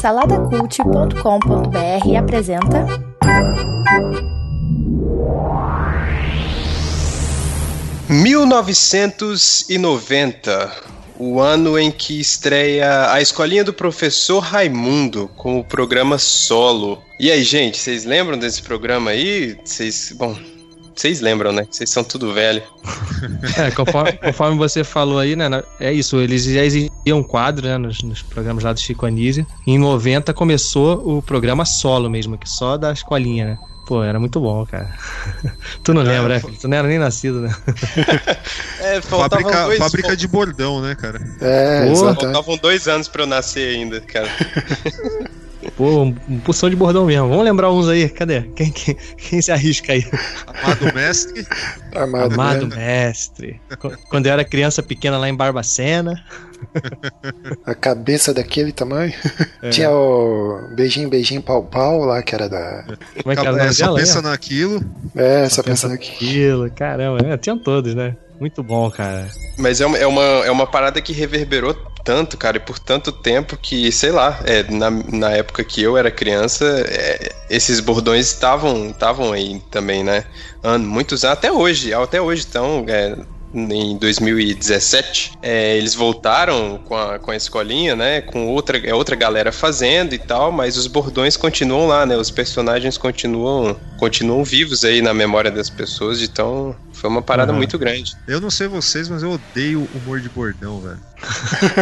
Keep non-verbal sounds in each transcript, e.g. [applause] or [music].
Saladacult.com.br apresenta. (1990) o ano em que estreia a Escolinha do Professor Raimundo com o programa Solo. E aí, gente, vocês lembram desse programa aí? Vocês, bom, vocês lembram, né? Vocês são tudo velho. [laughs] É, conforme, conforme, você falou aí, né? É isso, eles já exigiam um quadro né, nos, nos, programas lá do Chico Anísio. Em 90 começou o programa solo mesmo, que só da escolinha, né? Pô, era muito bom, cara. [laughs] tu não lembra, é, né? Tu não era nem nascido, né? [laughs] é, fábrica, dois... fábrica de bordão, né, cara? É, Pô, faltavam dois anos pra eu nascer ainda, cara. Pô, um, pulsão de bordão mesmo. Vamos lembrar uns aí. Cadê? Quem, quem, quem se arrisca aí? Amado Mestre. Amado, Amado Mestre. Quando eu era criança pequena lá em Barbacena. [laughs] A cabeça daquele tamanho. É. Tinha o beijinho, beijinho, pau, pau lá, que era da. Como é que era? É, só pensa é? naquilo. É, só, só pensa, pensa naquilo. Caramba, é, tinham todos, né? Muito bom, cara. Mas é uma, é, uma, é uma parada que reverberou tanto, cara, e por tanto tempo que, sei lá, é, na, na época que eu era criança, é, esses bordões estavam estavam aí também, né? Ano, muitos anos, até hoje, até hoje estão. É, em 2017, é, eles voltaram com a, com a escolinha, né? Com outra, é outra galera fazendo e tal, mas os bordões continuam lá, né? Os personagens continuam, continuam vivos aí na memória das pessoas, então foi uma parada uhum. muito grande. Eu não sei vocês, mas eu odeio humor de bordão, velho.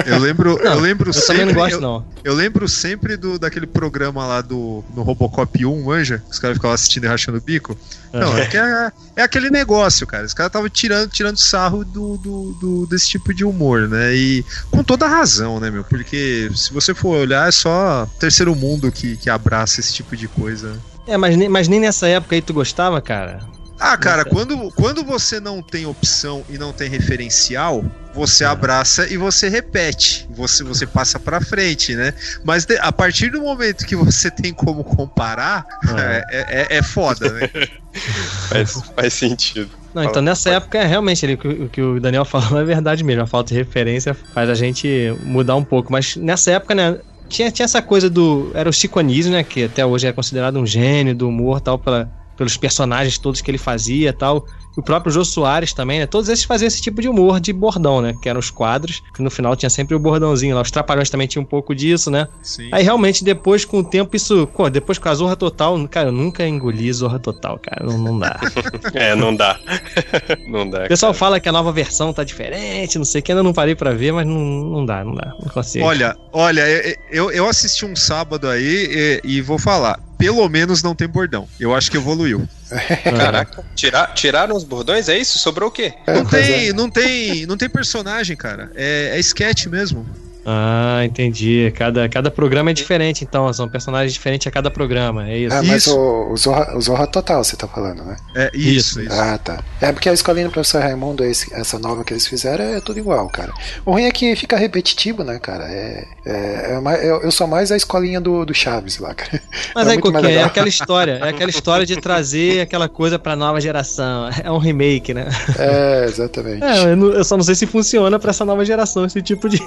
Eu lembro, não, eu lembro eu sempre. Também não gosto, eu, não. Eu lembro sempre do, daquele programa lá do no Robocop 1, manja? Os caras ficavam assistindo e rachando o bico. Uhum. Não, é, é, é, aquele negócio, cara. Os caras estavam tirando, tirando sarro do, do, do, desse tipo de humor, né? E com toda razão, né, meu? Porque se você for olhar, é só terceiro mundo que, que abraça esse tipo de coisa. É, mas nem, mas nem nessa época aí tu gostava, cara? Ah, cara, quando, quando você não tem opção e não tem referencial, você abraça e você repete, você, você passa para frente, né? Mas de, a partir do momento que você [laughs] tem como comparar, é, [laughs] é, é, é foda, né? [laughs] faz, faz sentido. Não, então nessa época, realmente, ele, o que o Daniel falou é verdade mesmo. A falta de referência faz a gente mudar um pouco. Mas nessa época, né, tinha, tinha essa coisa do. Era o Chico Anísio, né? Que até hoje é considerado um gênio do humor tal, pela, pelos personagens todos que ele fazia tal. O próprio Jô Soares também, né? Todos esses faziam esse tipo de humor de bordão, né? Que eram os quadros, que no final tinha sempre o bordãozinho lá. Os Trapalhões também tinham um pouco disso, né? Sim. Aí realmente depois, com o tempo, isso. Pô, depois com a Zorra Total, cara, eu nunca engoli Zorra Total, cara. Não, não dá. [laughs] é, não dá. não dá. O pessoal cara. fala que a nova versão tá diferente, não sei o que, ainda não parei pra ver, mas não, não dá, não dá. Não consigo. Olha, olha, eu, eu assisti um sábado aí e, e vou falar pelo menos não tem bordão. Eu acho que evoluiu. [laughs] Caraca, tirar, tiraram os bordões? É isso? Sobrou o quê? Não tem, não tem, não tem personagem, cara. É, é sketch mesmo. Ah, entendi. Cada, cada programa é diferente, então. São personagens diferentes a cada programa. É isso. Ah, mas isso. O, o, Zorra, o Zorra Total, você tá falando, né? É, isso, isso. Ah, tá. É porque a escolinha do professor Raimundo, esse, essa nova que eles fizeram, é tudo igual, cara. O ruim é que fica repetitivo, né, cara? É, é, é eu, eu sou mais a escolinha do, do Chaves lá, cara. [laughs] Mas é aí, Coquinha, é aquela história. É aquela história de [laughs] trazer aquela coisa pra nova geração. É um remake, né? É, exatamente. É, eu, eu só não sei se funciona pra essa nova geração esse tipo de,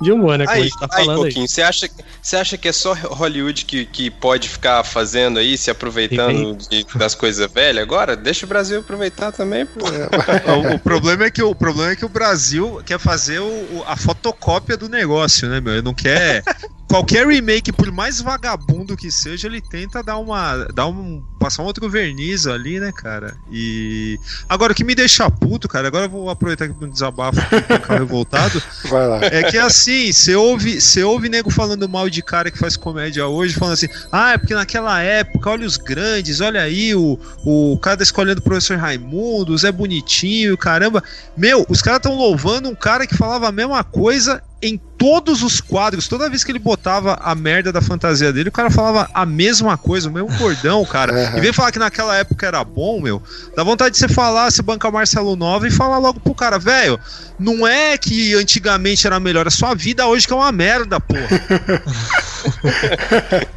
de humor, né? Como aí, a gente tá falando aí. Você acha, você acha que é só Hollywood que, que pode ficar fazendo aí, se aproveitando de, das coisas velhas agora? Deixa o Brasil aproveitar também, pô. o, o, problema é que, o problema é que o Brasil quer fazer o, a fotocópia do negócio, né, meu? Ele não quer qualquer remake, por mais vagabundo que seja, ele tenta dar uma. dar um. passar um outro verniz ali, né, cara? E. Agora, o que me deixa puto, cara, agora eu vou aproveitar aqui um desabafo ficar revoltado. [laughs] Vai lá. É que assim, você ouve, você ouve nego falando mal de cara que faz comédia hoje, falando assim, ah, é porque naquela época, olha os grandes, olha aí, o, o cara da escolinha do professor Raimundo, o Zé Bonitinho, caramba. Meu, os caras estão louvando um cara que falava a mesma coisa em todos os quadros, toda vez que ele botava a merda da fantasia dele, o cara falava a mesma coisa, o mesmo bordão, cara. Uhum. E vem falar que naquela época era bom, meu. Dá vontade de você falar, você banca Marcelo Nova e falar logo pro cara, velho, não é que antigamente era melhor, a sua vida hoje que é uma merda, porra. [laughs]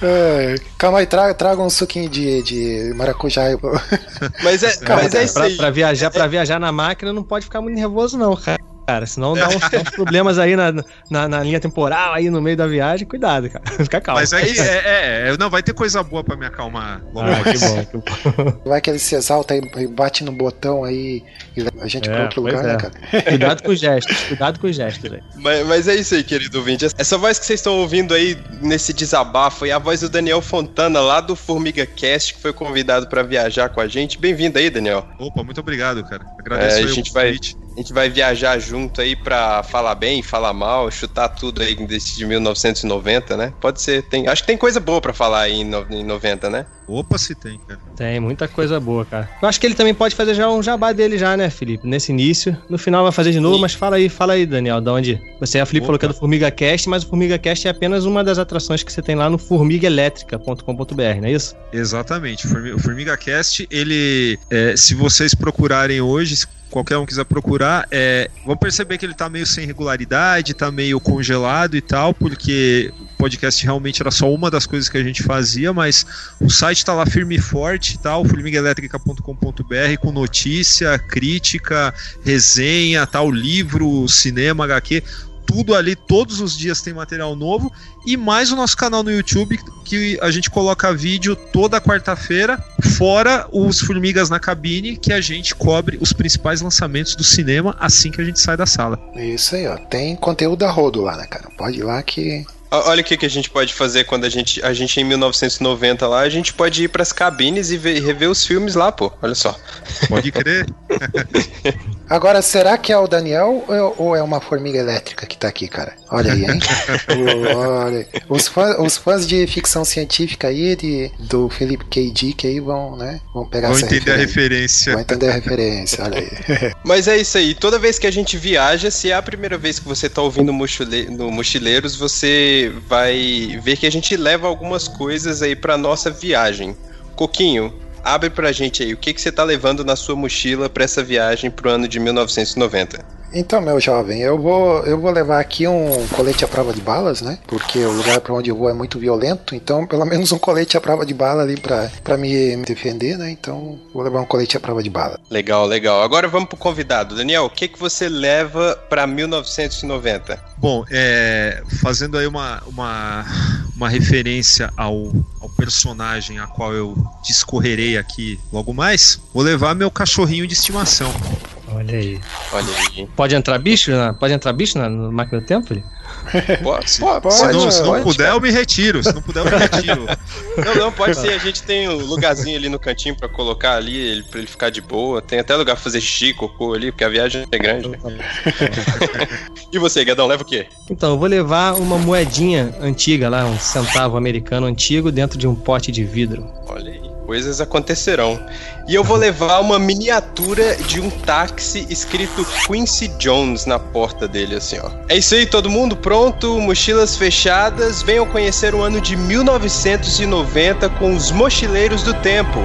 É, calma aí, traga, traga um suquinho de, de maracujá aí. Mas é, calma, mas é isso aí. Pra, pra viajar, pra viajar na máquina não pode ficar muito nervoso, não, cara. Cara. Senão dá uns, dá uns problemas aí na, na, na linha temporal, aí no meio da viagem. Cuidado, cara. [laughs] Fica calmo. Mas aí, é, é, é, não, vai ter coisa boa pra me acalmar. logo Ah, que bom, que bom. [laughs] Vai que ele se exalta e bate no botão aí e leva a gente É, pra outro lugar, é. né, cara? Cuidado com os gestos, cuidado com os gestos aí. Mas, mas é isso aí, querido ouvinte. Essa voz que vocês estão ouvindo aí nesse desabafo é a voz do Daniel Fontana, lá do Formiga Cast, que foi convidado pra viajar com a gente. Bem-vindo aí, Daniel. Opa, muito obrigado, cara. Agradeço É, a gente vai- convite. A gente vai viajar junto aí pra falar bem, falar mal, chutar tudo aí desse de 1990, né? Pode ser. Tem, acho que tem coisa boa pra falar aí em, no- em 90, né? Opa, se tem, cara. Tem muita coisa boa, cara. Eu acho que ele também pode fazer já um jabá dele já, né, Felipe? Nesse início. No final vai fazer de novo, Sim. mas fala aí, fala aí, Daniel, da onde? Você, a Felipe falou que é do Formiga Cast, mas o Formiga Cast é apenas uma das atrações que você tem lá no formigaelétrica.com.br, não é isso? Exatamente. O Formi- O Formiga Cast, ele. é, se vocês procurarem hoje, qualquer um quiser procurar, é, vão perceber que ele tá meio sem regularidade, tá meio congelado e tal, porque o podcast realmente era só uma das coisas que a gente fazia, mas o site tá lá firme e forte tal, formigaelétrica.com.br com notícia, crítica, resenha, tal, livro, cinema, HQ. Tudo ali, todos os dias tem material novo e mais o nosso canal no YouTube que a gente coloca vídeo toda quarta-feira, fora os Formigas na Cabine, que a gente cobre os principais lançamentos do cinema assim que a gente sai da sala. Isso aí, ó. Tem conteúdo a rodo lá, né, cara? Pode ir lá que. Olha o que, que a gente pode fazer quando a gente, a gente em 1990 lá, a gente pode ir pras cabines e ver- rever os filmes lá, pô. Olha só. Pode crer. [laughs] Agora, será que é o Daniel ou- é uma formiga elétrica que tá aqui, cara? Olha aí, hein? [laughs] Olha. Os, fãs, os fãs de ficção científica aí, de, do Felipe K. Dick aí, vão, né? Vão pegar Vão essa entender a referência. referência. Vão entender a referência, olha aí. [laughs] Mas é isso aí. Toda vez que a gente viaja, se é a primeira vez que você tá ouvindo Mochile- no Mochileiros, você vai ver que a gente leva algumas coisas aí pra nossa viagem. Coquinho, abre pra gente aí. O que, que você tá levando na sua mochila pra essa viagem pro ano de 1990? Então, meu jovem, eu vou, eu vou levar aqui um colete à prova de balas, né? Porque o lugar para onde eu vou é muito violento, então pelo menos um colete à prova de bala ali pra, pra me me defender, né? Então vou levar um colete à prova de bala. Legal, legal. Agora vamos pro convidado. Daniel, o que, que você leva pra 1990? Bom, é, fazendo aí uma, uma, uma referência ao, ao personagem a qual eu discorrerei aqui logo mais, vou levar meu cachorrinho de estimação. Olha aí. Olha aí. Pode entrar bicho? na- Pode entrar bicho na, no máquina do tempo? Pode, Se pode, pode, Se não, se não pode, puder, cara. eu me retiro. Se não puder, eu me retiro. [laughs] Não, não, pode ser. A gente tem um lugarzinho ali no cantinho pra colocar ali, ele, pra ele ficar de boa. Tem até lugar pra fazer xixi, cocô ali, porque a viagem é grande. né? [laughs] E você, Gadão, leva o quê? Então, eu vou levar uma moedinha antiga lá, um centavo americano antigo, dentro de um pote de vidro. Olha aí, coisas acontecerão. E eu vou levar uma miniatura de um táxi escrito Quincy Jones na porta dele, assim, ó. É isso aí, todo mundo pronto, mochilas fechadas, venham conhecer o ano de 1990 com os Mochileiros do Tempo.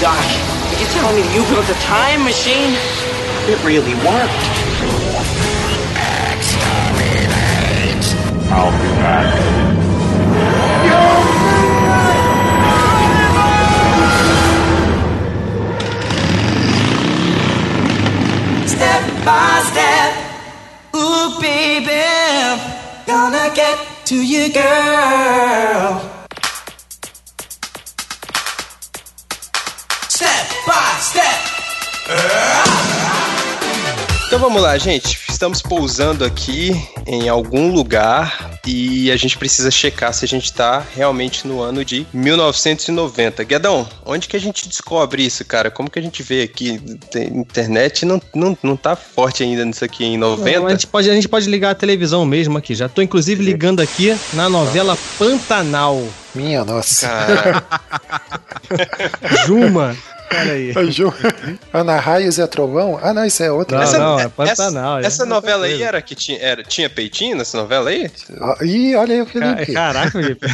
Doc, are you telling me you built a time machine? It really worked. I'll be back. Step by step, ooh baby, gonna get to you, girl. Step by step. Então vamos lá, gente. Estamos pousando aqui em algum lugar e a gente precisa checar se a gente tá realmente no ano de 1990. Guedão, onde que a gente descobre isso, cara? Como que a gente vê aqui? Tem internet não, não, não tá forte ainda nisso aqui em 90? Não, a, gente pode, a gente pode ligar a televisão mesmo aqui. Já tô inclusive ligando aqui na novela Pantanal. Minha nossa. Cara, [laughs] Juma. Olha aí. [laughs] Ana Raios e a Trovão? Ah, não, isso é outra. Não, essa, não, é essa- Pantanal, é essa novela aí era que tinha, era, tinha peitinho nessa novela aí? Ah, Ih, olha aí o Felipe. Caraca, [laughs] Felipe.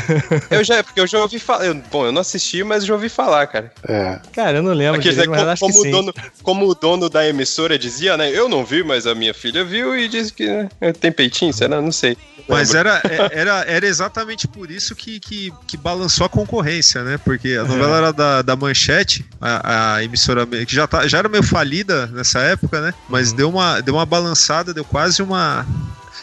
Eu já, porque eu já ouvi falar. eu- bom, eu não assisti, mas já ouvi falar, cara. É. Cara, eu não lembro direito, né, mas como, acho que como o dono, como o dono da emissora dizia, né? Eu não vi, mas a minha filha viu e disse que né, tem peitinho, será? Não sei. Mas era, é- era, era exatamente por isso que, que, que balançou a concorrência, né? Porque a novela era da, da Manchete, a, a emissora que já, tá, já era meio falida nessa época, né? Mas deu, uma, deu uma balançada, deu quase uma.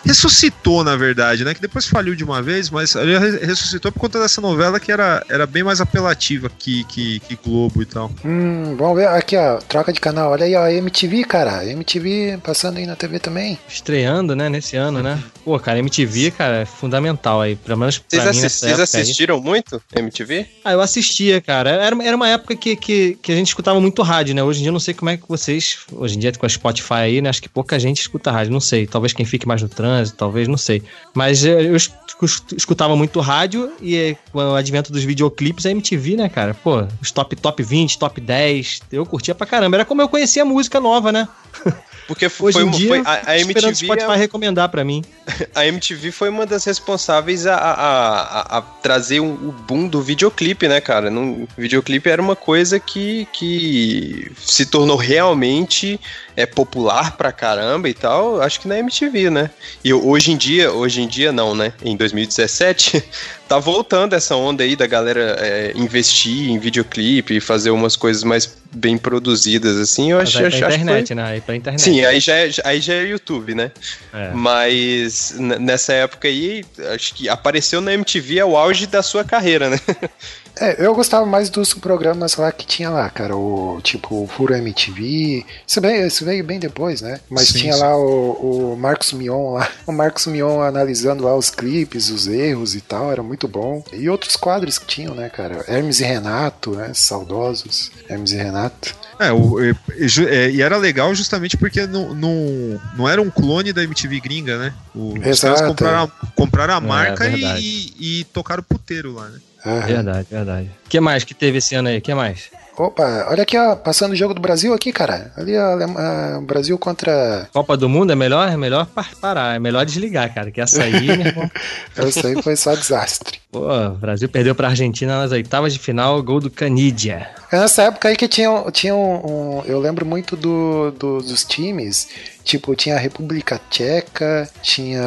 Ressuscitou, na verdade, né? Que depois faliu de uma vez, mas ele re- ressuscitou por conta dessa novela que era, era bem mais apelativa que, que, que Globo e tal. Hum, vamos ver aqui, ó. Troca de canal. Olha aí, ó. MTV, cara. MTV passando aí na TV também. Estreando, né, nesse ano, né? Pô, cara, MTV, cara, é fundamental aí. Pelo menos pra Vocês, mim vocês época aí. assistiram muito MTV? Ah, eu assistia, cara. Era, era uma época que, que, que a gente escutava muito rádio, né? Hoje em dia eu não sei como é que vocês. Hoje em dia com a Spotify aí, né? Acho que pouca gente escuta rádio, não sei. Talvez quem fique mais no trânsito, talvez, não sei. Mas eh, eu es- es- escutava muito rádio e eh, com o advento dos videoclipes, a MTV, né, cara? Pô, os top, top 20, top 10, eu curtia pra caramba. Era como eu conhecia a música nova, né? [laughs] Porque f- Hoje foi, em dia, foi- a, a o MTV Spotify é- recomendar pra mim. [laughs] a MTV foi uma das responsáveis a, a, a- a trazer o, o boom do videoclipe, né, cara? No, videoclipe era uma coisa que, que se tornou realmente é, popular pra caramba e tal, acho que na MTV, né? E hoje em dia, hoje em dia não, né? Em 2017, [laughs] tá voltando essa onda aí da galera é, investir em videoclipe e fazer umas coisas mais bem produzidas, assim, eu acho, aí acho, pra acho que foi- internet, né? Aí pra internet. Sim, aí já é, aí já é YouTube, né? É. Mas nessa época aí, acho que apareceu na MTV é o auge da sua carreira, né? [laughs] É, eu gostava mais dos programas lá que tinha lá, cara. O tipo o Furo MTV. Isso veio, isso veio bem depois, né? Mas Sim, tinha sim. lá o, o Marcos Mion lá. [laughs] O Marcos Mion analisando lá os clipes, os erros e tal. Era muito bom. E outros quadros que tinham, né, cara? Hermes e Renato, né? Saudosos. Hermes e Renato. É, o- e- e é, e era legal justamente porque não, não, não era um clone da MTV gringa, né? O, os Exato, caras compraram, a- compraram a É, marca e, verdade. e, e tocaram puteiro lá, né? Verdade, verdade. O que mais que teve esse ano aí? O que mais? Opa, olha aqui, ó. Passando o jogo do Brasil aqui, cara. Ali, ó. Ah, Brasil contra. Copa do Mundo é melhor? É melhor par- parar, é melhor desligar, cara. Que essa aí, meu irmão. [laughs] Isso aí foi só desastre. Pô, o Brasil perdeu pra Argentina nas oitavas de final, gol do Canidia. É nessa época aí que tinha, tinha um, um- Eu lembro muito do, do- dos times. Tipo, tinha a República Tcheca, tinha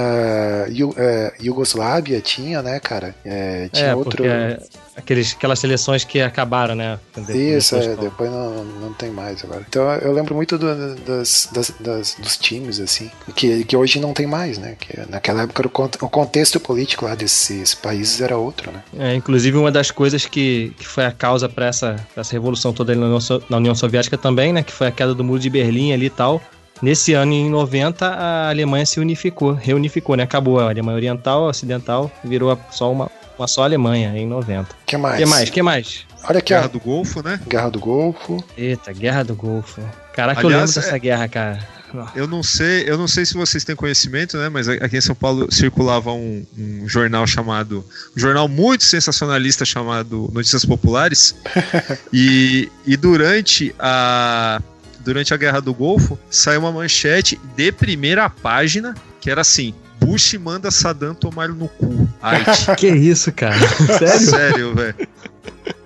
Iu- é, Iugoslávia, tinha, né, cara? É, tinha é, outro. é aqueles, aquelas seleções que acabaram, né? Isso, Depois é, depois não, não tem mais agora. Então eu lembro muito do- das, das- das- dos times, assim, que, que hoje não tem mais, né? Que naquela época o, o contexto político lá desses países era outro, né? É, inclusive, uma das coisas que, que foi a causa para essa, pra essa revolução toda ali na União, na União Soviética também, né? Que foi a queda do Muro de Berlim ali e tal. Nesse ano, em 90, a Alemanha se unificou, reunificou, né? Acabou a Alemanha Oriental, a Ocidental, virou a- só uma, uma só Alemanha em 90. O que O mais? que mais? que mais? Olha aqui, Guerra ó. do Golfo, né? Guerra do Golfo. Eita, Guerra do Golfo. Caraca, Aliás, eu lembro dessa é- guerra, cara. Eu não sei, eu não sei se vocês têm conhecimento, né? Mas aqui em São Paulo circulava um, um jornal chamado, um jornal muito sensacionalista chamado Notícias Populares. [laughs] e, e durante a durante a Guerra do Golfo saiu uma manchete de primeira página que era assim: Bush manda Saddam tomar no cu. Haiti. [laughs] Que isso, cara? Sério? Sério, velho.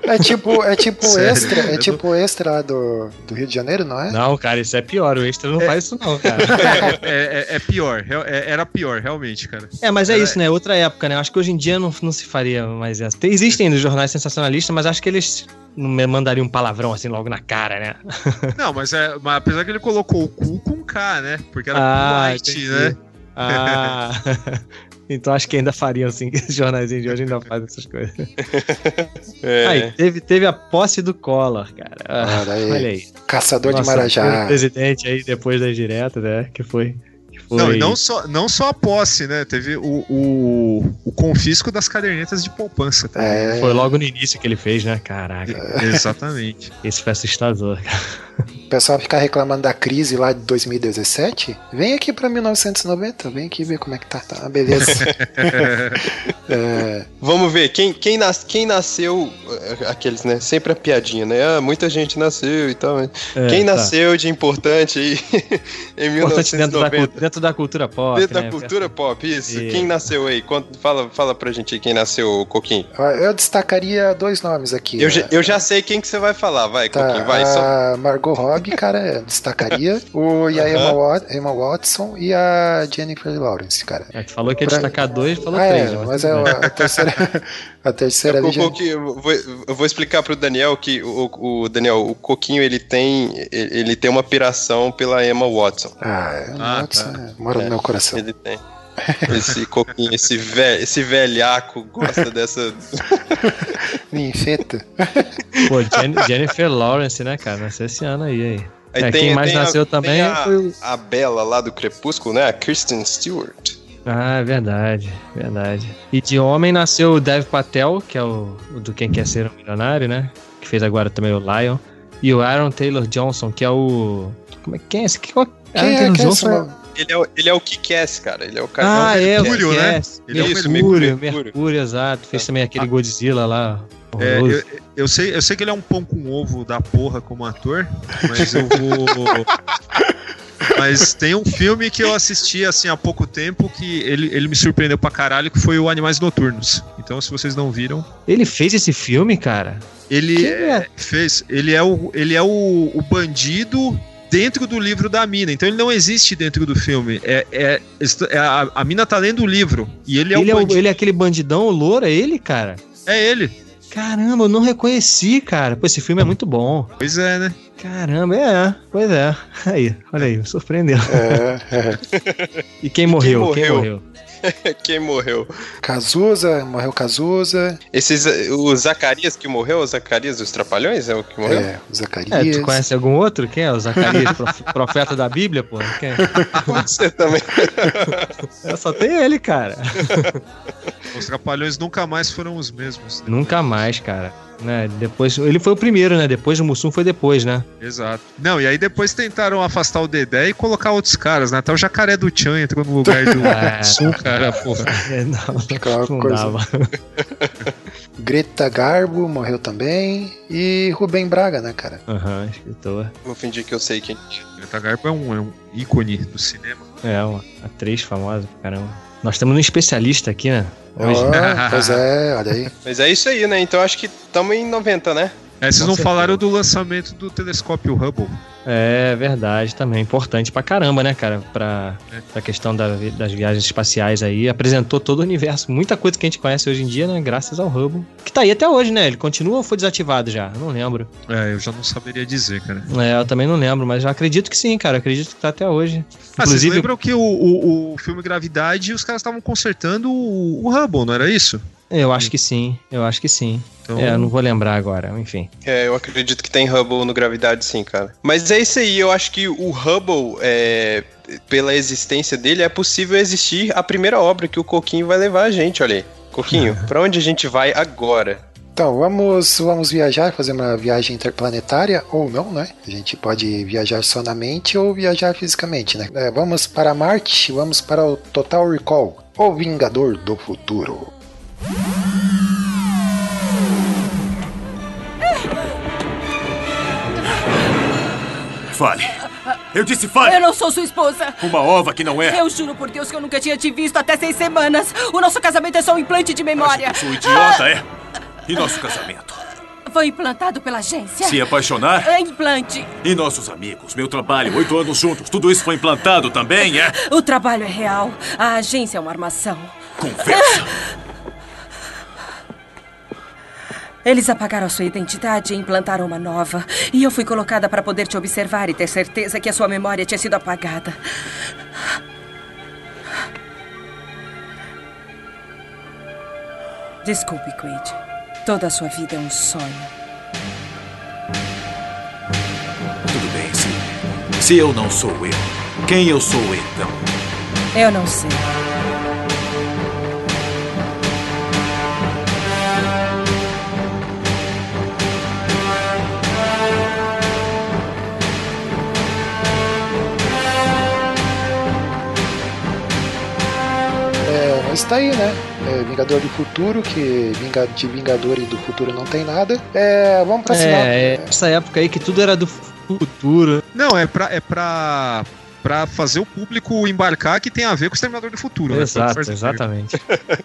É tipo, é tipo Sério? extra, é não- tipo extra do, do Rio de Janeiro, não é? Não, cara, isso é pior. O Extra não faz isso, não, cara. [laughs] É, é- é pior, é- era pior, realmente, cara. É, mas é Era- isso, né? Outra época, né? Acho que hoje em dia não, não se faria mais essa. Tem- Existem ainda jornais sensacionalistas, mas acho que eles não me mandariam um palavrão assim logo na cara, né? [laughs] Não, mas, é, mas apesar que ele colocou o cu com K, né? Porque era Ah, né? Ah. [laughs] então acho que ainda fariam assim, que os jornais de hoje ainda fazem essas coisas. [laughs] É. Aí, teve, teve a posse do Collor, cara. Ah, Olha aí. Caçador de Nossa, Marajá. primeiro presidente aí depois das diretas, né? Que foi. Foi... Não, e não só, não só a posse, né? Teve o, o, o confisco das cadernetas de poupança. Tá? É, Foi logo no início que ele fez, né? Caraca, Exatamente. esse foi assustador, cara. O pessoal ficar reclamando da crise lá de 2017. Vem aqui pra 1990, vem aqui ver como é que tá. Tá, beleza. [laughs] É, Vamos ver, quem, quem, nas, quem nasceu. eh, Aqueles, né? Sempre a piadinha, né? Ah, muita gente nasceu e tal. mas É, quem tá. nasceu de importante aí [laughs] em Importante dentro da, 1990? cultu- dentro da cultura pop. Dentro né? da cultura pop, isso. Isso. Quem nasceu aí? Fala, fala pra gente aí quem nasceu, Coquinho. eu destacaria dois nomes aqui. Eu, né? já, eu já sei quem que você vai falar, vai, Tá, Coquinho, vai. Só... a Mar- Margot Robbie, cara, destacaria. O, e a Emma, Wat- Emma Watson e a Jennifer Lawrence, cara. É, tu falou que ia Pra- destacar dois, falou Ah, três. é, mas é bem. a terceira, a terceira Eu, ali já... que, eu, vou, eu vou explicar pro Daniel que o, o Daniel, o Coquinho, ele tem, ele tem uma piração pela Emma Watson. Ah, Emma Ah, Watson tá. é, mora no meu coração. Ele tem. Esse coquinho, esse, velho, esse velhaco gosta dessa. Ninfeta. Pô, Jen- Jennifer Lawrence, né, cara? Nasceu esse ano aí. aí. Aí É, tem- quem mais tem a- nasceu tem também a, foi a Bela lá do Crepúsculo, né? A Kristen Stewart. Ah, é verdade, verdade. E de homem nasceu o Dev Patel, que é o, o do Quem Quer Ser um Milionário, né? Que fez agora também o Lion. E o Aaron Taylor Johnson, que é o. Como é quem é esse? Que, qual- Quem Aaron é, Taylor quem é esse Johnson é-? Ele é, o- ele é o Kick-Ass, cara. Ele é o cara. Ah, é, o Mercúrio, né? Ele é o Mercúrio, Mercúrio. Mercúrio, exato. Fez também aquele Godzilla lá. É, eu, eu sei, eu sei que ele é um pão com ovo da porra como ator, mas eu vou. [laughs] Mas tem um filme que eu assisti assim há pouco tempo que ele, ele me surpreendeu pra caralho, que foi o Animais Noturnos. Então, se vocês não viram, Ele fez esse filme, cara? ele é- é? fez. Ele é o, ele é o, o bandido dentro do livro da mina. Então ele não existe dentro do filme. É, é, é a, a mina tá lendo o livro e ele é ele, o é o- bandido. ele é aquele bandidão louro, é ele, cara? É ele. Caramba, eu não reconheci, cara. Pô, esse filme é muito bom. Pois é, né? Caramba, é, pois é. [laughs] Aí, olha aí, surpreendeu. É, é. E quem morreu? Quem morreu? morreu? [laughs] Quem morreu? Cazuza, morreu Cazuza. Esses, o Zacarias que morreu? O Zacarias dos Trapalhões é o que morreu? É, o É, Zacarias. tu conhece algum outro? Quem é? O Zacarias, [laughs] prof- profeta da Bíblia, pô? Quem é? [laughs] Pode ser também. É, Só tem ele, cara. Os trapalhões nunca mais foram os mesmos. né? Nunca mais, cara. Né? Depois, ele foi o primeiro, né? Depois o Mussum foi depois, né? Exato. Não, e aí depois tentaram afastar o Dedé e colocar outros caras, né? Até o jacaré do Tchan entrou no lugar do [laughs] É. Sul, cara, porra. É, não, [laughs] não coisa. dava. [laughs] Greta Garbo morreu também. E Rubem Braga, né, cara? Aham, escritor. Vou fingir que eu sei quem. Greta Garbo é um, é um ícone do cinema. É, uma atriz famosa pra caramba. Nós estamos um especialista aqui, né? Hoje. [laughs] Ó, pois é, olha aí. Mas é isso aí, né? Então acho que estamos em 90, né? É, vocês Com não certeza. falaram do lançamento do telescópio Hubble. É verdade também. Importante pra caramba, né, cara? Pra, É. pra questão da das viagens espaciais aí. Apresentou todo o universo. Muita coisa que a gente conhece hoje em dia, né? Graças ao Hubble. Que tá aí até hoje, né? Ele continua ou foi desativado já? Eu não lembro. É, eu já não saberia dizer, cara. É, eu também não lembro, mas eu acredito que sim, cara. Acredito que tá até hoje. Ah, vocês Inclusive, lembram que o, o, o filme Gravidade, os caras estavam consertando o, o Hubble, não era isso? Eu acho que sim. Eu acho que sim. Então, É, eu não vou lembrar agora, enfim. É, eu acredito que tem Hubble no Gravidade, sim, cara. Mas é isso aí, eu acho que o Hubble, é, pela existência dele, é possível existir a primeira obra que o Coquinho vai levar a gente, olha aí. Coquinho, [laughs] pra onde a gente vai agora? Então, vamos, vamos viajar, fazer uma viagem interplanetária, ou não, né? A gente pode viajar só na mente ou viajar fisicamente, né? É, vamos para Marte, vamos para o Total Recall, o Vingador do Futuro. Fale. Eu disse fale. Eu não sou sua esposa. Uma ova que não é. Eu juro por Deus que eu nunca tinha te visto até seis semanas. O nosso casamento é só um implante de memória. Eu sou idiota, é? E nosso casamento? Foi implantado pela agência. Se apaixonar? É implante. E nossos amigos? Meu trabalho, oito anos juntos. Tudo isso foi implantado também, é? O trabalho é real. A agência é uma armação. Conversa. [laughs] Eles apagaram a sua identidade e implantaram uma nova. E eu fui colocada para poder te observar e ter certeza que a sua memória tinha sido apagada. Desculpe, Quaid. Toda a sua vida é um sonho. Tudo bem, sim. Se eu não sou eu, quem eu sou então? Eu não sei. É, mas tá aí, né? É, Vingador do Futuro, que vinga- de Vingador e do Futuro não tem nada. É, vamos pra sinal. É, é essa época aí que tudo era do futuro. Não, é pra, é pra pra fazer o público embarcar que tem a ver com o Exterminador do Futuro. né? Exato, faz- exatamente.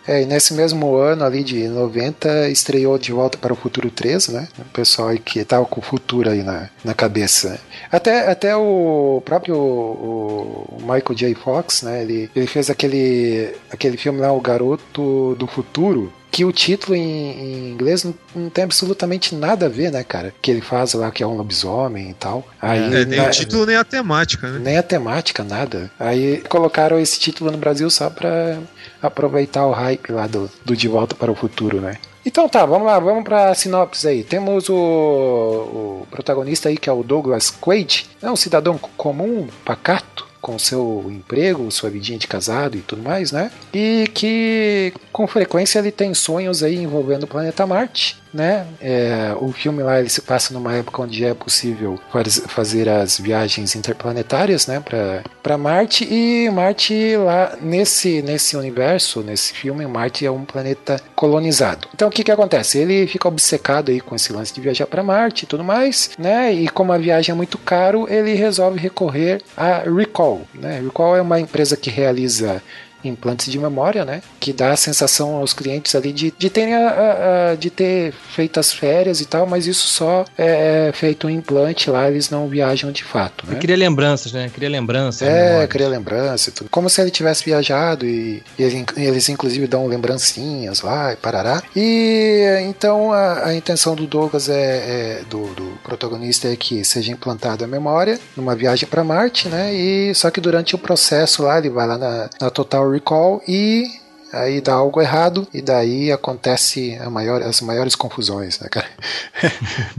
É, e nesse mesmo ano ali de 90 estreou De Volta para o Futuro 3, né? O pessoal aí que tava com o futuro aí na, na cabeça. né? Até, até o próprio o Michael J. Fox, né? Ele, ele fez aquele, aquele filme lá, O Garoto do Futuro. Que o título em, em inglês não, não tem absolutamente nada a ver, né, cara? Que ele faz lá que é um lobisomem e tal. Aí, É, nem na- o título nem a temática, né? nem a temática, nada. Aí colocaram esse título no Brasil só pra aproveitar o hype lá do, do De Volta para o Futuro, né? Então tá, vamos lá, vamos pra sinopse aí. Temos o, o protagonista aí que é o Douglas Quaid, é um cidadão comum, pacato, com seu emprego, sua vidinha de casado e tudo mais, né? E que com frequência ele tem sonhos aí envolvendo o planeta Marte, né? É, o filme lá ele se passa numa época onde é possível faz- fazer as viagens interplanetárias, né, para Marte e Marte lá nesse nesse universo, nesse filme, Marte é um planeta colonizado. Então o que que acontece? Ele fica obcecado aí com esse lance de viajar para Marte e tudo mais, né? E como a viagem é muito caro, ele resolve recorrer a Recall, né? Recall é uma empresa que realiza implantes de memória, né? Que dá a sensação aos clientes ali de, de terem a- a- a- de ter feito as férias e tal, mas isso só é feito um implante lá, eles não viajam de fato, né? Cria lembranças, né? Cria lembranças. É, cria lembrança e tudo. Como se ele tivesse viajado e, e ele- eles inclusive dão lembrancinhas lá e parará. E então a, a intenção do Douglas é, é- do, do protagonista é que seja implantada a memória numa viagem para Marte, né? E só que durante o processo lá ele vai lá na, na Total Recall e Aí dá algo errado e daí acontece maior, as maiores confusões, né, cara? [laughs]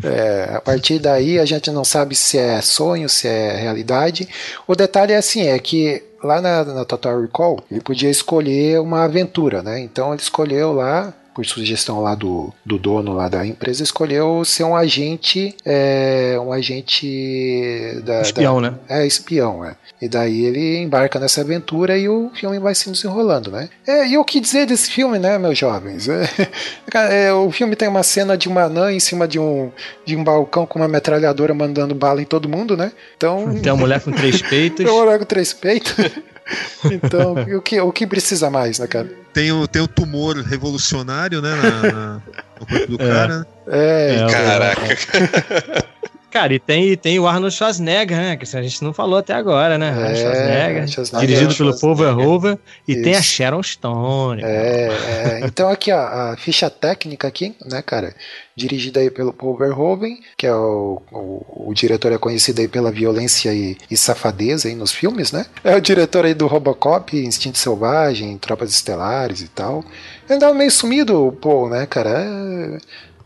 É, a partir daí a gente não sabe se é sonho, se é realidade. O detalhe é assim, é que lá na, na Total Recall ele podia escolher uma aventura, né? Então ele escolheu lá por sugestão lá do, do dono lá da empresa, escolheu ser um agente, é, um agente da, Espião, da- né? É, espião, é. E daí ele embarca nessa aventura e o filme vai se desenrolando, né? É, e o que dizer desse filme, né, meus jovens? É, [laughs] é, o filme tem uma cena de uma anã em cima de um, de um balcão com uma metralhadora mandando bala em todo mundo, né? Então. Tem uma mulher com três [laughs] peitos. Tem uma mulher com três peitos. Então, [laughs] o que, o que precisa mais, né, cara? Tem o, tem o tumor revolucionário, né? na- na- no corpo do É. cara. né? É, É, Caraca. [laughs] Cara, e tem, e tem o Arnold Schwarzenegger, né? Que a gente não falou até agora, né? Arnold É, Schwarzenegger, Schwarzenegger, dirigido pelo Paul Schwarzenegger. Verhoeven. E tem a Isso. Sharon Stone. É, é, então aqui ó, a ficha técnica aqui, né, cara, dirigida aí pelo Paul Verhoeven, que é o, o, o diretor é conhecido aí pela violência e, e safadeza aí nos filmes, né? É o diretor aí do Robocop, Instinto Selvagem, Tropas Estelares e tal. Ele andava meio sumido, o Paul, né, cara? É...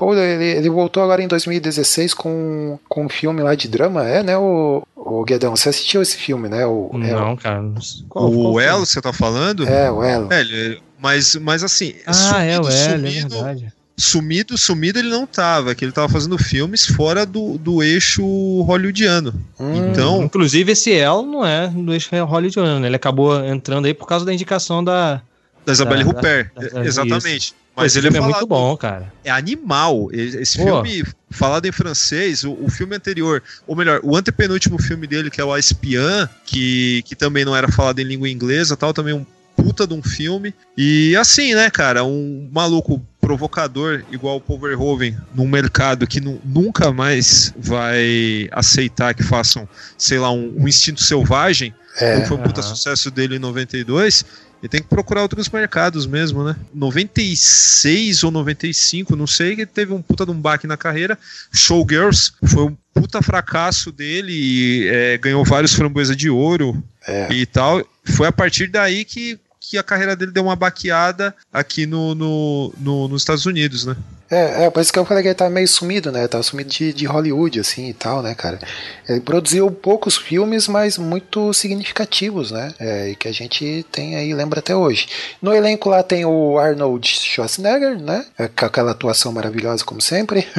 Paul, ele, ele voltou agora em 2016 com, com um filme lá de drama, é, né, o, o Guedão? Você assistiu esse filme, né? O, é, Não, cara. não sei. Qual- o qual? Elo, você tá falando? É, o Elo. É, ele- mas, mas assim, Ah, é o Elo, é sumido, verdade. sumido, sumido ele não tava, que ele tava fazendo filmes fora do, do eixo hollywoodiano. Hum. Então, Inclusive, esse El não é do eixo hollywoodiano, né? Ele acabou entrando aí por causa da indicação da. da Isabelle Huppert, da- da- exatamente. Mas Esse ele é, filme é muito falado- bom, cara. é animal. Esse Pô. filme, falado em francês, o, o filme anterior, ou melhor, o antepenúltimo filme dele, que é o A Espiã, que, que também não era falado em língua inglesa tal, também um puta de um filme. E assim, né, cara, um maluco provocador igual o Paul Verhoeven num mercado que nu- nunca mais vai aceitar que façam, sei lá, um, um instinto selvagem, É. como foi um puta Aham. sucesso dele em 92, ele tem que procurar outros mercados mesmo, né? 96 ou 95, não sei, que teve um puta de um baque na carreira. Showgirls foi um puta fracasso dele, e, é, ganhou vários framboesa de ouro É. e tal. Foi a partir daí que, que a carreira dele deu uma baqueada aqui no, no, no- nos Estados Unidos, né? É, é, por isso que eu falei que ele tá meio sumido, né? Tá sumido de, de Hollywood, assim e tal, né, cara? Ele produziu poucos filmes, mas muito significativos, né? É, e que a gente tem aí, lembra até hoje. No elenco lá tem o Arnold Schwarzenegger, né? É, com aquela atuação maravilhosa, como sempre. [laughs]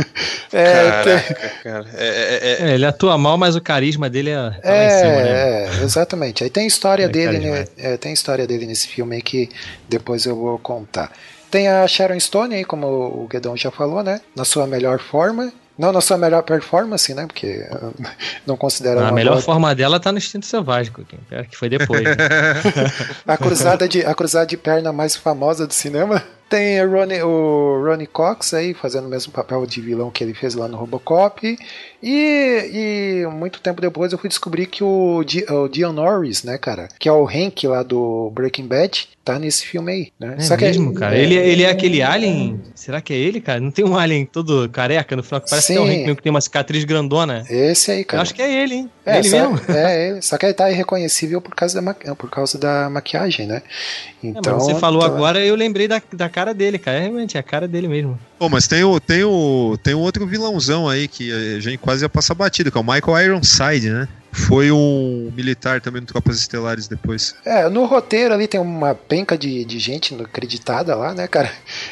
É, tem- Caraca, cara. É, é, é, É, ele atua mal, mas o carisma dele é, tá lá em É, cima, né? é, exatamente. Aí tem a história É dele, né? É, tem a história dele nesse filme aí que depois eu vou contar. Tem a Sharon Stone aí, como o Guedão já falou, né? Na sua melhor forma. Não na sua melhor performance, né? Porque [laughs] não considero A melhor boa- forma dela tá no Instinto Selvagem, Coquinho, que foi depois. né? [laughs] a cruzada de a cruzada de perna mais famosa do cinema. Tem o Ronnie, o Ronnie Cox aí fazendo o mesmo papel de vilão que ele fez lá no Robocop. E, e muito tempo depois eu fui descobrir que o, o Dion Norris, né, cara, que é o Hank lá do Breaking Bad, tá nesse filme aí, né? É mesmo, cara. Ele, ele é aquele alien. Será que é ele, cara? Não tem um alien todo careca no final que parece que é. Hank mesmo que tem uma cicatriz grandona. Esse aí, Eu cara. acho que é ele, hein? É, ele só, mesmo. [laughs] É, ele. Só que ele tá irreconhecível por causa da, ma- por causa da maquiagem, né? É, mas Então, você falou então, agora, eu lembrei da, da cara dele, cara. É, Realmente, é a cara dele mesmo. Pô, mas tem o, tem o tem um outro vilãozão aí que a gente quase ia passar batido, que é o Michael Ironside, né? Foi um militar também no Tropas Estelares depois. É, no roteiro ali tem uma penca de, de gente acreditada lá, né, cara?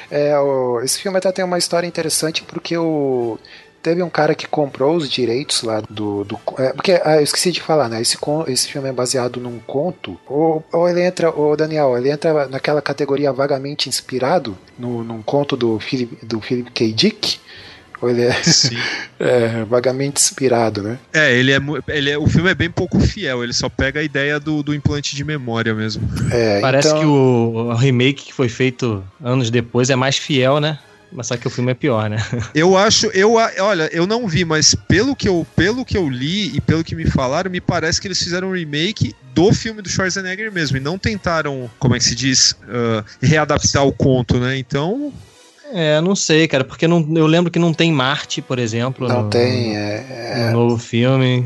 É, o- esse filme até tem uma história interessante porque o. Teve um cara que comprou os direitos lá do. do é, porque ah, eu esqueci de falar, né? Esse, esse filme é baseado num conto. Ou, ou ele entra, o Daniel, ele entra naquela categoria vagamente inspirado no, num conto do Philip, do Philip K. Dick. Ou ele é, Sim. é, vagamente inspirado, né? É, ele é, ele é. O filme é bem pouco fiel, ele só pega a ideia do, do implante de memória mesmo. É, Parece então- que o, o remake que foi feito anos depois é mais fiel, né? Mas só que o filme é pior, né? [laughs] Eu acho, eu a- olha, eu não vi, mas pelo que eu, pelo que eu li e pelo que me falaram, me parece que eles fizeram um remake do filme do Schwarzenegger mesmo e não tentaram, como é que se diz, ah, readaptar o conto, né? Então, É, não sei, cara, porque não, eu lembro que não tem Marte, por exemplo. Não no, tem, é, no novo filme.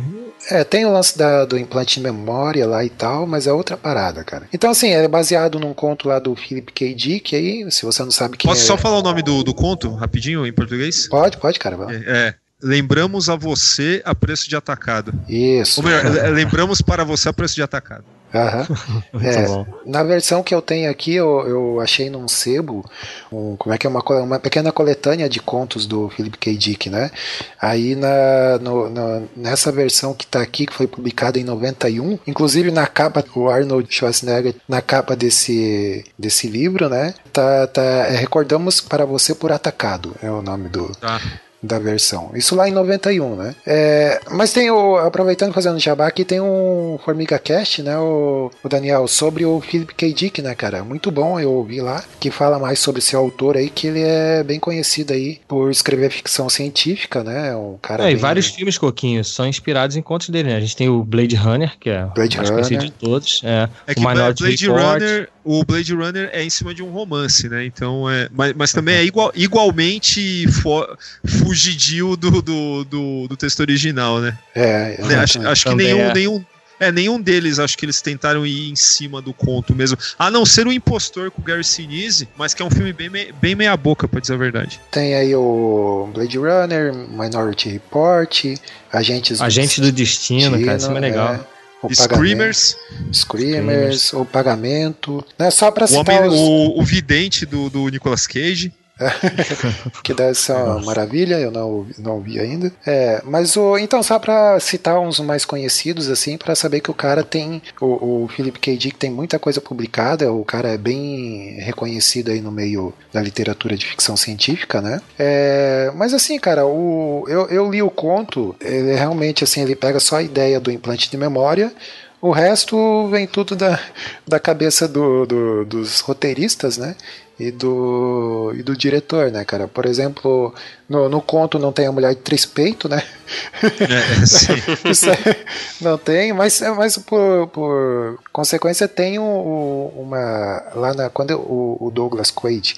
É, tem o lance da- do implante de memória lá e tal, mas é outra parada, cara. Então, assim, é baseado num conto lá do Philip K. Dick aí, se você não sabe quem posso é... só falar o nome do, do conto rapidinho em português? Pode, pode, cara. É, é, lembramos a você a preço de atacado. Isso. Ou melhor, é, lembramos para você a preço de atacado. Aham. [laughs] Muito É, na versão que eu tenho aqui, eu, eu achei num sebo, um, como é que é uma, uma pequena coletânea de contos do Philip K. Dick, né? Aí na, no- na- nessa versão que tá aqui, que foi publicada em 91, inclusive na capa, o Arnold Schwarzenegger, na capa desse, desse livro, né? Tá, tá, é, Recordamos para você por atacado, é o nome do, Tá. Da versão. Isso lá em 91, né? É, mas tem o. Aproveitando fazendo jabá aqui, tem um Formiga Cast, né? O, o Daniel, sobre o Philip K. Dick, né, cara? Muito bom, eu ouvi lá, que fala mais sobre esse autor aí, que ele é bem conhecido aí por escrever ficção científica, né? Um cara. É, e bem- vários filmes, Coquinho, são inspirados em contos dele, né? A gente tem o Blade Runner, que é Blade o mais conhecido Runner. de todos. É, É o que Minority Blade Report. Runner, o Blade Runner é em cima de um romance, né? Então é, mas, mas também é igual, igualmente fo- fugidio do, do, do, do texto original, né? É, Né, Acho, acho que nenhum, é. nenhum, é nenhum deles, acho que eles tentaram ir em cima do conto mesmo. A não ser o Impostor com o Gary Sinise, mas que é um filme bem, bem meia boca, pra dizer a verdade. Tem aí o Blade Runner, Minority Report, Agentes Agente do Destino, cara, isso é legal. o Screamers, Pagamento, Screamers, o Pagamento. Né, só pra o, citar homem, os... o, o vidente do, do Nicolas Cage. [laughs] que deve ser uma maravilha, eu não, não vi ainda. É, mas o, então, só pra citar uns mais conhecidos, assim, pra saber que o cara tem. O, o Philip K. Dick tem muita coisa publicada, o cara é bem reconhecido aí no meio da literatura de ficção científica, né? É, mas assim, cara, o, eu, eu li o conto, ele realmente, assim, ele pega só a ideia do implante de memória. O resto vem tudo da, da cabeça do, do- dos roteiristas, né? E do, e do diretor, né, cara? Por exemplo, no, no conto não tem a mulher de três peitos, né? É, [laughs] sim. É- não tem, mas, mas por, por consequência tem um- um- uma. Lá na, quando o, o Douglas Quaid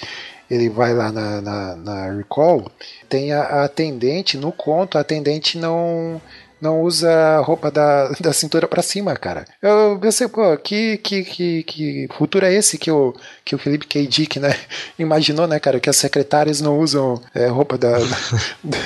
ele vai lá na, na, na Recall, tem a, a atendente, no conto, a atendente não. Não usa roupa da, da cintura pra cima, cara. Eu pensei, pô, que, que, que, que futuro é esse que o, que o Felipe K. Dick, né, [laughs] imaginou, né, cara, que as secretárias não usam é, roupa da, da,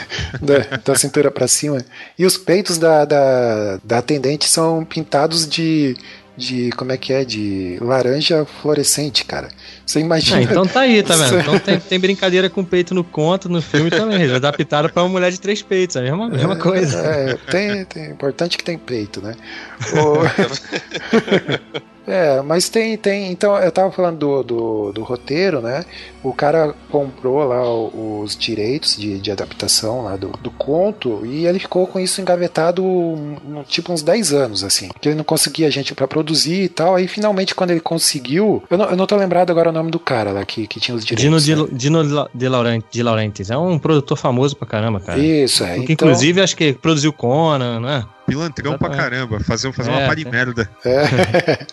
[laughs] da, da cintura pra cima. E os peitos da, da, da atendente são pintados de, de. Como é que é? De laranja fluorescente, cara. Você imagina. Ah, então tá aí, tá vendo? [laughs] Então tem, tem brincadeira com peito no conto, no filme também. Eles adaptaram pra uma mulher de três peitos, a mesma, mesma coisa. É, tem, tem, importante que tem peito, né? [laughs] O- [laughs] É, mas tem, tem. Então, eu tava falando do, do, do roteiro, né? O cara comprou lá os direitos de, de adaptação lá do, do conto e ele ficou com isso engavetado um, tipo uns 10 anos, assim. Que ele não conseguia gente para produzir e tal. Aí finalmente, quando ele conseguiu. Eu não, eu não tô lembrado agora o nome do cara lá que, que tinha os direitos. Dino, né? de, Dino de, Laurent, de Laurentiis. É um produtor famoso pra caramba, cara. Isso, é. Que, então- Inclusive, acho que produziu Conan, né? Pilantrão pra caramba. Fazer, fazer É, uma pá de é. merda. É.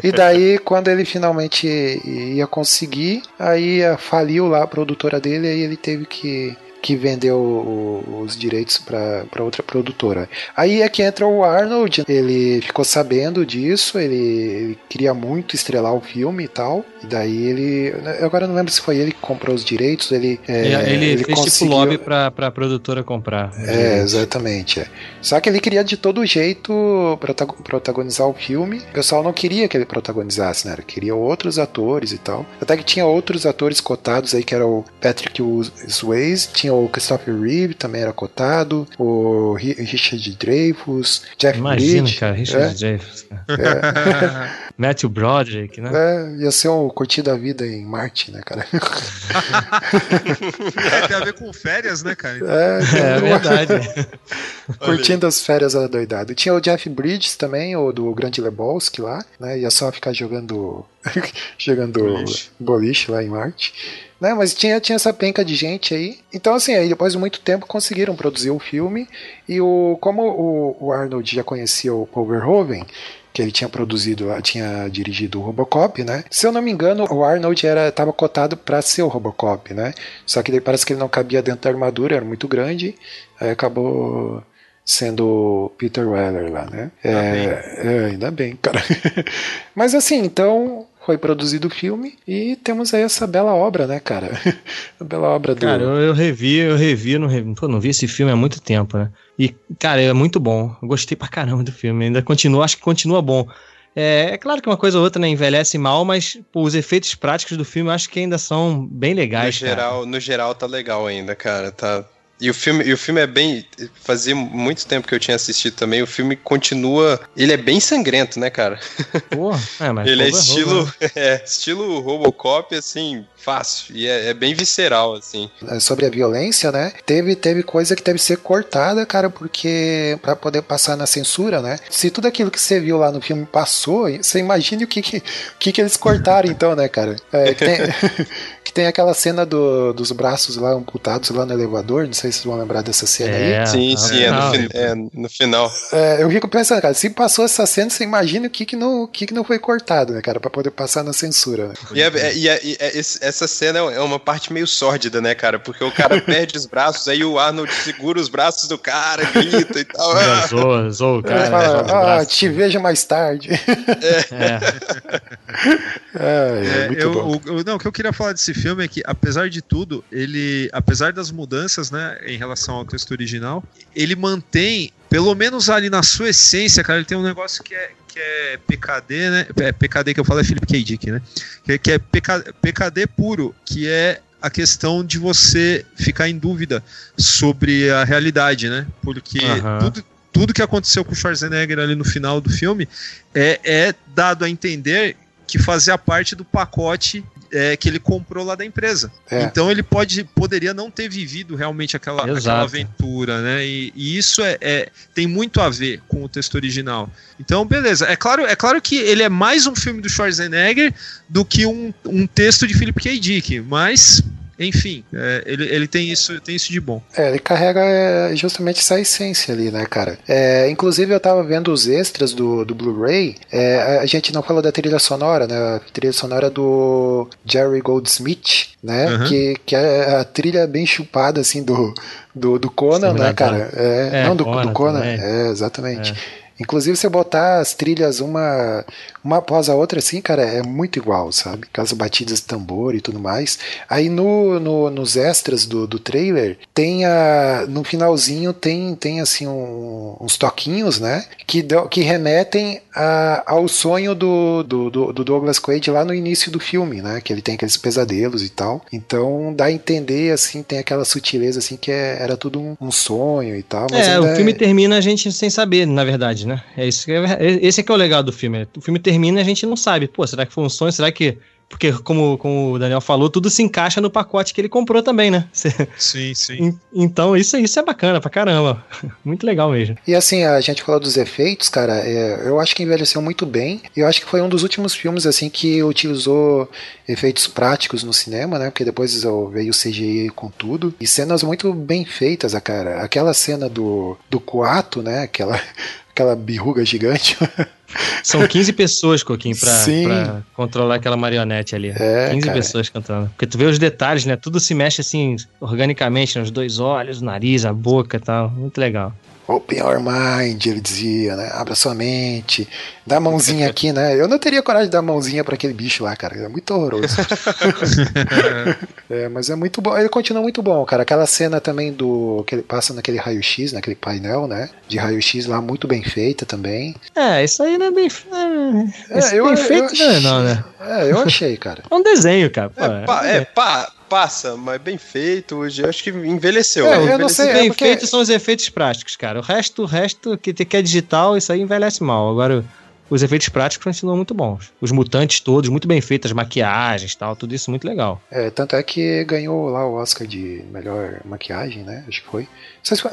[laughs] e daí, quando ele finalmente ia conseguir, aí faliu lá a produtora dele, aí ele teve que, que o- o- os direitos para outra produtora. Aí é que entra o Arnold, ele ficou sabendo disso, ele, ele queria muito estrelar o filme e tal, e daí ele. eu Agora não lembro se foi ele que comprou os direitos, ele. é, ele, fez tipo conseguiu- lobby pra, pra produtora comprar. é, exatamente. é. Só que ele queria de todo jeito protago- protagonizar o filme. O pessoal não queria que ele protagonizasse, né? Ele queria outros atores e tal. Até que tinha outros atores cotados aí, que era o Patrick Swayze, tinha o Christopher Reeve, também era cotado, o Ri- Richard Dreyfuss, Jeff Imagina, Bridges. cara, Richard é, Dreyfuss. [laughs] cara. Matthew Broderick, né? é, ia ser um curtido a vida em Marte, né, cara? É, [laughs] tem a ver com férias, né, cara? É, [laughs] É verdade. Curtindo as férias adoidado. Tinha o Jeff Bridges também, o do Grande Lebowski lá, né? Ia só ficar jogando [laughs] jogando Boliche. boliche. lá em Marte. Né, mas tinha, tinha essa penca de gente aí. Então, assim, aí depois de muito tempo conseguiram produzir o filme. E o, como o, o Arnold já conhecia o Paul Verhoeven, que ele tinha produzido, tinha dirigido o Robocop, né? Se eu não me engano, o Arnold era estava cotado para ser o Robocop, né? Só que parece que ele não cabia dentro da armadura, era muito grande, aí acabou sendo Peter Weller lá, né? É, é, ainda bem, cara. [laughs] Mas assim, então foi produzido o filme e temos aí essa bela obra, né, cara? [laughs] A bela obra do. Cara, eu, eu revi, eu revi, não, revi, pô, não vi esse filme há muito tempo, né? E, cara, é muito bom. Eu gostei pra caramba do filme. Ainda continua, acho que continua bom. É, é claro que uma coisa ou outra né, envelhece mal, mas pô, os efeitos práticos do filme eu acho que ainda são bem No legais. cara. geral, no geral tá legal ainda, cara. Tá. E o filme, e o filme é bem. Fazia muito tempo que eu tinha assistido também. O filme continua. Ele é bem sangrento, né, cara? Pô, é, mas ele é pô, estilo. [laughs] É, estilo Robocop, assim, fácil. E é, é bem visceral, assim. É, sobre a violência, né? Teve, teve coisa que teve que ser cortada, cara, porque para poder passar na censura, né? Se tudo aquilo que você viu lá no filme passou, você imagine o que que, o que, que eles cortaram [laughs] então, né, cara? É, que, tem, [laughs] que tem aquela cena do- dos braços lá amputados lá no elevador, não sei se vocês vão lembrar dessa cena aí. É, sim, tá sim, é no, fin- é no final. É, eu fico pensando, cara, se passou essa cena, você imagina o que que não, o que que não foi cortado, né, cara, pra poder passar na censura, né? E, é- é- e é- e é- essa cena é uma parte meio sórdida, né, cara? Porque o cara [laughs] perde os braços, aí o Arnold segura os braços do cara, grita e tal. Ah, zoa, zoa o cara. fala, os ah, braços. te vejo mais tarde. É, [laughs] É, é, É, muito eu, bom. o, o- não, o que eu queria falar desse filme é que, apesar de tudo, ele, apesar das mudanças, né, em relação ao texto original, ele mantém, pelo menos ali na sua essência, cara, ele tem um negócio que é, que é PKD, né? É PKD que eu falo é Philip K. Dick, né? Que, é PK, PKD puro, que é a questão de você ficar em dúvida sobre a realidade, né? Porque tudo, tudo que aconteceu com o Schwarzenegger ali no final do filme é, é dado a entender que fazia parte do pacote é, que ele comprou lá da empresa. É. Então ele pode, poderia não ter vivido realmente aquela, aquela aventura, né? E, e isso é, é- tem muito a ver com o texto original. Então, beleza. É claro, é claro que ele é mais um filme do Schwarzenegger do que um, um texto de Philip K. Dick, mas enfim, é, ele, ele tem isso, tem isso de bom. É, ele carrega é, justamente essa essência ali, né, cara? É, inclusive, eu tava vendo os extras do, do Blu-ray. é, a gente não falou da trilha sonora, né? A trilha sonora do Jerry Goldsmith, né? Uhum. Que, que é a trilha bem chupada, assim, do, do, do Conan, né, cara? É, É, não, do Conan do Conan. É, exatamente. Inclusive, você botar as trilhas uma, uma após a outra, assim, cara, é muito igual, sabe? Aquelas batidas de tambor e tudo mais. Aí no, no- nos extras do, do trailer, tem a. No finalzinho tem, tem assim, um- uns toquinhos, né? Que, que remetem a- ao sonho do, do, do- do Douglas Quaid lá no início do filme, né? Que ele tem aqueles pesadelos e tal. Então dá a entender, assim, tem aquela sutileza, assim, que é- era tudo um, um sonho e tal. Mas É, o filme termina a gente sem saber, na verdade, né? Né? É isso que é, esse é que é o legal do filme. O filme termina e a gente não sabe. Pô, será que foi um sonho? Será que porque, como, como o Daniel falou, tudo se encaixa no pacote que ele comprou também, né? [laughs] Sim, sim. Então, isso, isso é bacana pra caramba. [laughs] Muito legal mesmo. E assim, a gente falou dos efeitos, cara, é, eu acho que envelheceu muito bem. Eu acho que foi um dos últimos filmes, assim, que utilizou efeitos práticos no cinema, né? Porque depois veio o CGI com tudo. E cenas muito bem feitas, cara. Aquela cena do, do coato, né? Aquela, aquela birruga gigante. [laughs] São 15 pessoas, Coquinho, pra, pra, controlar aquela marionete ali. É, 15 cara. pessoas cantando. Porque tu vê os detalhes, né? Tudo se mexe assim, organicamente, nos dois olhos, o nariz, a boca e tal. Muito legal. Open your mind, ele dizia, né? Abra sua mente. Dá a mãozinha aqui, né? Eu não teria coragem de dar a mãozinha para aquele bicho lá, cara. É muito horroroso. [laughs] é, mas é muito bom. Ele continua muito bom, cara. Aquela cena também do. que ele passa naquele raio-x, naquele painel, né? De raio-x lá, muito bem feita também. É, isso aí não é bem. É, é eu, bem feito, eu achei, não, né? É, eu achei, cara. É um desenho, cara. Pô, é, pá, é, pá, passa, mas bem feito hoje. Eu acho que envelheceu. É, eu envelheceu. não sei, é bem porque- feito são os efeitos práticos, cara. O resto, o resto que, que é digital, isso aí envelhece mal. Agora, os efeitos práticos continuam muito bons. Os mutantes todos, muito bem feitos, as maquiagens tal, tudo isso muito legal. É, tanto é que ganhou lá o Oscar de melhor maquiagem, né? Acho que foi.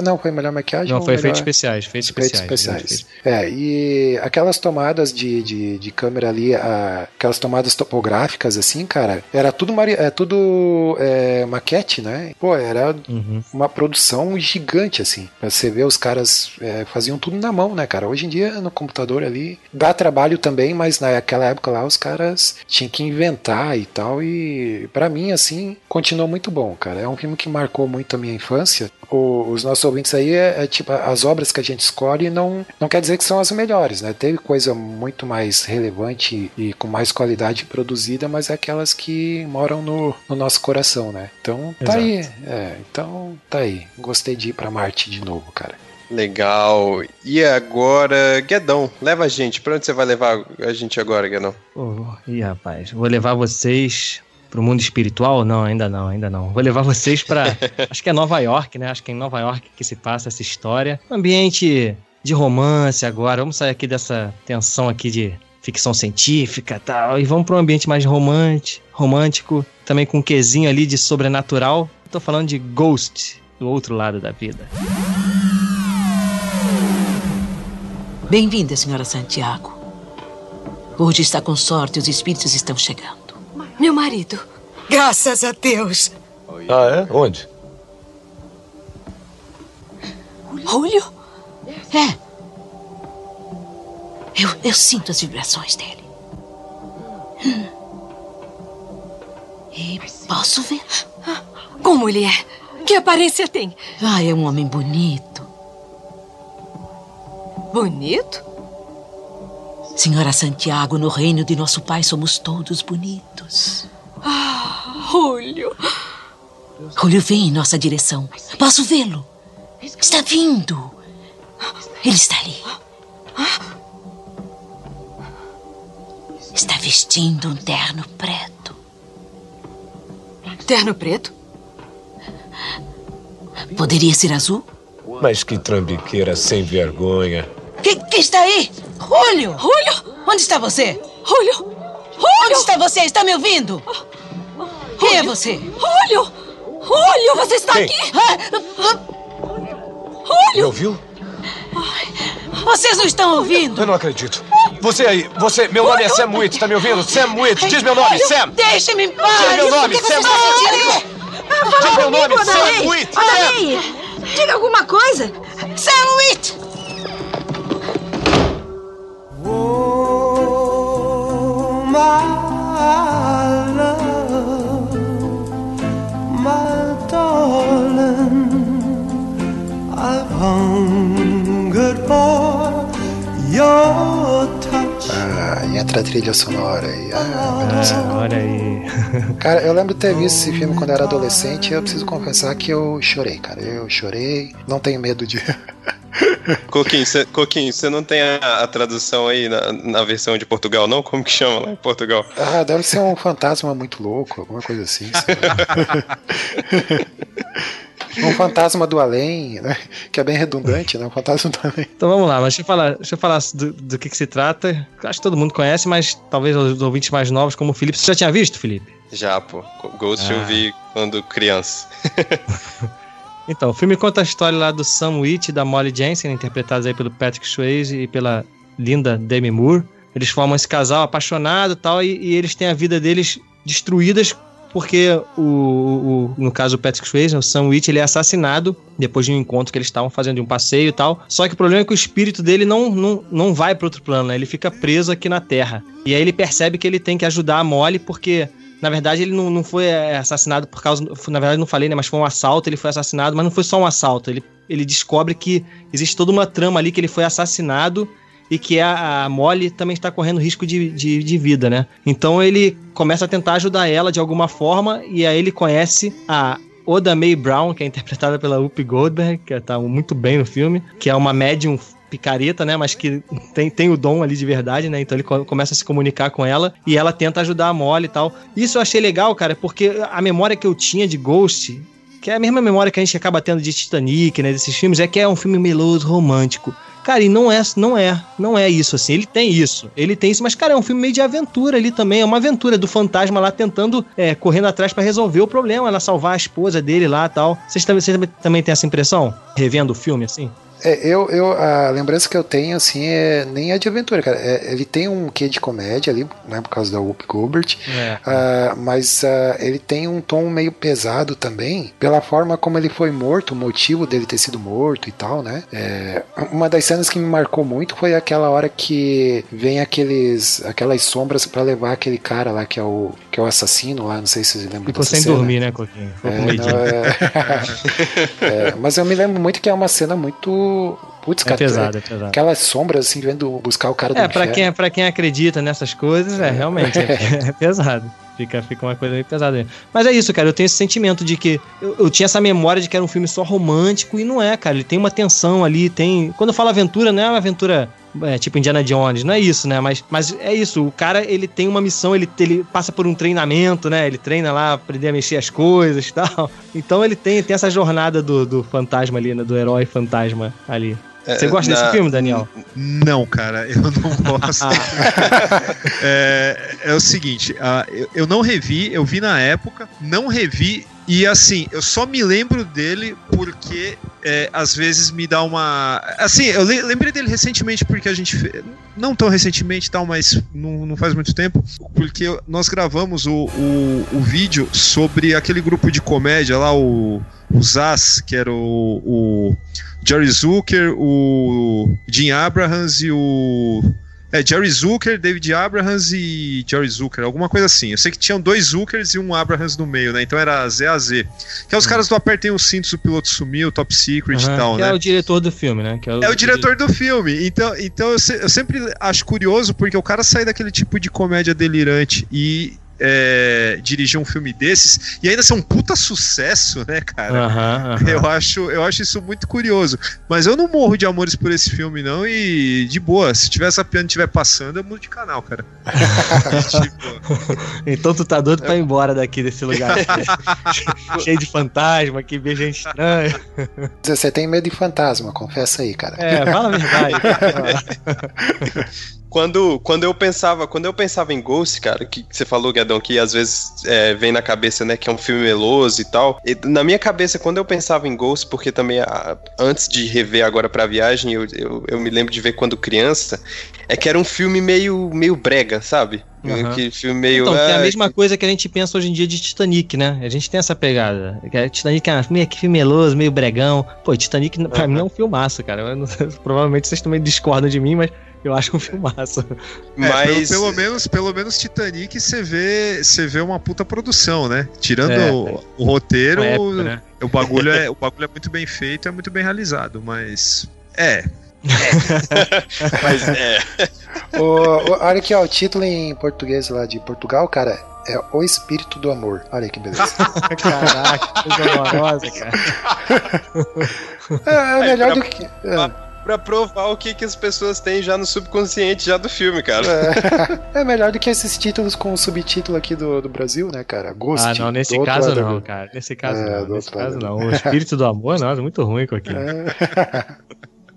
Não, foi- melhor maquiagem Não, foi melhor... efeitos especiais, efeitos Efeitos especiais. especiais. É, e aquelas tomadas de, de, de câmera ali, a- aquelas tomadas topográficas, assim, cara, era tudo, mari- é, tudo é, maquete, né? Pô, era Uhum. uma produção gigante, assim. Pra você ver, os caras é, faziam tudo na mão, né, cara? Hoje em dia, no computador ali, dá trabalho também, mas naquela época lá, os caras tinham que inventar e tal. E pra mim, assim, continuou muito bom, cara. É um filme que marcou muito a minha infância. O- os nossos ouvintes aí, é, é tipo, as obras que a gente escolhe não, não quer dizer que são as melhores, né? Teve coisa muito mais relevante e com mais qualidade produzida, mas é aquelas que moram no, no nosso coração, né? Então, tá Exato. aí. É, então, tá aí. Gostei de ir pra Marte de novo, cara. Legal. E agora, Guedão, leva a gente. Pra onde você vai levar a gente agora, Guedão? Pô, ih, rapaz, vou levar vocês pro mundo espiritual? Não, ainda não, ainda não. Vou levar vocês pra. [laughs] acho que é Nova York, né? Acho que é em Nova York que se passa essa história. Um ambiente de romance agora. Vamos sair aqui dessa tensão aqui de ficção científica e tal. E vamos pra um ambiente mais romântico, romântico, também com um quesinho ali de sobrenatural. Tô falando de Ghost, do outro lado da vida. Bem-vinda, senhora Santiago. Hoje está com sorte, os espíritos estão chegando. Meu marido. Graças a Deus. Ah, é? Onde? Julio? É. Eu, eu sinto as vibrações dele. Hum. E posso ver? Como ele é? Que aparência tem? Ah, é um homem bonito. Bonito? Senhora Santiago, no reino de nosso pai somos todos bonitos. Ah, Julio. Julio vem em nossa direção. Posso vê-lo? Está vindo. Ele está ali. Está vestindo um terno preto. Terno preto? Poderia ser azul? Mas que trambiqueira sem vergonha. Que, quem está aí? Julio! Julio! Onde está você? Julio! Onde está você? Está me ouvindo? Quem é você? Julio! Julio, você está Quem? aqui? Ah, Me ouviu? Vocês não estão ouvindo? Eu não acredito. Você aí, você, meu nome é Sam Witt, tá me ouvindo? Sam Witt, diz meu nome, Julio, Sam! Deixe-me em paz! Diz meu nome, Sam está aqui? Diz meu nome, Sam Witt! Diga alguma coisa! Sam Witt! My love, my darling, I've hungered for your. Ah, e entra a trilha sonora aí. Ah. Ah, olha aí. [laughs] Cara, eu lembro de ter visto esse filme quando eu era adolescente e eu preciso confessar que eu chorei, cara. Eu chorei, não tenho medo de. [laughs] Coquinho, você Coquinho, você não tem a, a tradução aí na, na versão de Portugal, não? Como que chama lá em Portugal? Ah, deve ser um fantasma muito louco, alguma coisa assim. [laughs] Um fantasma do além, né? Que é bem redundante, né? Um fantasma do além. Então vamos lá, mas deixa eu falar, deixa eu falar do, do que, que se trata. Acho que todo mundo conhece, mas talvez os ouvintes mais novos, como o Felipe. Você já tinha visto, Felipe? Já, pô. Ghost Ah. eu vi quando criança. [laughs] Então, o filme conta a história lá do Sam Witch e da Molly Jensen, interpretados aí pelo Patrick Swayze e pela linda Demi Moore. Eles formam esse casal apaixonado e tal, e, e eles têm a vida deles destruídas porque o, o- no caso o Patrick Swayze, o Sam Witch, ele é assassinado depois de um encontro que eles estavam fazendo de um passeio e tal. Só que o problema é que o espírito dele não, não, não vai para outro plano, né? Ele fica preso aqui na Terra. E aí ele percebe que ele tem que ajudar a Molly porque na verdade, ele não, não foi é, assassinado por causa. Na verdade, não falei, né? Mas foi um assalto, ele foi assassinado, mas não foi só um assalto. Ele, ele descobre que existe toda uma trama ali que ele foi assassinado e que a, a Molly também está correndo risco de, de, de vida, né? Então ele começa a tentar ajudar ela de alguma forma, e aí ele conhece a Oda Mae Brown, que é interpretada pela Whoopi Goldberg, que tá muito bem no filme, que é uma médium picareta, né? Mas que tem, tem o dom ali de verdade, né? Então ele co- começa a se comunicar com ela e ela tenta ajudar a Molly e tal. Isso eu achei legal, cara, porque a memória que eu tinha de Ghost, que é a mesma memória que a gente acaba tendo de Titanic, né? Desses filmes, é que é um filme meloso, romântico. Cara, e não é, não é, não é isso, assim. Ele tem isso, ele tem isso, mas, cara, é um filme meio de aventura ali também. É uma aventura do fantasma lá tentando, é, correndo atrás pra resolver o problema, ela salvar a esposa dele lá e tal. Vocês também, vocês também têm essa impressão? Revendo o filme, assim? É, eu, eu, a lembrança que eu tenho, assim, é nem é de aventura, cara. É, ele tem um quê de comédia ali, né, por causa da Whoopi Goldberg, É. ah, mas ah, ele tem um tom meio pesado também, pela forma como ele foi morto, o motivo dele ter sido morto e tal, né? É, uma das cenas que me marcou muito foi aquela hora que vem aqueles, aquelas sombras pra levar aquele cara lá que é o, que é o assassino lá, não sei se vocês lembram Ficou sem cena. dormir, né, Coquinho? Ficou com É, medinho. não, é- [laughs] É, mas eu me lembro muito que é uma cena muito. Putz, É cara. pesado, é pesado. Aquelas sombras, assim, vendo buscar o cara do É, pra inferno. quem, pra quem acredita nessas coisas, é, realmente, é, é [laughs] pesado. Fica, fica uma coisa meio pesada. Mas é isso, cara, eu tenho esse sentimento de que eu, eu tinha essa memória de que era um filme só romântico e não é, cara. Ele tem uma tensão ali, tem. Quando eu falo aventura, não é uma aventura é, tipo Indiana Jones, não é isso, né? Mas, mas é isso, o cara ele tem uma missão, ele, ele passa por um treinamento, né? Ele treina lá, aprender a mexer as coisas e tal. Então ele tem, tem essa jornada do, do fantasma ali, né? Do herói fantasma ali. É, Você gosta na- desse filme, Daniel? Não, cara, eu não [laughs] gosto. é, é o seguinte, ah, eu, eu não revi, eu vi na época, não revi, e assim, eu só me lembro dele porque é, às vezes me dá uma. Assim, eu le- lembrei dele recentemente porque a gente. fe- Não tão recentemente, tal, mas não, não faz muito tempo. Porque nós gravamos o, o, o vídeo sobre aquele grupo de comédia lá, o, o Zaz, que era o, o Jerry Zucker, o Jim Abrahams e o. É, Jerry Zucker, David Abrahams e Jerry Zucker, alguma coisa assim. Eu sei que tinham dois Zuckers e um Abrahams no meio, né? Então era Z a Z. Que é os caras do Apertem os Cintos, o Piloto Sumiu, Top Secret Aham, e tal, que né? é o diretor do filme, né? Que É o diretor do filme. Então, então eu, se- eu sempre acho curioso porque o cara sai daquele tipo de comédia delirante e é, dirigir um filme desses e ainda ser um puta sucesso, né, cara? Eu acho, eu acho isso muito curioso. Mas eu não morro de amores por esse filme, não. E de boa, se tiver essa piano estiver passando, eu mudo de canal, cara. [laughs] Então tu tá doido pra ir embora daqui desse lugar. [laughs] Cheio de fantasma, que vê gente estranha. Você tem medo de fantasma, confessa aí, cara. É, fala a verdade. [laughs] Quando, quando eu pensava, quando eu pensava em Ghost, cara, que você falou, Guedão, que às vezes é, vem na cabeça, né, que é um filme meloso e tal. E na minha cabeça, quando eu pensava em Ghost, porque também a- antes de rever agora pra viagem, eu, eu, eu me lembro de ver quando criança, é que era um filme meio, meio brega, sabe? Aham. Que filme meio. Então, é a ah, mesma coisa que a gente pensa hoje em dia de Titanic, né? A gente tem essa pegada. Que é- Titanic é meio que filme meloso, meio bregão. Pô, Titanic pra mim é um filmaço, cara. Não- provavelmente vocês também discordam de mim, mas eu acho um filmaço. É, pelo, pelo menos, pelo menos Titanic você vê, você vê uma puta produção, né? Tirando É, o, o roteiro, época, né? o bagulho é, o bagulho é muito bem feito, é muito bem realizado, mas é. [laughs] Mas é. O, o- olha aqui, ó, o título em português lá de Portugal, cara, é O Espírito do Amor. Olha aí que beleza. [laughs] Caraca, que coisa horrorosa, cara. É, é melhor pra- do que. é. Pra provar o que, que as pessoas têm já no subconsciente já do filme, cara. É, [laughs] é melhor do que esses títulos com o subtítulo aqui do, do Brasil, né, cara? Ghost. Ah, não, nesse caso não, do- cara. Nesse caso É, não. do Nesse caso lado. não. O espírito do amor, não, é muito ruim com aquilo. É.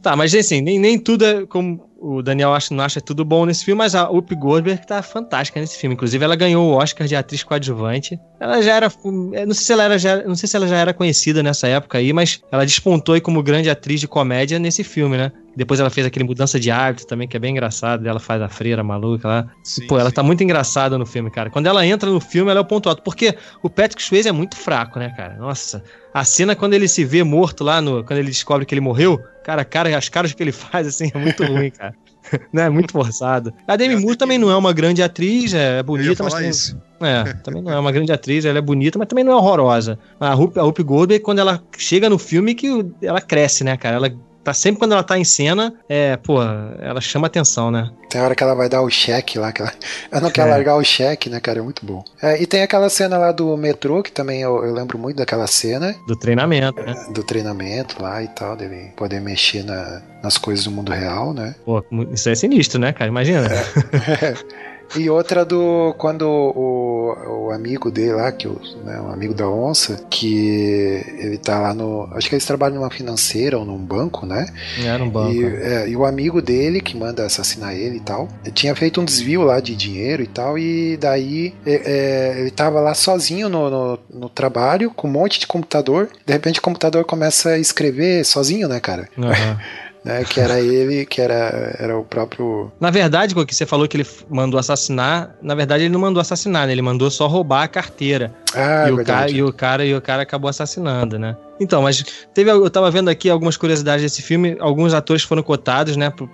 Tá, mas assim, nem, nem tudo é como o Daniel acha, não acha tudo bom nesse filme, mas a Whoopi Goldberg tá fantástica nesse filme. Inclusive, ela ganhou o Oscar de atriz coadjuvante. Ela já era. eu Não sei se ela era já, não sei se ela já era conhecida nessa época aí, mas ela despontou aí como grande atriz de comédia nesse filme, né? Depois ela fez aquele Mudança de Hábito também, que é bem engraçado. Ela faz a freira maluca lá. Sim, Pô, ela sim. tá muito engraçada no filme, cara. Quando ela entra no filme, ela é o ponto alto. Porque o Patrick Swayze é muito fraco, né, cara? Nossa. A cena quando ele se vê morto lá, no, quando ele descobre que ele morreu, cara, cara, as caras que ele [laughs] faz, assim, é muito ruim, cara. [laughs] né? Muito forçado. A Demi Moore também não é uma grande atriz, é ia bonita, mas também, isso. é, também não é uma grande atriz, ela é bonita, mas também não é horrorosa. A Whoopi, a Goldberg, quando ela chega no filme, que ela cresce, né, cara? Ela tá sempre quando ela tá em cena, é, pô, ela chama atenção, né? Tem hora que ela vai dar o cheque lá, que ela, [laughs] ela não quer É. largar o cheque, né, cara? É muito bom. É, e tem aquela cena lá do metrô, que também eu, eu lembro muito daquela cena, Do treinamento, né? do treinamento lá e tal, dele poder mexer na- nas coisas do mundo real, né? Pô, isso é sinistro, né, cara? Imagina. [laughs] [laughs] E outra do quando o, o amigo dele lá, que o, né, um amigo da onça, que ele tá lá no. Acho que eles trabalham numa financeira ou num banco, né? Era um banco. E, né? é, e o amigo dele, que manda assassinar ele e tal, tinha feito um desvio lá de dinheiro e tal, e daí é, é, ele tava lá sozinho no, no, no trabalho, com um monte de computador. De repente o computador começa a escrever sozinho, né, cara? Aham. [laughs] Né, que era ele, que era, era o próprio. Na verdade, que você falou que ele mandou assassinar, na verdade ele não mandou assassinar, né? Ele mandou só roubar a carteira. Ah, e, o verdade. cara, e, o cara, e o cara acabou assassinando, né? Então, mas teve, eu tava vendo aqui algumas curiosidades desse filme. Alguns atores foram cotados, né? Pro,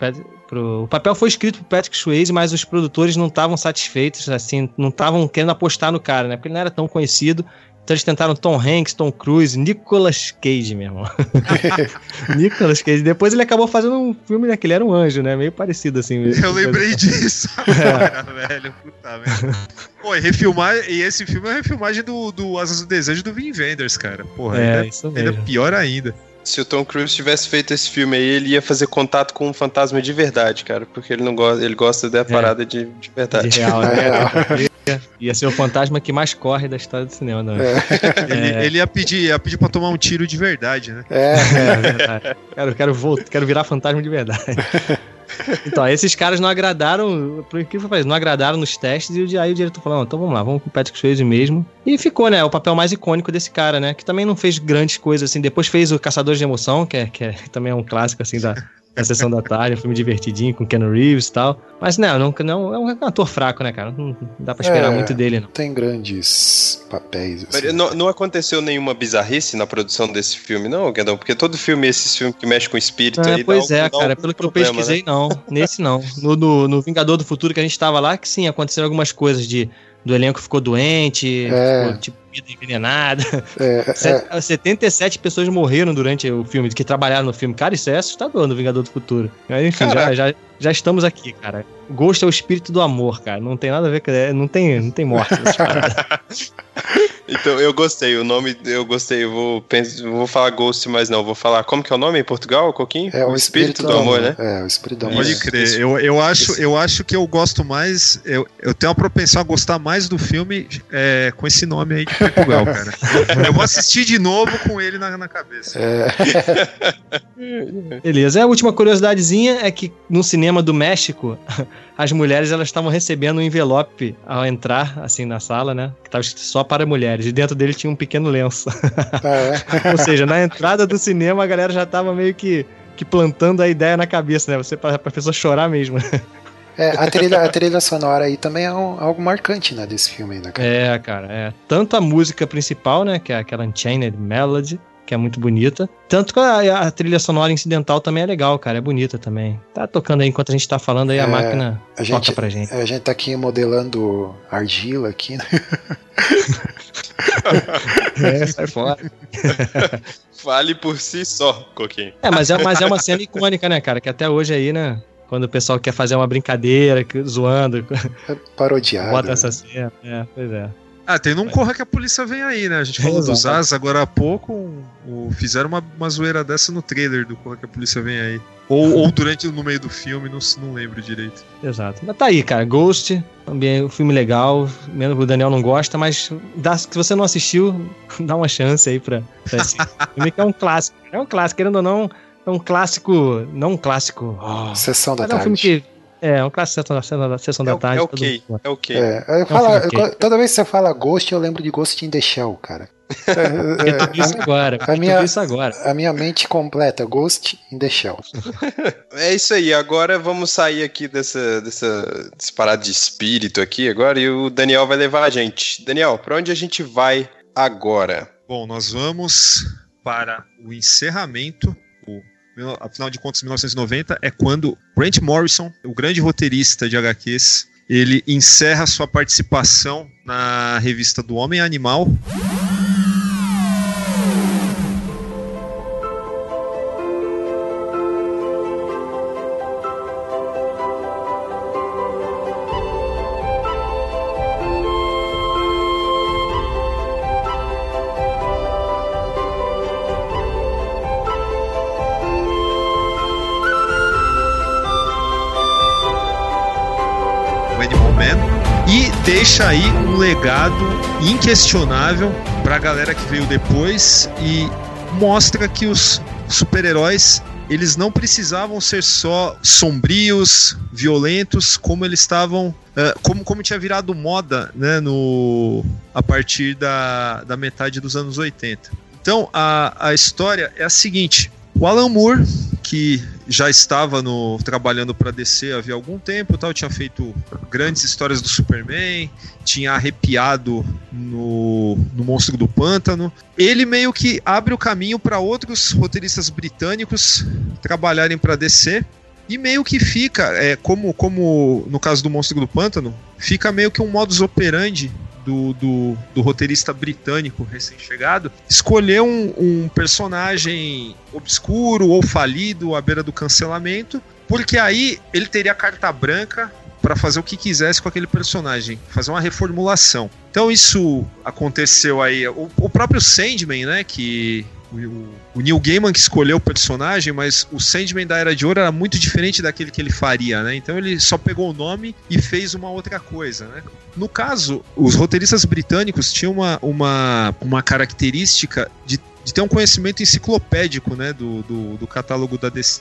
pro- o papel foi escrito por Patrick Swayze, mas os produtores não estavam satisfeitos, assim, não estavam querendo apostar no cara, né? Porque ele não era tão conhecido. Então eles tentaram Tom Hanks, Tom Cruise, Nicolas Cage, meu irmão. [laughs] Nicolas Cage. Depois ele acabou fazendo um filme, né? Que ele era um anjo, né? Meio parecido assim. Eu lembrei disso [laughs] agora, velho. Puta merda. Pô, e refilmar. E esse filme é a refilmagem do, do Asas do Desejo do Vin Wenders, cara. Porra, É, ainda, isso ainda mesmo. pior ainda. Se o Tom Cruise tivesse feito esse filme aí, ele ia fazer contato com um fantasma de verdade, cara. Porque ele não gosta, ele gosta da parada de, de verdade. De real, né? [laughs] É. Ia, ia ser o fantasma que mais corre da história do cinema, né? Ele, É. ele ia, pedir, ia pedir pra tomar um tiro de verdade, né? É, É verdade. Quero, quero, voltar, quero virar fantasma de verdade. [laughs] Então, esses caras não agradaram, por incrível que não agradaram nos testes e aí o diretor falou, "Não, então vamos lá, vamos com o Patrick Swayze mesmo. E ficou, né, o papel mais icônico desse cara, né, que também não fez grandes coisas, assim, depois fez o Caçadores de Emoção, que, é, que é- [laughs] também é um clássico, assim, da, da Sessão da Tarde, um filme divertidinho com Ken Reeves e tal. Mas, não, não, não é um ator fraco, né, cara, não, não dá pra esperar É. muito dele, não. tem grandes papéis. Mas assim. Não, não aconteceu nenhuma bizarrice na produção desse filme, não, Guedão? Porque todo filme, esses filmes que mexem com espírito É, aí, pois dá, é, cara. Pelo que eu problema, pesquisei, né? não. Nesse não. No, no, no Vingador do Futuro que a gente tava lá, que sim, aconteceram algumas coisas de do elenco ficou doente, É. ficou tipo comida envenenada. É, é, [laughs] Set- 77 pessoas morreram durante o filme, que trabalharam no filme. Cara, isso é assustador no Vingador do Futuro. Mas, enfim, já, já, já estamos aqui, cara. Ghost é o espírito do amor, cara. Não tem nada a ver com. é, Não tem, não tem morte. [laughs] Então, eu gostei. O nome, eu gostei. Eu vou, pens- eu vou falar Ghost, mas não. Vou falar. Como que é o nome em Portugal, Coquinho? é o espírito, do amor, né? É, o espírito do amor. Pode crer. Eu, eu, acho, eu acho que eu gosto mais. Eu, eu tenho uma propensão a gostar mais do filme é, com esse nome aí Portugal, cara. Eu vou assistir de novo com ele na, na cabeça. É, [laughs] Beleza. E a última curiosidadezinha é que no cinema do México, [laughs] as mulheres elas estavam recebendo um envelope ao entrar, assim, na sala, né? Que estava escrito só para mulheres. E dentro dele tinha um pequeno lenço. é. [laughs] Ou seja, na entrada do cinema a galera já tava meio que, que plantando a ideia na cabeça, né? Você pra, pra pessoa chorar mesmo. É, a, trilha, a trilha sonora aí também é um- algo marcante, né, desse filme aí, né, cara? É, cara, é. Tanto a música principal, né? Que é aquela Unchained Melody, que é muito bonita. Tanto que a, a trilha sonora incidental também é legal, cara. É bonita também. Tá tocando aí enquanto a gente tá falando aí, a É, máquina a gente- toca pra gente. A gente tá aqui modelando argila aqui, né? [laughs] É, sai fora. Fale por si só, Coquinho. É, mas é, mas é uma cena icônica, né, cara? Que até hoje aí, né? Quando o pessoal quer fazer uma brincadeira, zoando, É parodiado. bota né? essa cena. É, pois é. Ah, tem Não Corra que a Polícia Vem Aí, né? A gente falou Exato. dos As agora há pouco. o- fizeram uma, uma zoeira dessa no trailer do Corra que a Polícia Vem Aí. Ou, ou durante, no meio do filme, não, não lembro direito. Exato. Mas tá aí, cara. Ghost, também um filme legal. Mesmo que o Daniel não gosta, mas dá, se você não assistiu, [laughs] dá uma chance aí pra, pra esse [laughs] filme, que é um clássico. É um clássico, querendo ou não, é um clássico. Não um clássico. ó, Sessão da mas é um filme tarde. que. É, um clássico sessão da, sessão da, sessão da É, tarde. é ok, é ok. É, eu um falo- ok. toda vez que você fala Ghost, eu lembro de Ghost in the Shell, cara. É, [laughs] Eu vi isso agora. a eu minha- isso agora. A minha mente completa, Ghost in the Shell. [laughs] É isso aí, agora vamos sair aqui dessa, dessa, desse parado de espírito aqui agora e o Daniel vai levar a gente. Daniel, pra onde a gente vai agora? Bom, nós vamos para o encerramento. Afinal de contas, 1990 é quando Grant Morrison, o grande roteirista de HQs, ele encerra sua participação na revista do Homem Animal. Deixa aí um legado inquestionável pra galera que veio depois e mostra que os super-heróis eles não precisavam ser só sombrios, violentos, como eles estavam, eh, como, como tinha virado moda, né, no, a partir da, da metade dos anos 80. Então a, a história é a seguinte: o Alan Moore, que já estava no, trabalhando para DC havia algum tempo, tal, tinha feito grandes histórias do Superman, tinha arrepiado no, no Monstro do Pântano. Ele meio que abre o caminho para outros roteiristas britânicos trabalharem para DC. E meio que fica, é, como, como no caso do Monstro do Pântano, fica meio que um modus operandi do, do, do roteirista britânico recém-chegado, escolher um, um personagem obscuro ou falido à beira do cancelamento, porque aí ele teria carta branca para fazer o que quisesse com aquele personagem, fazer uma reformulação. Então isso aconteceu aí. O, o próprio Sandman, né, que o, o Neil Gaiman que escolheu o personagem, mas o Sandman da Era de Ouro era muito diferente daquele que ele faria, né? Então ele só pegou o nome e fez uma outra coisa, né? No caso, os roteiristas britânicos tinham uma, uma, uma característica de, de ter um conhecimento enciclopédico, né, do, do, do catálogo da DC.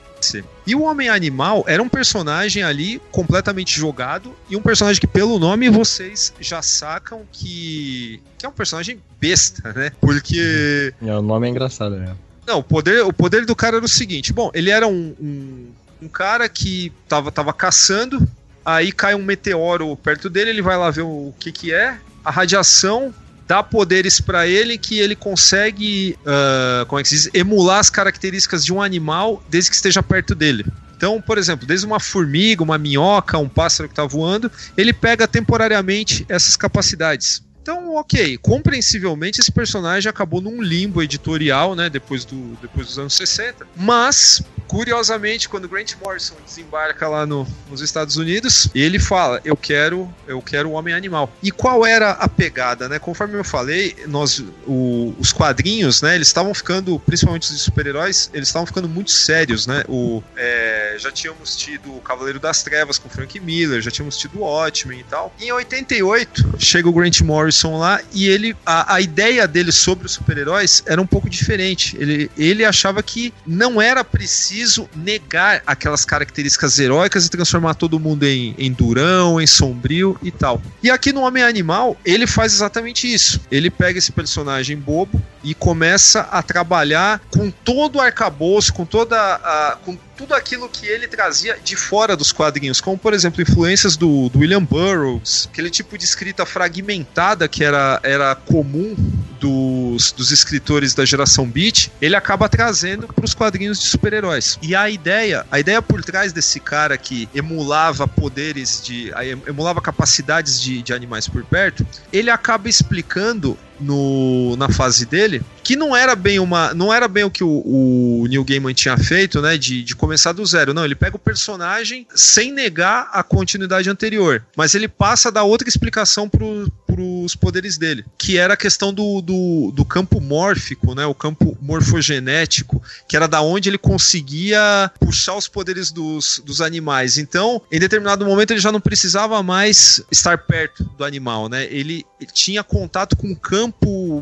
E o Homem Animal era um personagem ali completamente jogado e um personagem que pelo nome vocês já sacam que, que é um personagem besta, né? Porque É, o nome é engraçado, né? não, o poder, o poder do cara era o seguinte: bom, ele era um, um, um cara que tava, tava caçando, aí cai um meteoro perto dele, ele vai lá ver o que que é, a radiação dá poderes pra ele que ele consegue, ah, como é que se diz, emular as características de um animal desde que esteja perto dele. Então, por exemplo, desde uma formiga, uma minhoca, um pássaro que está voando, ele pega temporariamente essas capacidades. Então, ok, compreensivelmente esse personagem acabou num limbo editorial, né, depois, do, depois dos anos 60. Mas, curiosamente, quando Grant Morrison desembarca lá no, nos Estados Unidos, ele fala: Eu quero, eu quero o Homem-Animal. E qual era a pegada, né? Conforme eu falei, nós, o- os quadrinhos, né, eles estavam ficando, principalmente os super-heróis, eles estavam ficando muito sérios, né? O, é, já tínhamos tido o Cavaleiro das Trevas com Frank Miller, já tínhamos tido o Watchmen e tal. E em 88, chega o Grant Morrison lá e ele a, a ideia dele sobre os super-heróis era um pouco diferente. Ele, ele achava que não era preciso negar aquelas características heróicas e transformar todo mundo em, em durão, em sombrio e tal. E aqui no Homem Animal, ele faz exatamente isso. Ele pega esse personagem bobo e começa a trabalhar com todo o arcabouço, com toda a, com tudo aquilo que ele trazia de fora dos quadrinhos, como por exemplo influências do, do William Burroughs, aquele tipo de escrita fragmentada que era, era comum dos, dos escritores da geração Beat, ele acaba trazendo para os quadrinhos de super-heróis. E a ideia, a ideia por trás desse cara que emulava poderes de, emulava capacidades de, de animais por perto, ele acaba explicando no, na fase dele, que não era bem uma. Não era bem o que o, o Neil Gaiman tinha feito, né? De, de começar do zero. Não, ele pega o personagem sem negar a continuidade anterior. Mas ele passa a dar outra explicação pro, pros poderes dele. Que era a questão do, do, do campo mórfico, né? O campo morfogenético, que era da onde ele conseguia puxar os poderes dos, dos animais. Então, em determinado momento, ele já não precisava mais estar perto do animal, né? Ele tinha contato com o campo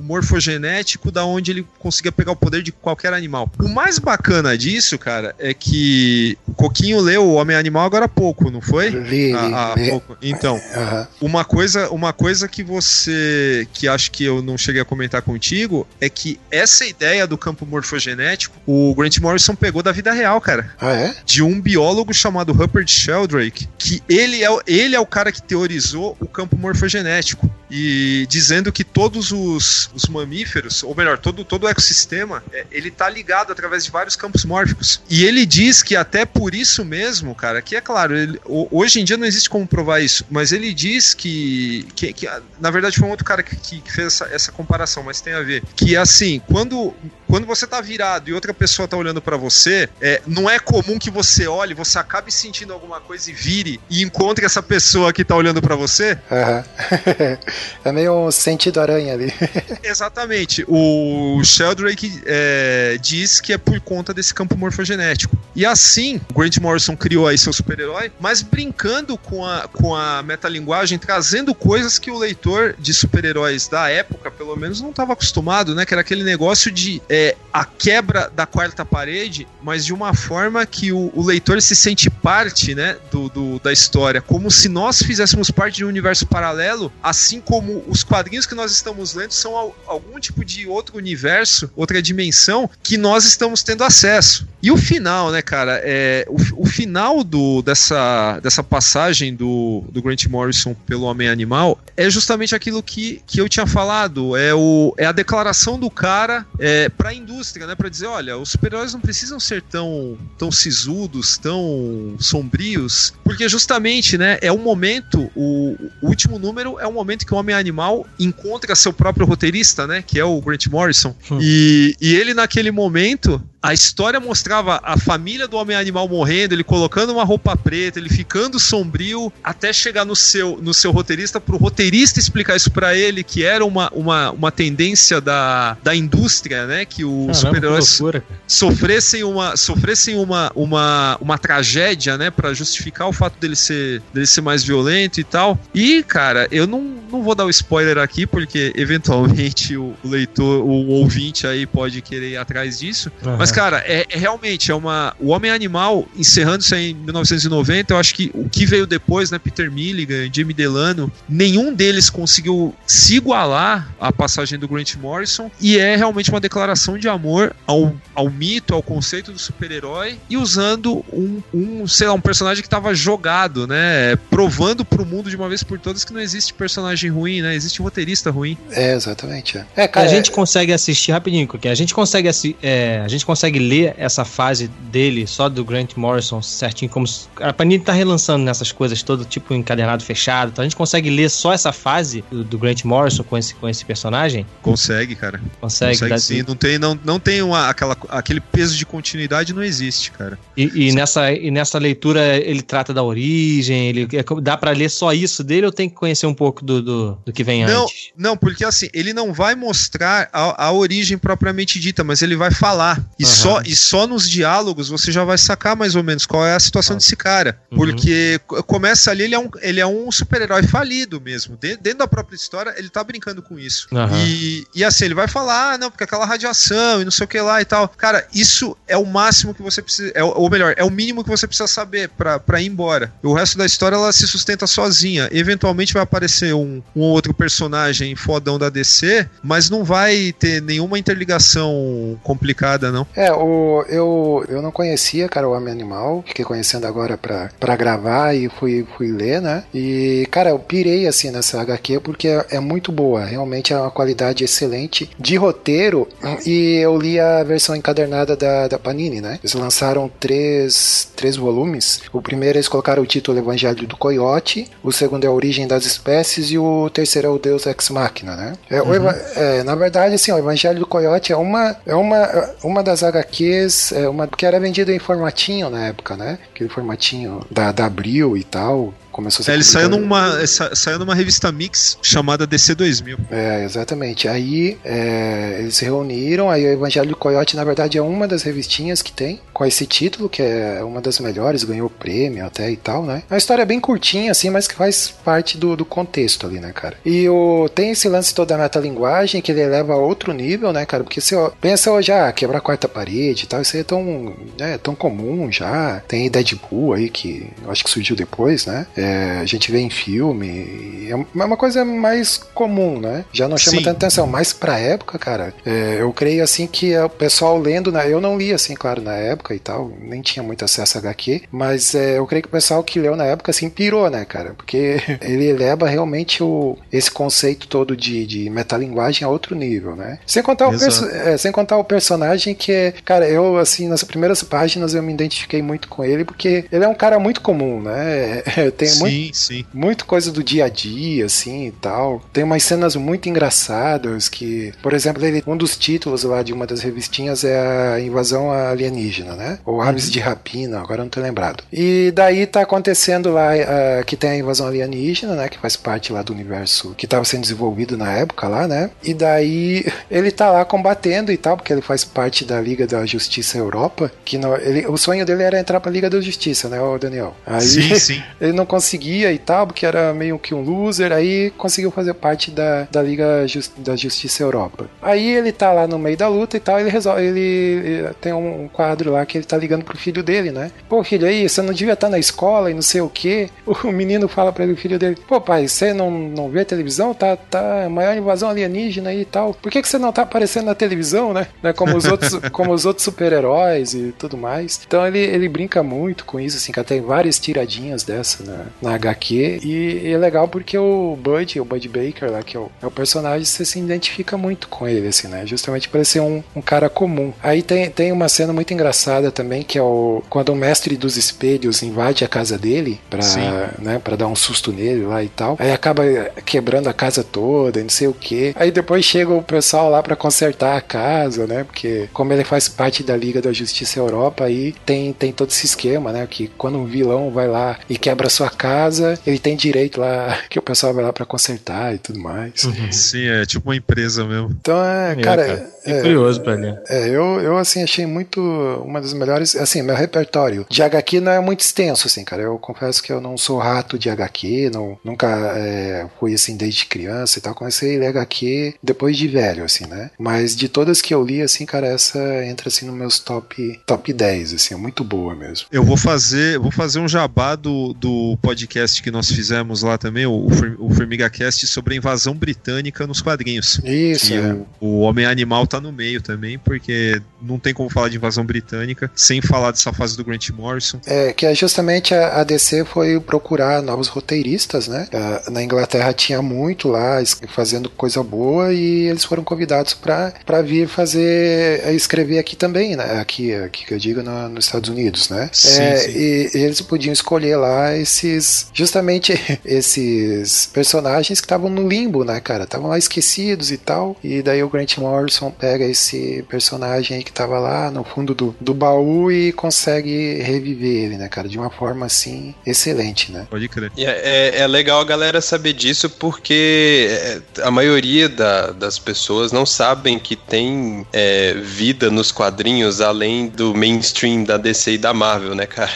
morfogenético da onde ele conseguia pegar o poder de qualquer animal. O mais bacana disso, cara, é que o Coquinho leu o Homem Animal agora há pouco, não foi? Li, há, há li. pouco. Então, Aham. uma coisa, uma coisa que você que acho que eu não cheguei a comentar contigo é que essa ideia do campo morfogenético, o Grant Morrison pegou da vida real, cara. Ah, é? De um biólogo chamado Rupert Sheldrake, que ele é, o- ele é o cara que teorizou o campo morfogenético. E dizendo que todos os, os mamíferos, ou melhor, todo, todo o ecossistema, é, ele tá ligado através de vários campos mórficos. E ele diz que até por isso mesmo, cara, que é claro, ele- ho- hoje em dia não existe como provar isso, mas ele diz que, que, que, na verdade foi um outro cara que, que fez essa, essa comparação, mas tem a ver, que assim, quando, quando você tá virado e outra pessoa tá olhando pra você, é, não é comum que você olhe, você acabe sentindo alguma coisa e vire e encontre essa pessoa que tá olhando pra você. [laughs] é meio um sentido aranha ali. [laughs] Exatamente. O Sheldrake é, diz que é por conta desse campo morfogenético. E assim, Grant Morrison criou aí seu super-herói, mas brincando com a, com a metalinguagem, trazendo coisas que o leitor de super-heróis da época, pelo menos, não estava acostumado, né? Que era aquele negócio de é, a quebra da quarta parede, mas de uma forma que o, o leitor se sente parte, né? Do, do- da história, como se nós fizéssemos parte de um universo paralelo, assim como os quadrinhos que nós estamos lendo são al- algum tipo de outro universo, outra dimensão que nós estamos tendo acesso. E o final, né, cara? É, o, o final do, dessa, dessa passagem do, do Grant Morrison pelo Homem Animal é justamente aquilo que, que eu tinha falado. É, o, é a declaração do cara é, para a indústria, né? Para dizer, olha, os super-heróis não precisam ser tão, tão sisudos, tão sombrios, porque justamente, né, é um momento, o, o último número é um momento que o Homem Animal encontra seu próprio roteirista, né, que é o Grant Morrison, e, e ele naquele momento a história mostrava a família do homem animal morrendo, ele colocando uma roupa preta, ele ficando sombrio, até chegar no seu, no seu roteirista, pro roteirista explicar isso pra ele, que era uma, uma, uma tendência da, da indústria, né? Que os super-heróis sofressem uma sofressem uma, uma, uma tragédia, né, Pra justificar o fato dele ser dele ser mais violento e tal. E, cara, eu não, não vou dar o spoiler aqui porque eventualmente o, leitor, o ouvinte aí pode querer ir atrás disso. Aham. Mas, cara, é, é realmente é uma o Homem Animal encerrando isso aí em 1990, eu acho que o que veio depois, né, Peter Milligan, Jimmy Delano, nenhum deles conseguiu se igualar à passagem do Grant Morrison e é realmente uma declaração de amor ao, ao mito, ao conceito do super-herói e usando um, um, sei lá, um personagem que estava jogado, né, provando pro mundo de uma vez por todas que não existe personagem ruim, né, existe roteirista ruim. É, exatamente. É, é cara, a gente consegue assistir rapidinho, porque a gente consegue é, a gente consegue ler essa fase dele só do Grant Morrison certinho como se- a Panini tá relançando nessas coisas todo tipo encadernado fechado, então a gente consegue ler só essa fase do, do Grant Morrison com esse com esse personagem. Consegue, cara. Consegue, Consegue sim, não tem, não, não tem uma, aquela, aquele peso de continuidade, não existe, cara. E, e nessa, e nessa leitura ele trata da origem, ele é dá pra ler só isso dele ou tem que conhecer um pouco do, do, do que vem Não, antes? não, porque assim, ele não vai mostrar a, a origem propriamente dita, mas ele vai falar. E, Aham. Só, e só nos diálogos você já vai sacar mais ou menos qual é a situação desse cara. Uhum. Porque co- começa ali, ele é um, ele é um super-herói falido mesmo. De- dentro da própria história, ele tá brincando com isso. Aham. E, e assim, ele vai falar, ah, não, porque aquela radiação e não sei o que lá e tal. Cara, isso é o máximo que você precisa. É, o- ou melhor, é o mínimo que você precisa saber pra, pra ir embora. O resto da história ela se sustenta sozinha. Eventualmente vai aparecer um, um ou outro personagem fodão da DC, mas não vai ter nenhuma interligação complicada, não. É, É, o, eu, eu não conhecia, cara, o Homem Animal. Fiquei conhecendo agora pra, pra gravar e fui, fui ler, né? E, cara, eu pirei assim nessa HQ porque é, é muito boa. Realmente é uma qualidade excelente de roteiro. E eu li a versão encadernada da, da Panini, né? Eles lançaram três, três volumes. O primeiro eles colocaram o título Evangelho do Coiote, o segundo é a Origem das Espécies e o terceiro é o Deus Ex Machina, né? É, o Eva- é, na verdade, assim, o Evangelho do Coiote é uma, é uma, uma das HQs é uma, que era vendida em formatinho na época, né? Aquele formatinho da, da Abril e tal. Começou a ser É, ele saiu numa, sa- saiu numa revista Mix chamada DC 2000. É, exatamente. Aí é, eles se reuniram, aí o Evangelho do Coyote, na verdade, é uma das revistinhas que tem, com esse título, que é uma das melhores, ganhou prêmio até e tal, né? É uma história bem curtinha, assim, mas que faz parte do, do contexto ali, né, cara? E o, tem esse lance todo da metalinguagem, que ele eleva a outro nível, né, cara? Porque você ó, pensa hoje, ah, quebrar a quarta parede e tal, isso aí é tão, é, tão comum já. Tem Deadpool aí, que eu acho que surgiu depois, né? É, a gente vê em filme, e é uma coisa mais comum, né? Já não chama Sim. tanta atenção, mas pra época, cara, é, eu creio assim que é o pessoal lendo, né? Eu não li assim, claro, na época e tal, nem tinha muito acesso a HQ, mas é, eu creio que o pessoal que leu na época assim pirou, né, cara? Porque [laughs] ele eleva realmente o, esse conceito todo de, de metalinguagem a outro nível, né? Sem contar, o é, sem contar o personagem que é, cara, eu assim, nas primeiras páginas eu me identifiquei muito com ele porque ele é um cara muito comum, né? [laughs] Tem muito Sim, sim. muito coisa do dia a dia, assim e tal. Tem umas cenas muito engraçadas que, por exemplo, ele, um dos títulos lá de uma das revistinhas é a invasão alienígena, né? Ou aves de rapina, agora eu não tô lembrado. E daí tá acontecendo lá ah, que tem a invasão alienígena, né? Que faz parte lá do universo que tava sendo desenvolvido na época lá, né? E daí [laughs] ele tá lá combatendo e tal, porque ele faz parte da Liga da Justiça Europa, que ele, o sonho dele era entrar pra Liga da Justiça, né, o Daniel? Aí, Sim, [laughs] sim. ele não conseguia e tal, porque era meio que um loser, aí conseguiu fazer parte da, da Liga Jus- da Justiça Europa. Aí ele tá lá no meio da luta e tal, ele resolve, ele, ele tem um quadro lá que ele tá ligando pro filho dele, né? Pô, filho, aí, você não devia estar na escola e não sei o que. [laughs] O menino fala pra ele, o filho dele, pô, pai, você não, não vê televisão? Tá, tá maior invasão alienígena aí e tal. Por que, que você não tá aparecendo na televisão, né? né? Como os outros, [laughs] como os outros super-heróis e tudo mais. Então ele, ele brinca muito com isso, assim, que tem várias tiradinhas dessa na, na HQ. E, e é legal porque o Bud, o Bud Baker lá, que é o, é o personagem, você se identifica muito com ele, assim, né? Justamente por ele ser um, um cara comum. Aí tem, tem uma cena muito engraçada também, que é o quando o mestre dos espelhos invade a casa dele pra, Sim. né, pra dar um susto nele lá e tal. Aí acaba quebrando a casa toda, e não sei o que. Aí depois chega o pessoal lá pra consertar a casa, né? Porque como ele faz parte da Liga da Justiça Europa, aí tem, tem todo esse esquema, né? Que quando um vilão vai lá e quebra a sua casa, ele tem direito lá [laughs] que o pessoal vai lá pra consertar e tudo mais. Sim, é tipo uma empresa mesmo. Então é, É, cara. cara. é- É curioso pra ler. é, eu, eu assim achei muito uma das melhores, assim, meu repertório de HQ não é muito extenso, assim, cara. Eu confesso que eu não sou rato de HQ, não, nunca é, fui assim desde criança e tal. Comecei a ler HQ depois de velho, assim, né? Mas de todas que eu li, assim, cara, essa entra assim nos meus top top 10, assim, é muito boa mesmo. Eu vou fazer, vou fazer um jabá do, do podcast que nós fizemos lá também, o, o FormigaCast, sobre a invasão britânica nos quadrinhos. Isso, é. o, o Homem Animal tá no meio também, porque não tem como falar de invasão britânica sem falar dessa fase do Grant Morrison. É, que é justamente a, a DC foi procurar novos roteiristas, né? Ah, na Inglaterra tinha muito lá fazendo coisa boa e eles foram convidados para vir fazer, eh, escrever aqui também, né? Aqui, aqui que eu digo no- nos Estados Unidos, né? Sim, É, sim. E, e eles podiam escolher lá esses, justamente [laughs] esses personagens que estavam no limbo, né, cara? Estavam lá esquecidos e tal. E daí o Grant Morrison pega esse personagem aí que tava lá no fundo do, do baú e consegue reviver ele, né, cara? De uma forma assim excelente, né? Pode crer. É, é- é legal a galera saber disso porque é, a maioria da- das pessoas não sabem que tem é, vida nos quadrinhos além do mainstream da DC e da Marvel, né, cara?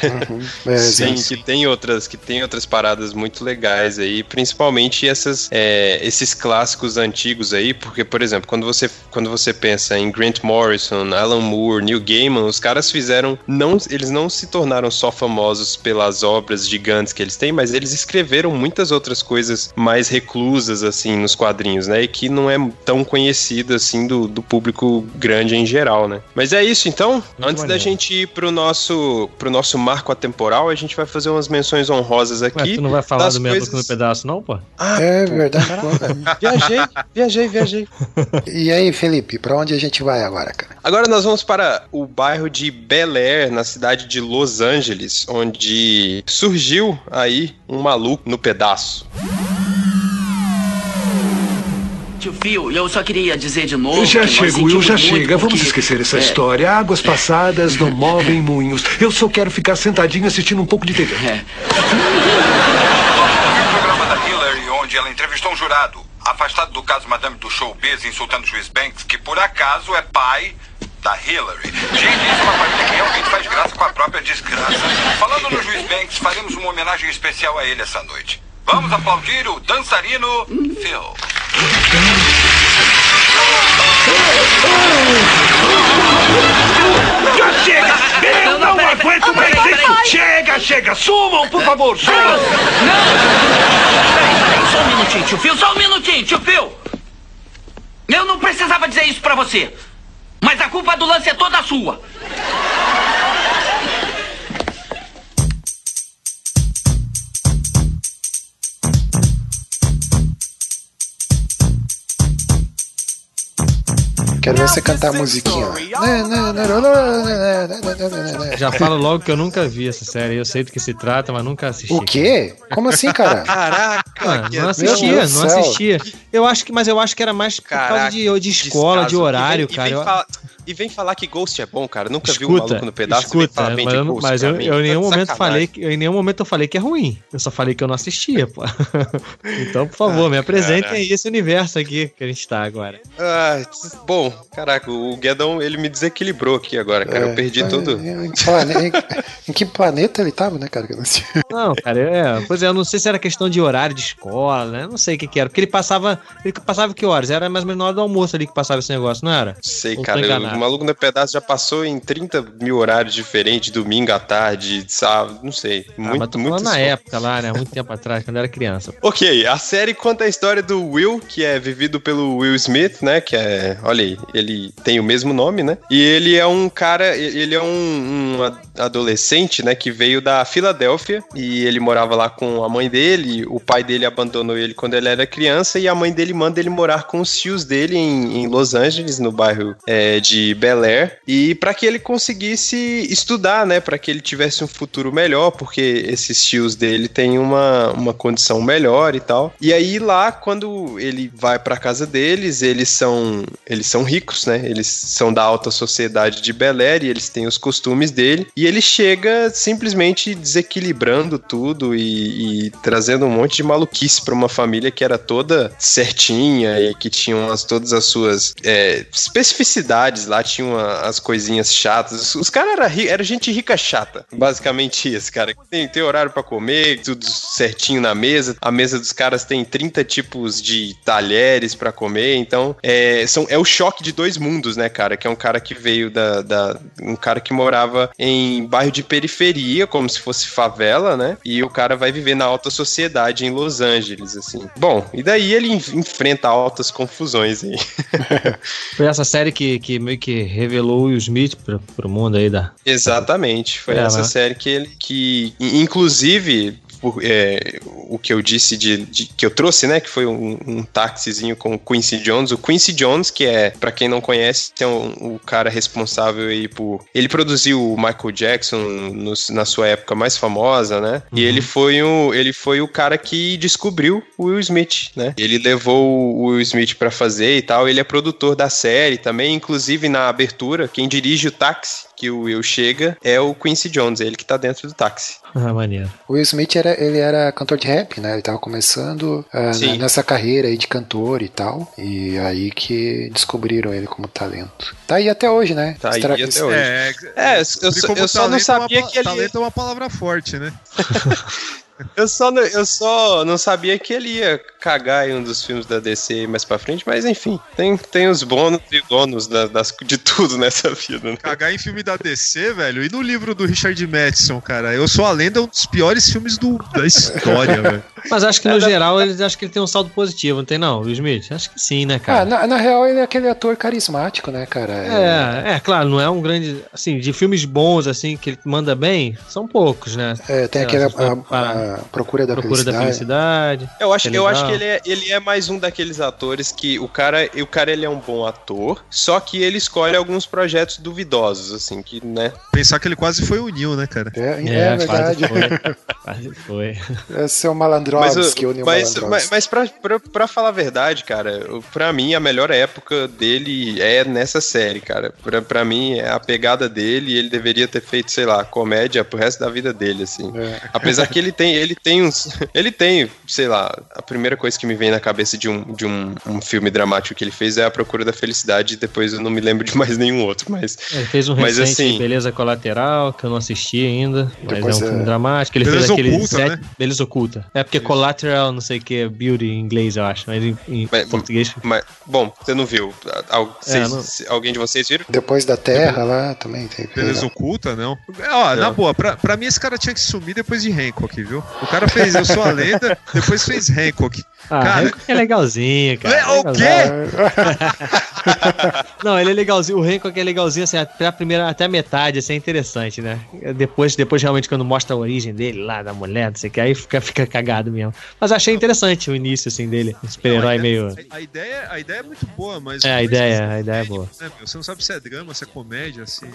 É, [laughs] Sim, que tem outras, que tem outras paradas muito legais aí, principalmente essas, é, esses clássicos antigos aí, porque, por exemplo, quando você, quando você pensa em Grant Morrison, Alan Moore, Neil Gaiman, os caras caras fizeram. Não, eles não se tornaram só famosos pelas obras gigantes que eles têm, mas eles escreveram muitas outras coisas mais reclusas, assim, nos quadrinhos, né? E que não é tão conhecido, assim, do, do público grande em geral, né? Mas é isso, então. Muito Antes da maneiro. gente ir pro nosso, pro nosso marco atemporal, a gente vai fazer umas menções honrosas aqui. Mas tu não vai falar do coisas- no pedaço, não, pô? é verdade, pô. Viajei, viajei, viajei. [laughs] E aí, Felipe, pra onde a gente vai agora, cara? Agora nós vamos para o bairro de Bel Air, na cidade de Los Angeles, onde surgiu aí um maluco no pedaço. Tio Phil, eu só queria dizer de novo. Já chego, Will, já chega. Vamos porque- esquecer essa é, história. Águas passadas não movem moinhos. Eu só quero ficar sentadinho assistindo um pouco de TV. É. programa da Hillary, onde ela entrevistou um jurado, afastado do caso Madame do Showbiz, insultando o juiz Banks, que por acaso é pai da Hillary. Gente, isso é uma família que realmente faz graça com a própria desgraça. Falando no juiz Banks, faremos uma homenagem especial a ele essa noite. Vamos aplaudir o dançarino Phil. Já chega! Eu não aguento mais isso! Chega, chega! Sumam, por favor! Sumam! Peraí, peraí, só um minutinho, tio Phil, só um minutinho, tio Phil. Eu não precisava dizer isso pra você. Mas a culpa do lance é toda sua. Quero ver você cantar a musiquinha. Já falo logo que eu nunca vi essa série. Eu sei do que se trata, mas nunca assisti. O quê? Como assim, cara? Caraca, Ah, não assistia, não assistia. Eu acho que, mas eu acho que era mais por causa Caraca, de, de escola, de descaso. horário, E vem- cara. E vem, falar, e vem falar que Ghost é bom, cara. Nunca vi um Escuta, maluco no pedaço e vem escuta, falar bem mas, de eu, Ghost mas eu, eu em nenhum Tá de momento falei, que- eu em nenhum momento eu falei que é ruim. Eu só falei que eu não assistia, pô. [laughs] então, por favor, me apresentem cara. aí esse universo aqui que a gente tá agora. Ah, bom, caraca, o Guedon, ele me desequilibrou aqui agora, cara. eu perdi É, tudo. Em, em que planeta ele tava, né, cara? Não, cara, é, pois é, eu não sei se era questão de horário de escola, né? Não sei o que, que era. Porque ele passava. Ele passava que horas? Era mais ou menos na hora do almoço ali que passava esse negócio, não era? Sei, Ou cara. enganado? O Maluco no Pedaço já passou em 30 mil horários diferentes, domingo à tarde, sábado, não sei. Ah, Muito, mas tô muito falando na época lá, né? Muito tempo atrás, quando eu era criança. [laughs] Ok, a série conta a história do Will, que é vivido pelo Will Smith, né? Que é, olha aí, ele tem o mesmo nome, né? E ele é um cara, ele é um, um adolescente, né? Que veio da Filadélfia e ele morava lá com a mãe dele. O pai dele abandonou ele quando ele era criança e a mãe dele manda ele morar com os tios dele em, em Los Angeles, no bairro é, de Bel Air. E para que ele conseguisse estudar, né? Para que ele tivesse um futuro melhor, porque esses tios dele têm uma, uma condição melhor e tal. E aí lá, quando ele vai para casa deles, eles são eles são ricos, né? Eles são da alta sociedade de Bel Air e eles têm os costumes dele. E ele chega simplesmente desequilibrando tudo e, e trazendo um monte de maluquice para uma família que era toda certinha e que tinham as, todas as suas é, especificidades lá, tinham as coisinhas chatas. Os caras eram era gente rica chata, basicamente isso, cara. Tem, tem horário para comer, tudo certinho na mesa. A mesa dos caras tem 30 tipos de talheres para comer, então é, são, é o choque de dois mundos, né, cara? Que é um cara que veio da, da- um cara que morava em bairro de periferia, como se fosse favela, né? E o cara vai viver na alta sociedade em Los Angeles, assim. Bom, e daí ele en- enfrenta altas confusões aí. [laughs] Foi essa série que, que meio que revelou o Will Smith pro, pro mundo aí da. Exatamente, foi É, essa né? série que ele que in- inclusive por- é, o que eu disse de, de- que eu trouxe, né, que foi um, um táxizinho com o Quincy Jones, o Quincy Jones que é pra quem não conhece é um- o cara responsável aí por ele produziu o Michael Jackson nos- na sua época mais famosa, né, e ele foi o ele foi o cara que descobriu o Will Smith, né, ele levou o Will Smith pra fazer e tal, ele é produtor da série também, inclusive na abertura quem dirige o táxi que o Will chega é o Quincy Jones, ele que tá dentro do táxi. Ah, maneiro. O Will Smith era, ele era cantor de rap, né? Ele tava começando na- nessa carreira aí de cantor e tal. E aí que descobriram ele como talento. Tá aí até hoje, né? Tá aí Será até hoje. É, É, eu, eu só não é uma sabia que ele. Talento é uma palavra forte, né? [laughs] [laughs] Eu só, não- eu só não sabia que ele ia cagar em um dos filmes da DC mais pra frente, mas enfim, tem, tem os bônus e ônus da- das, de tudo nessa vida, né? Cagar em filme da DC, velho. E no livro do Richard Madison, cara. Eu Sou a Lenda é um dos piores filmes do, da história, [laughs] velho. Mas acho que no geral eles acho que ele tem um saldo positivo, não tem não, Will Smith? Acho que sim, né, Ah, cara? na, na real, ele é aquele ator carismático, né, cara? É, é, claro, não é um grande. Assim, de filmes bons, assim, que ele manda bem, são poucos, né? É, tem aquele a, comparar. a Procura da Procura da Felicidade. Felicidade. Eu acho, que é eu acho que ele é, ele é mais um daqueles atores que o cara, o cara ele é um bom ator, só que ele escolhe alguns projetos duvidosos, assim, que, né? Pensar que ele quase foi o Neil, né, cara? É, é, verdade. [laughs] Quase foi. Quase foi. É seu Mas, Malandrovski, o o- Neil mas, mas, mas pra, pra, pra falar a verdade, cara, o- pra mim a melhor época dele é nessa série, cara. Pra, pra mim é a pegada dele e ele deveria ter feito, sei lá, comédia pro resto da vida dele, assim. É. Apesar que ele tem, ele tem uns. [laughs] Ele tem, sei lá, a primeira coisa que me vem na cabeça de um, de um, um filme dramático que ele fez é A Procura da Felicidade, e depois eu não me lembro de mais nenhum outro, mas. Ele fez um Mas, recente, assim- Beleza Colateral, que eu não assisti ainda, mas Depois é um é- filme dramático. Ele Beleza fez aquele Oculta, sete- né? Beleza Oculta. É porque Collateral, não sei o que, Beauty em inglês, eu acho, mas em, em Mas- português. mas bom, você não viu. Al- vocês- não. Alguém de vocês viram? Depois da Terra lá também tem. Beleza oculta, não. Ó, na boa, pra, pra mim esse cara tinha que sumir depois de Hancock, viu? O cara fez Eu Sou a Lenda, depois fez Hancock. Ah, cara, Hancock é legalzinho, cara. É, o legalzinho. quê? Não, ele é legalzinho. O Hancock é legalzinho, assim, até a primeira, até a metade, assim, é interessante, né? Depois, depois realmente, quando mostra a origem dele lá, da mulher, não sei o que, aí fica, fica cagado mesmo. Mas eu achei interessante o início, assim, dele. Um super-herói meio. A, ideia, a ideia é muito boa, mas. É, a ideia, a ideia é boa. né? Você não sabe se é drama, se é comédia, se.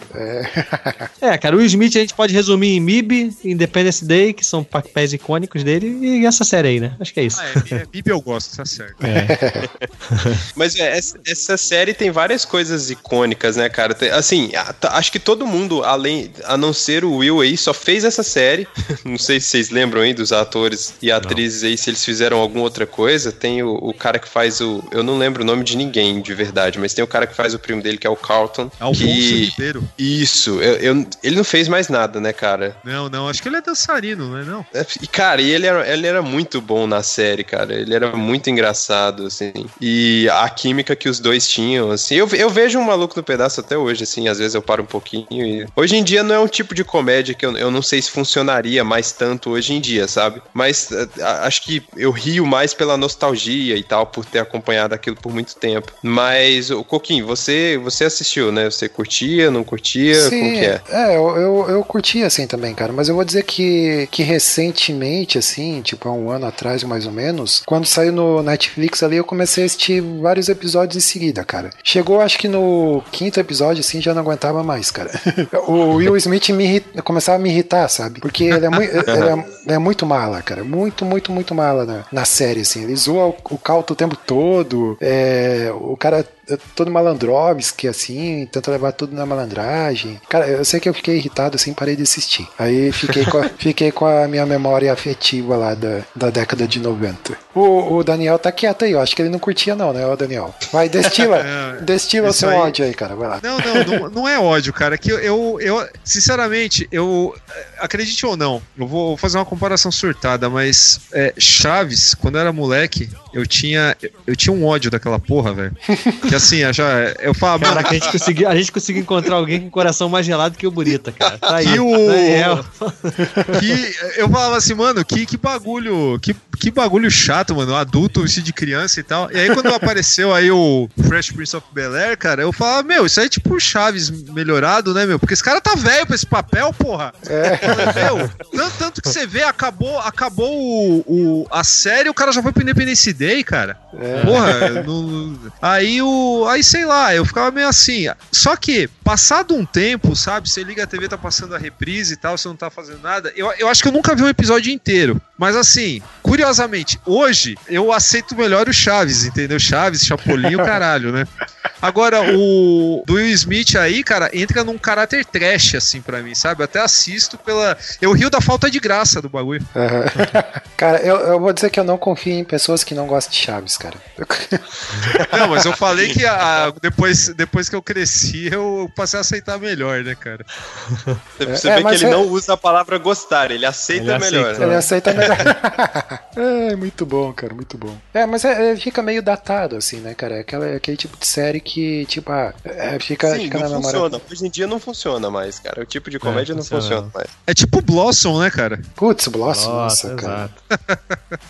É, [laughs] cara, o Will Smith a gente pode resumir em MIB, Independence Day, que são papéis icônicos dele, e essa série aí, né? Acho que é isso. Ah, é, é Bíblia eu gosto, tá certo. É. [laughs] Mas é, essa, série tem várias coisas icônicas, né, cara? Tem- assim, tá- acho que todo mundo, além, a não ser o Will aí, só fez essa série. [laughs] Não sei se vocês lembram aí dos atores e atrizes aí, se eles fizeram alguma outra coisa. Tem o, o cara que faz o. Eu não lembro o nome de ninguém de verdade, mas tem o cara que faz o primo dele, que é o Carlton. Alfonso que... Ribeiro. Isso, eu, eu- ele não fez mais nada, né, cara? Não, não, acho que ele é dançarino, não é não? É, E, cara, e ele era, ele era muito bom na série, cara. Ele era muito engraçado, assim. E a química que os dois tinham, assim. Eu, eu vejo um maluco no pedaço até hoje, assim. Às vezes eu paro um pouquinho e. Hoje em dia não é um tipo de comédia que eu, eu não sei se funcionaria mais tanto hoje em dia, sabe? Mas eh, a- acho que eu rio mais pela nostalgia e tal, por ter acompanhado aquilo por muito tempo. Mas, o Coquinho, você, você assistiu, né? Você curtia, não curtia? Como que é? eu, eu, eu curti assim também, cara. Mas eu vou dizer que, que recentemente, assim, tipo há um ano atrás mais ou menos, quando saiu no Netflix ali, eu comecei a assistir vários episódios em seguida, cara. Chegou, acho que no quinto episódio, assim, já não aguentava mais, cara. [laughs] o Will Smith me começava a me irritar, sabe? Porque ele é, mui- [laughs] ele é, ele é muito mala, cara. Muito, muito, muito mala na, na série, assim. Ele zoa o, o Calto o tempo todo. É, o cara todo malandrovski, assim, tenta levar tudo na malandragem. Cara, eu sei que eu fiquei irritado, assim, parei de assistir. Aí fiquei com a, [laughs] fiquei com a minha memória afetiva lá da, da década de 90. O, o Daniel tá quieto aí, eu acho que ele não curtia não, né, o Daniel? Vai, destila, [laughs] É, destila o seu aí- ódio aí, cara, vai lá. Não, não, não, não é ódio, cara. Que eu, eu, eu, sinceramente, eu acredite ou não, eu vou fazer uma comparação surtada, mas é, Chaves, quando eu era moleque, eu tinha, eu tinha um ódio daquela porra, velho. [laughs] Que assim, eu já, eu falava, Caraca, a gente, conseguiu, a gente conseguiu encontrar alguém com coração mais gelado que o Burita, cara. Tá aí. Que o- Daniel. que eu falava assim, mano, que, que bagulho, que, que bagulho chato, mano, adulto vestido de criança e tal. E aí quando apareceu aí o Fresh Prince of Bel-Air, cara, eu falava, meu, isso aí é tipo o Chaves melhorado, né, meu? Porque esse cara tá velho pra esse papel, porra. Meu, tanto, tanto que você vê, acabou, acabou o, o- a série, o cara já foi pro Independence Day, cara. Porra, no- aí o. Aí sei lá, eu ficava meio assim. Só que, passado um tempo, sabe? Você liga a TV, tá passando a reprise e tal, você não tá fazendo nada. Eu, eu acho que eu nunca vi um episódio inteiro. Mas assim, curiosamente, hoje eu aceito melhor o Chaves, entendeu? Chaves, Chapolin, o [laughs] caralho, né? Agora, o do Will Smith aí, cara, entra num caráter trash, assim, pra mim, sabe? Eu até assisto pela. Eu rio da falta de graça do bagulho. Aham. [laughs] cara, eu, eu vou dizer que eu não confio em pessoas que não gostam de Chaves, cara. Não, mas eu falei que a- depois, depois que eu cresci, eu passei a aceitar melhor, né, cara? Você, você É, vê que ele é- não usa a palavra gostar, ele aceita Ele melhor. aceita. Ele aceita melhor. [laughs] é, muito bom, cara, muito bom. É, mas é, é, fica meio datado, assim, né, cara? É aquela, é aquele tipo de série que, tipo, ah, é, fica, Sim, fica não na memória. funciona. Hoje em dia não funciona mais, cara. O tipo de comédia não funciona. funciona mais. É tipo Blossom, né, cara? Putz, Blossom, nossa, Nossa, cara.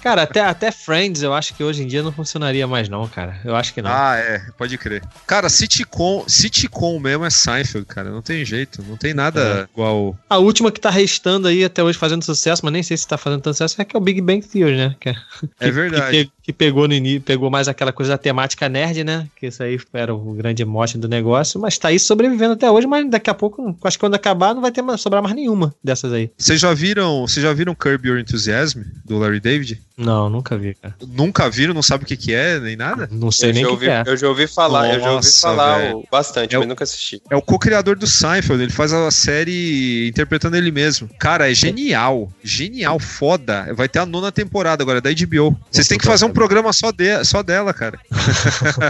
cara, até, até Friends eu acho que hoje em dia não funcionaria mais, não, cara. Eu acho que não. Ah, é, pode crer. Cara, sitcom, sitcom mesmo é Seinfeld, cara. Não tem jeito, não tem nada igual. A última que tá restando aí até hoje fazendo sucesso, mas nem sei se tá fazendo tanto sucesso, é que é o Big Bang Theory, né? Que, É verdade. [laughs] Que, pe- que pegou no início, pegou mais aquela coisa da temática nerd, né? Que isso aí era o grande mote do negócio, mas tá aí sobrevivendo até hoje, mas daqui a pouco, acho que quando acabar, não vai ter mais, sobrar mais nenhuma dessas aí. Vocês já viram, vocês já viram Curb Your Enthusiasm do Larry David? Não, nunca vi, cara. Nunca viram, não sabe o que que é, nem nada? Não sei Eu nem já, o que ouvi, que é. eu já ouvi falar, eu já ouvi Nossa, falar o- bastante, É mas o- nunca assisti. É o co-criador do Seinfeld, ele faz a série interpretando ele mesmo. Cara, é genial. Genial, foda. Vai ter a nona temporada agora, da HBO. Vocês têm que fazer um programa só, de, só dela, cara. [laughs]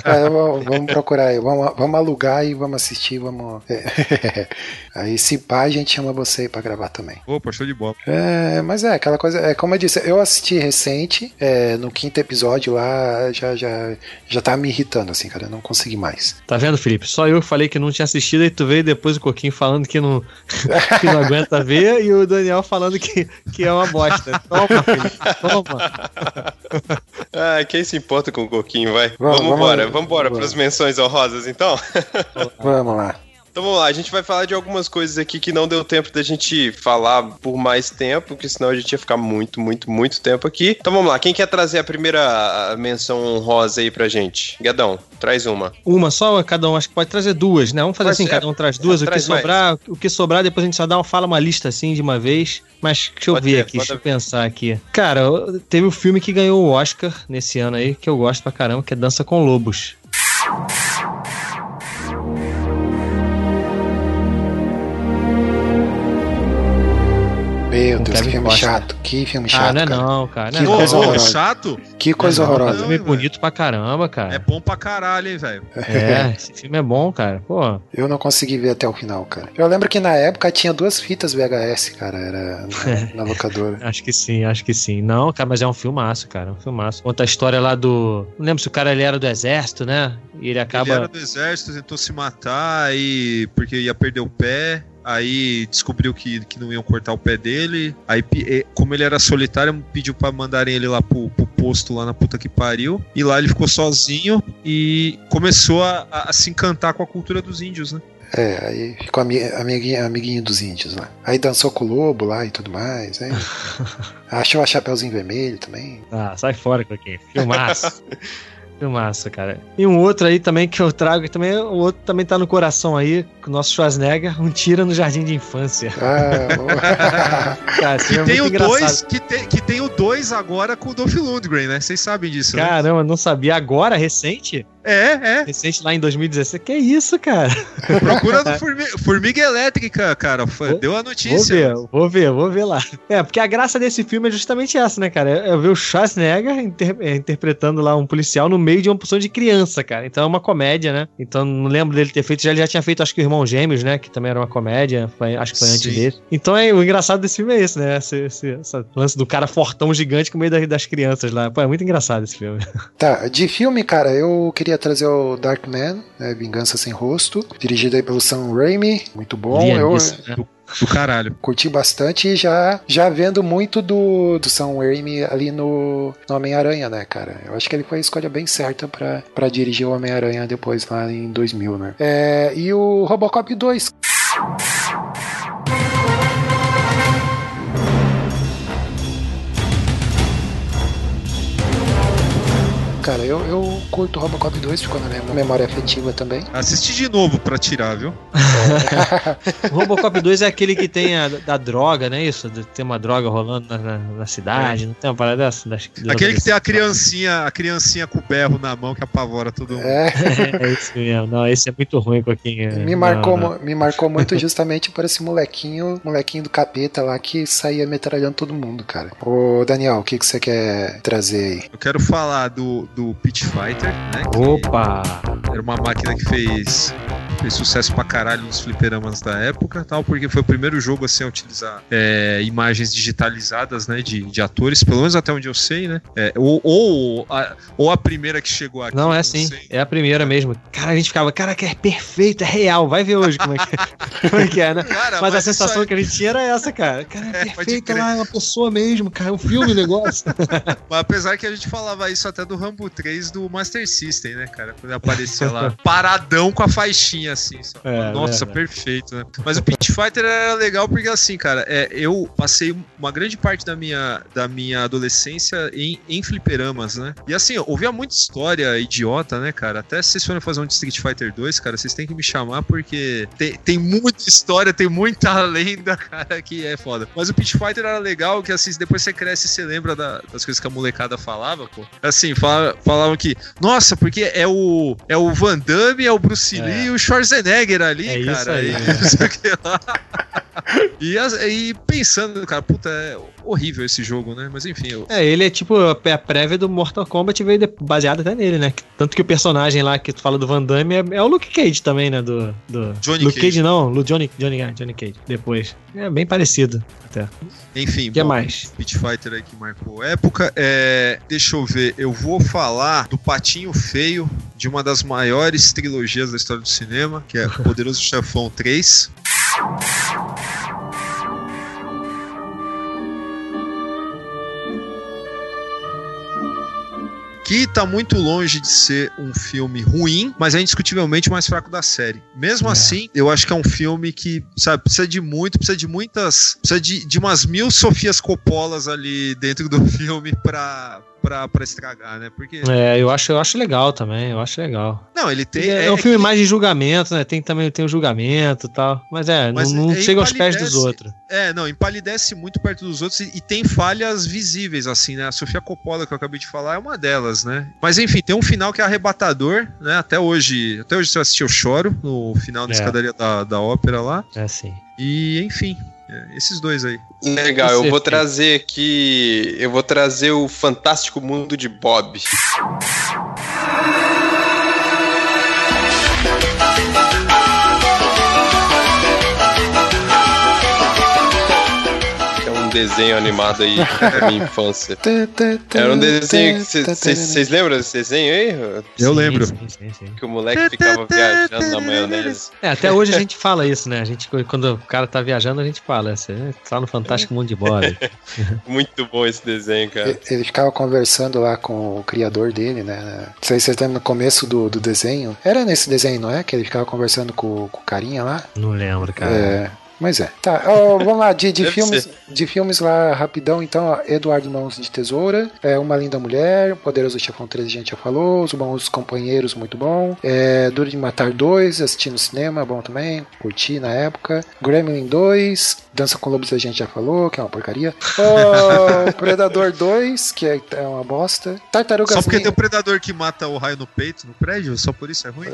É, vamos, vamos procurar aí, vamos, vamos alugar e vamos assistir, vamos. [laughs] aí se pá, a gente chama você aí pra gravar também. Opa, show de bola. É, mas é aquela coisa, é como eu disse, eu assisti recente, é, no quinto episódio lá, já, já, já tá me irritando, assim, cara, eu não consegui mais. Tá vendo, Felipe? Só eu falei que não tinha assistido, e tu veio depois o Coquinho falando que não, [laughs] que não aguenta ver, e o Daniel falando que, que é uma bosta. Toma, Felipe, toma. Ah, quem se importa com o Coquinho, vai? Vamos, Vamos vamos- embora, vamos embora vamos. pras menções honrosas, então? [laughs] Vamos lá. Então vamos lá, a gente vai falar de algumas coisas aqui que não deu tempo da gente falar por mais tempo, porque senão a gente ia ficar muito, muito, muito tempo aqui. Então vamos lá, quem quer trazer a primeira menção honrosa aí pra gente? Gadão, traz uma. Uma só, cada um, acho que pode trazer duas, né? Vamos fazer assim, ser. cada um traz duas, É, o que traz mais. sobrar, o que sobrar, depois a gente só dá uma, fala uma lista assim de uma vez. Mas deixa eu Pode ver ser, aqui, deixa eu pensar aqui. Cara, teve o filme que ganhou o Oscar nesse ano aí, que eu gosto pra caramba, que é Dança com Lobos. Meu Deus, que filme Costner. chato, que filme chato. ah, não é cara. não, cara. Não Que é não. coisa Ô, ô, horrorosa. chato? Que coisa É um horrorosa. filme bonito pra caramba, cara. É bom pra caralho, hein, velho. É, esse filme é bom, cara. Pô, Eu não consegui ver até o final, cara. Eu lembro que na época tinha duas fitas VHS, cara, era na, na locadora. [laughs] acho que sim, acho que sim. Não, cara, mas é um filmaço, cara. É um filmaço. Conta a história lá do. Não lembro se o cara ele era do exército, né? E ele acaba. Ele era do exército, tentou se matar aí porque ia perder o pé. Aí descobriu que, que não iam cortar o pé dele. Aí, como ele era solitário, pediu pra mandarem ele lá pro, pro posto lá na puta que pariu. E lá ele ficou sozinho e começou a, a- a se encantar com a cultura dos índios, né? É, aí ficou ami amiguinho, amiguinho dos índios lá. Aí dançou com o lobo lá e tudo mais, né? [laughs] Achou a Chapeuzinho Vermelho também. Ah, sai fora, Coquinho. Filmaço. [laughs] Filmaço, cara. E um outro aí também que eu trago, também, o outro também tá no coração aí, com o nosso Schwarzenegger, um tira no jardim de infância. Ah, [laughs] Cara, Que é tem, o muito engraçado. dois, que, tem, que tem o dois agora com o Dolph Lundgren, né? Vocês sabem disso, né? Caramba, não sabia. Agora, recente? É, é. Recente lá em 2016. Que isso, cara? Procura no [laughs] Formi- Formiga Elétrica, cara. Foi- Deu a Vou notícia. ver, vou ver, vou ver lá. É, porque a graça desse filme é justamente essa, né, cara? É ver o Schwarzenegger inter- é, interpretando lá um policial no meio de uma posição de criança, cara. Então é uma comédia, né? Então não lembro dele ter feito, já, ele já tinha feito, acho que o Irmão Gêmeos, né? Que também era uma comédia, foi- acho que foi antes Sim. dele. Então é, o engraçado desse filme é esse, né? Esse, esse, esse lance do cara fortão gigante com o meio das, das crianças lá. Pô, é muito engraçado esse filme. Tá, de filme, cara, eu queria trazer o Darkman, né, Vingança Sem Rosto, dirigido aí pelo Sam Raimi, muito bom. Eu Lianíssimo, né? Do caralho. curti bastante e já, já vendo muito do, do Sam Raimi ali no, no Homem-Aranha, né, cara? Eu acho que ele foi a escolha bem certa pra, pra dirigir o Homem-Aranha depois lá em 2000, né? É, e o Robocop 2, cara. Eu, eu curto Robocop 2, ficou na minha memória afetiva também. Assisti de novo pra tirar, viu? [laughs] O Robocop 2 é aquele que tem a da droga, não é isso? Tem uma droga rolando na, na- na cidade, não tem uma parada dessa? Das- Aquele que tem a criancinha, a criancinha com o berro na mão que apavora todo mundo. É, É isso mesmo. Não, esse é muito ruim, Coquinha. me Não, marcou, não. mu- me marcou muito justamente por esse molequinho, molequinho do capeta lá que saía metralhando todo mundo, cara. Ô, Daniel, o que, que você quer trazer aí? Eu quero falar do, do Pit Fighter, né? Opa! Era uma máquina que fez, fez sucesso pra caralho nos fliperamas da época, tal, porque foi o primeiro jogo assim, a utilizar é, imagens digitalizadas, né, de, de atores, pelo menos até onde eu sei, né? É, ou, ou, a, ou a primeira que chegou aqui. Não, é sim. É a primeira mesmo. Cara, a gente ficava, cara, que é perfeito, é real. Vai ver hoje como é que é, [laughs] como é, que é né? Cara, mas, a isso sensação que a gente tinha era essa, cara. [laughs] Cara, é, pode perfeito é uma pessoa mesmo, cara. É um filme, negócio. [laughs] Mas apesar que a gente falava isso até do Rambo 3 do Master System, né, cara? Quando aparecia lá, [laughs] paradão com a faixinha assim. só. É, Nossa, verdade. perfeito, né? Mas o Pit Fighter era legal porque, assim, cara, é, eu passei uma grande parte da minha, da minha adolescência em, em fliperamas, né? E assim, eu ouvia muita história idiota, né, cara? Até se vocês forem fazer um de Street Fighter 2, cara, vocês têm que me chamar porque tem, tem muita história, tem muita [laughs] lenda, cara, que é foda. Mas o Pit Fighter era legal, que assim, depois você cresce e você lembra da- das coisas que a molecada falava, pô. Assim, fala- falavam que, nossa, porque é o, é o Van Damme, é o Bruce Lee É. e o Schwarzenegger ali, É isso cara. aí, [laughs] e, [laughs] E, e pensando, cara, puta, é horrível esse jogo, né? Mas enfim, eu, É, ele é tipo a prévia do Mortal Kombat veio baseado até nele, né? Tanto que o personagem lá que tu fala do Van Damme é, é o Luke Cage também, né? Do, do... Johnny Luke Cage. Cage não, Lu- Johnny, Johnny, ah, Johnny Cage, depois. É bem parecido até. Enfim, O que bom, mais? Pit Fighter aí que marcou época. É, deixa eu ver, eu vou falar do Patinho Feio, de uma das maiores trilogias da história do cinema, que é Poderoso Chefão 3. Que tá muito longe de ser um filme ruim, mas é indiscutivelmente o mais fraco da série. Mesmo assim, eu acho que é um filme que, sabe, precisa de muito, precisa de muitas. Precisa de, de umas mil Sofias Coppolas ali dentro do [laughs] filme pra, pra, pra estragar, né? Porque. É, eu acho, eu acho legal também, eu acho legal. Não, ele tem. é, é um filme mais de julgamento, né? Tem também tem o julgamento e tal. Mas é, Mas não, não é chega aos pés dos outros. É, não, empalidece muito perto dos outros e, e tem falhas visíveis, assim, né? A Sofia Coppola, que eu acabei de falar, é uma delas, né? Mas enfim, tem um final que é arrebatador, né? Até hoje, até hoje se eu assistir, eu choro no final da É. escadaria da, da ópera lá. É assim. E, enfim, é, esses dois aí. Legal, eu vou trazer aqui. Eu vou trazer o Fantástico Mundo de Bob. Desenho animado aí [laughs] da minha infância. Era um desenho que vocês lembram desse desenho aí? Eu Sim, lembro. Sim, sim, sim. Que o moleque ficava viajando na maionese. É, até hoje a gente fala isso, né? A gente, quando o cara tá viajando, a gente fala. Você tá no Fantástico Mundo de Bob. [laughs] Muito bom esse desenho, cara. Ele- Ele ficava conversando lá com o criador dele, né? Não sei se vocês lembram no começo do, do desenho. Era nesse desenho, não é? Que ele ficava conversando com, com o carinha lá. Não lembro, cara. É. Mas é. Tá, ó, vamos lá, de, de filmes, ser. de filmes lá rapidão, então, ó, Eduardo Mãos de Tesoura, é, Uma Linda Mulher, Poderoso Chefão 3 a gente já falou, Os Bons Companheiros, muito bom. É, Duro de Matar 2, assisti no cinema, bom também, curti na época. Gremlin 2, Dança com Lobos a gente já falou, que é uma porcaria. [laughs] Predador 2, que é, é uma bosta. Tartarugas Só porque Ninja. tem o predador que mata o raio no peito, no prédio, só por isso é ruim?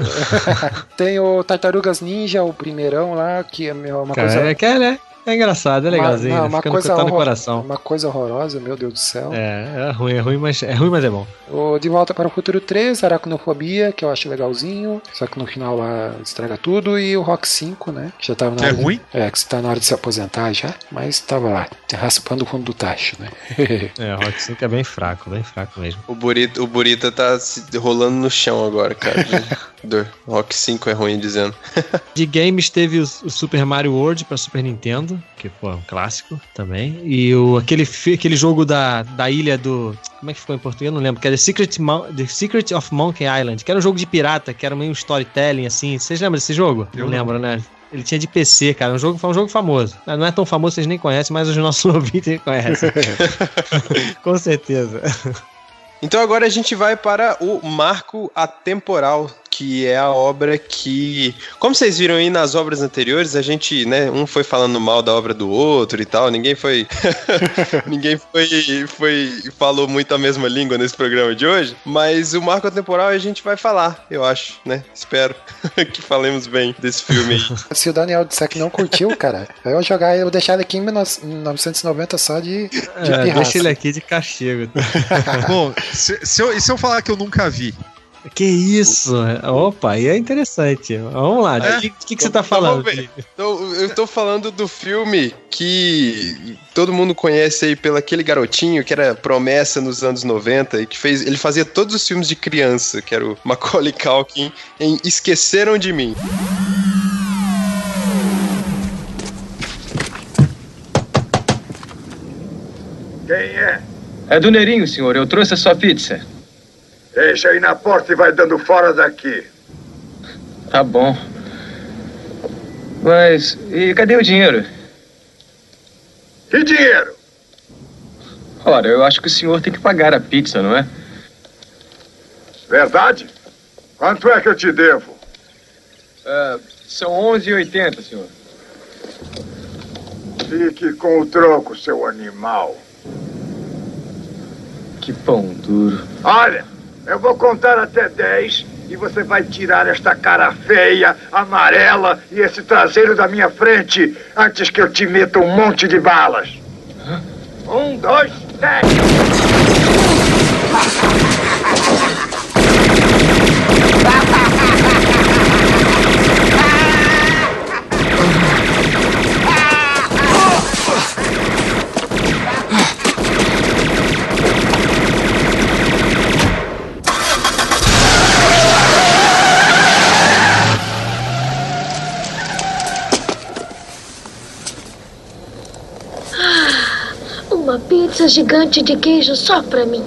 [laughs] Tem o Tartarugas Ninja, o primeirão lá, que é uma Cara, coisa. é, que é, né? É engraçado, é legalzinho. Uma, né? uma Fica coisa no, coração. Uma coisa horrorosa, meu Deus do céu. É, é ruim, é ruim, mas é ruim, mas é bom. O De Volta para o Futuro 3, Aracnofobia, que eu acho legalzinho, só que no final lá estraga tudo, e o Rock 5, né? Que já tava na é hora de- ruim? é, que tá na hora de se aposentar já, mas tava lá, raspando o fundo do tacho, né? [laughs] É, o Rock 5 é bem fraco, bem fraco mesmo. O Burita, o Burita tá se rolando no chão agora, cara. [laughs] Do Rock 5 é ruim dizendo. [laughs] De games teve o, o Super Mario World pra Super Nintendo, que pô, é um clássico também. E o, aquele, aquele jogo da, da ilha do. Como é que ficou em português? Eu não lembro. Que era The Secret, Mon- The Secret of Monkey Island, que era um jogo de pirata, que era meio um storytelling assim. Vocês lembram desse jogo? Eu não lembro, né? Ele tinha de PC, cara. Um jogo, foi um jogo famoso. Ah, Não é tão famoso, vocês nem conhecem, mas os nossos [laughs] ouvintes conhecem. [laughs] Com certeza. Então agora a gente vai para o marco atemporal, que é a obra que, como vocês viram aí nas obras anteriores, a gente, né, um foi falando mal da obra do outro e tal, ninguém foi [laughs] ninguém foi foi falou muito a mesma língua nesse programa de hoje, mas o marco atemporal a gente vai falar, eu acho, né? Espero [laughs] que falemos bem desse filme aí. [laughs] Se o Daniel disser que não curtiu, cara, eu vou jogar, eu vou deixar ele aqui em 1990 só de, de É, pirraça. deixa ele aqui de castigo. Bom, se, se eu, e se eu falar que eu nunca vi? Que isso? Opa, aí é interessante. Vamos lá, o É? que, que, que você tá falando? Vamos ver. Então, eu tô falando do filme que todo mundo conhece aí pelo aquele garotinho que era promessa nos anos 90 e que fez, ele fazia todos os filmes de criança, que era o [laughs] Macaulay Culkin em Esqueceram de Mim. Quem é? É do Neirinho, senhor. Eu trouxe a sua pizza. Deixa aí na porta e vai dando fora daqui. Tá bom. Mas. E cadê o dinheiro? Que dinheiro? Ora, eu acho que o senhor tem que pagar a pizza, não é? Verdade? Quanto é que eu te devo? É, são 11,80, senhor. Fique com o troco, seu animal. Que pão duro. Olha, eu vou contar até 10 e você vai tirar esta cara feia, amarela e esse traseiro da minha frente antes que eu te meta um monte de balas. Um, dois, dez. Uma pizza gigante de queijo só pra mim.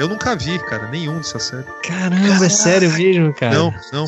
Eu nunca vi, cara, nenhum dessa série. Caramba, é sério mesmo, cara? Não, não.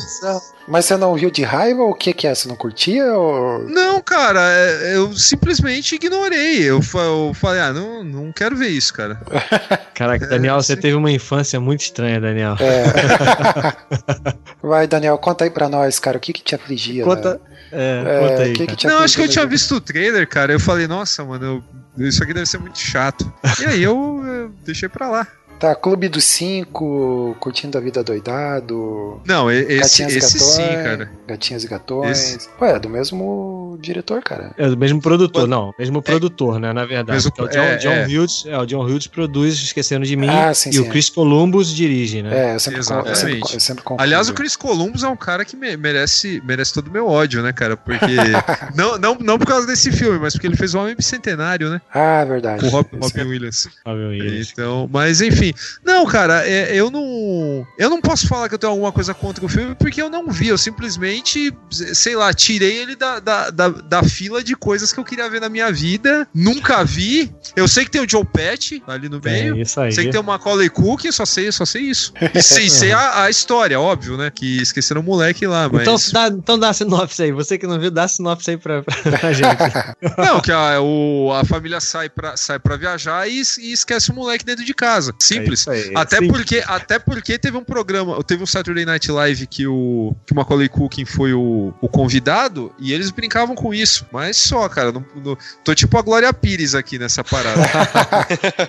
Mas você não viu de raiva ou o que que é? Você não curtia ou... Não, cara, é- eu simplesmente ignorei. Eu, fa- eu falei, ah, não, não quero ver isso, cara. [laughs] Caraca, Daniel, você teve uma infância muito estranha, Daniel. É. [laughs] Vai, Daniel, conta aí pra nós, cara, o que que te afligia? Conta- né? é, conta aí, o que que Não, acho que eu tinha visto o trailer, cara. Eu falei, nossa, mano, eu- isso aqui deve ser muito chato. E aí eu, eu deixei pra lá. Tá, Clube dos Cinco, Curtindo a Vida Doidado. Não, esse- Gatinhas e esse Gatões, sim, cara. Gatinhas e Gatões. Esse- Ué, é do mesmo diretor, cara. É do mesmo produtor, não, mesmo produtor, né, na verdade. Mesmo- é o John, é, John é. Hughes, é, o John Hughes produz Esquecendo de Mim Ah, sim, e sim, o Chris Columbus dirige, né? É, eu sempre, con- eu sempre, eu sempre confundo. Aliás, o Chris Columbus é um cara que me- merece, merece todo o meu ódio, né, cara? Porque. [laughs] não, não, não por causa desse filme, mas porque ele fez o Homem Bicentenário, né? Ah, verdade. Com o Rob- Robin Williams. Robin Williams. Então, mas enfim. Não, cara, é, eu não. Eu não posso falar que eu tenho alguma coisa contra o filme porque eu não vi. Eu simplesmente, sei lá, tirei ele da, da, da, da fila de coisas que eu queria ver na minha vida. Nunca vi. Eu sei que tem o Joe Pesci ali no meio. isso aí. Sei que tem o Macaulay Culkin, só sei, só sei isso. E sei, [laughs] sei a, a história, óbvio, né? Que esqueceram o moleque lá, mas. Então, dá, então dá a sinopse aí. Você que não viu, dá a sinopse aí pra, pra gente. [laughs] Não, que a, o, a família sai pra, sai pra viajar e, e esquece o moleque dentro de casa. Simples. É aí, até, simples. Porque, até porque teve um programa, teve um Saturday Night Live que o, que o Macaulay Culkin foi o, o convidado e eles brincavam com isso. Mas só, cara. Não, não- tô tipo a Glória Pires aqui nessa parada. [laughs]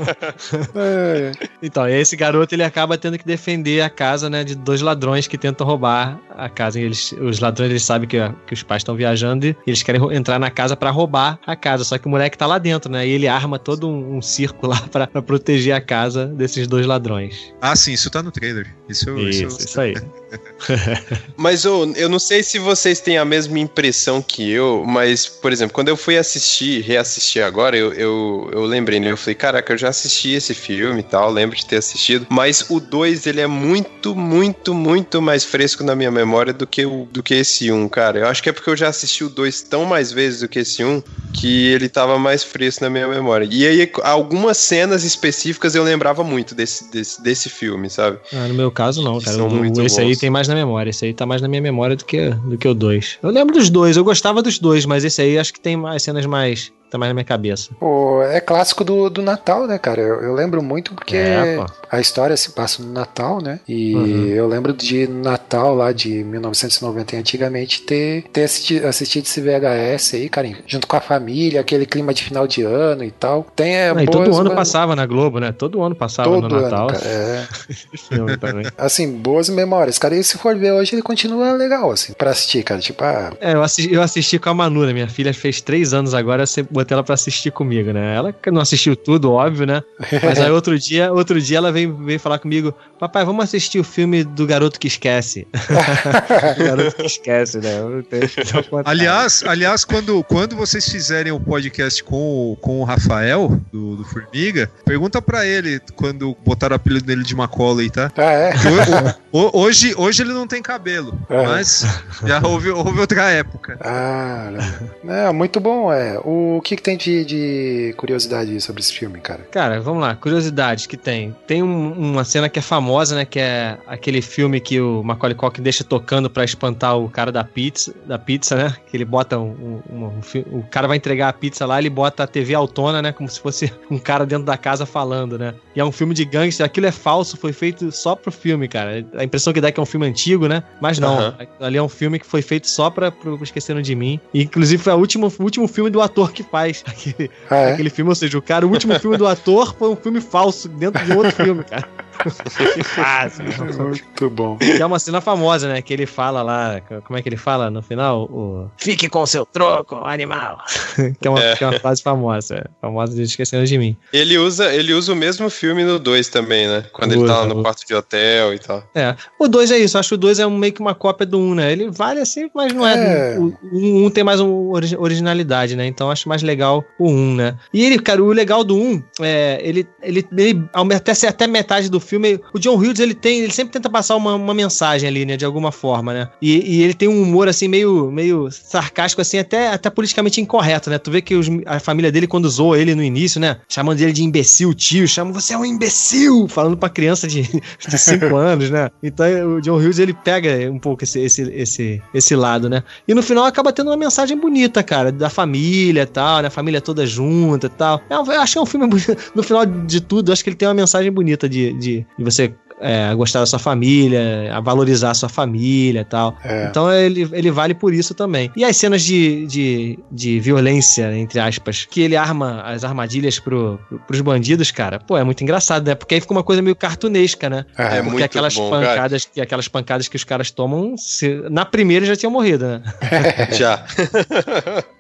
Então, e esse garoto ele acaba tendo que defender a casa, né, de dois ladrões que tentam roubar a casa. E eles, os ladrões eles sabem que, que os pais estão viajando e eles querem entrar na casa pra roubar a casa. Só que o moleque tá lá dentro, né? E ele arma todo um, um circo lá [laughs] pra, pra proteger a casa desses dois ladrões. ah, sim, isso tá no trailer. Isso, Isso, eu- isso aí. [laughs] [laughs] [laughs] Mas ô, eu não sei se vocês têm a mesma impressão que eu, mas, por exemplo, quando eu fui assistir, reassistir agora, eu, eu, eu lembrei, né? Eu falei, caraca, eu já assisti esse filme e tal, lembro de ter assistido, mas o 2, ele é muito, muito, muito mais fresco na minha memória do que, o, do que esse 1, um, cara. Eu acho que é porque eu já assisti o 2 tão mais vezes do que esse 1, um, que ele tava mais fresco na minha memória. E aí, algumas cenas específicas eu lembrava muito desse, desse, desse filme, sabe? Ah, no meu caso, não, cara. são O- muito esse aí bons. Tem mais na memória. Esse aí tá mais na minha memória do que, do que o 2. Eu lembro dos dois, eu gostava dos dois, mas esse aí acho que tem mais cenas mais. Tá mais na minha cabeça. Pô, é clássico do, do Natal, né, cara? Eu, eu lembro muito porque É, a história se passa no Natal, né? E Uhum. eu lembro de Natal lá de 1990 antigamente ter, ter assistido, assistido esse VHS aí, cara, junto com a família, aquele clima de final de ano e tal. Tem é, Ah, e boas todo ano mem- passava na Globo, né? Todo ano passava Todo no ano, Natal. cara, é. [laughs] Esse filme também. Assim, boas memórias, cara. E se for ver hoje, ele continua legal, assim, pra assistir, cara. Tipo, ah, É, eu assisti, eu assisti com a Manu, né? Minha filha fez três anos agora, eu sempre botei ela pra assistir comigo, né? Ela não assistiu tudo, óbvio, né? Mas aí [laughs] outro dia, outro dia ela veio, veio falar comigo, papai, vamos assistir o filme do Garoto que Esquece. [laughs] garoto que Esquece, né? Aliás, aliás quando, quando vocês fizerem o podcast com, o- com o Rafael, do, do Formiga, pergunta pra ele quando botaram o apelido dele de Macaulay, tá? Ah, é? O- o- hoje, hoje ele não tem cabelo, Aham. mas já houve, houve outra época. Ah, é muito bom, é. O que, que tem de, de curiosidade sobre esse filme, cara? Cara, vamos lá, curiosidades que tem. Tem um- uma cena que é famosa, né? Que é aquele filme que o Macaulay Culkin deixa tocando pra espantar o cara da pizza, da pizza, né? Que ele bota um, um- um o cara vai entregar a pizza lá, ele bota a TV autona, né? Como se fosse [laughs] um cara dentro da casa falando, né? E é um filme de gangster, aquilo é falso, foi feito só pro filme, cara. A impressão que dá é que é um filme antigo, né? Mas não, Aham. ali é um filme que foi feito só pra pro Esqueceram de Mim. E inclusive foi o último filme do ator que faz [laughs] aquele, Ah, é? aquele filme, ou seja, o cara, o último filme do ator foi um filme falso dentro de outro filme, cara. que [laughs] fácil. Muito bom. Que é uma cena famosa, né? Que ele fala lá, como é que ele fala no final? O Fique com seu troco, animal. [laughs] que, é uma, É. que é uma frase famosa, é, famosa de Esquecendo de Mim. Ele usa, ele usa o mesmo filme no 2 também, né? Quando ele Usa, tá lá no usa. quarto de hotel e tal. É. O 2 é isso, acho que o 2 é um- meio que uma cópia do 1, um, né? Ele vale assim, mas não é. É. O 1 um, tem mais uma origi- originalidade, né? Então eu acho mais legal o 1, um, né? E ele, cara, o legal do 1 um, é. Ele, ele, ele até, até metade do filme, o John Hughes ele tem. Ele sempre tenta passar uma, uma mensagem ali, né? De alguma forma, né? E, e ele tem um humor assim, meio, meio sarcástico, assim, até, até politicamente incorreto, né? Tu vê que os- a família dele, quando zoou ele no início, né? Chamando ele de imbecil, tio, chamam você é um imbecil! Falando pra criança de [laughs] 5 [laughs] anos, né? Então o John Hughes ele pega um pouco esse, esse, esse, esse lado, né? E no final acaba tendo uma mensagem bonita, cara, da família e tal, né? A família toda junta e tal. É eu é um filme bonito. No final de tudo, acho que ele tem uma mensagem bonita de, de, de você é, gostar da sua família, a valorizar a sua família e tal. É. Então ele, ele vale por isso também. E as cenas de, de, de violência, entre aspas, que ele arma as armadilhas pro, pro, pros bandidos, cara, pô, é muito engraçado, né? Porque aí fica uma coisa meio cartunesca, né? É, Porque muito aquelas bom, cara. pancadas, que aquelas pancadas que os caras tomam, se- na primeira já tinham morrido, né? [laughs] Já.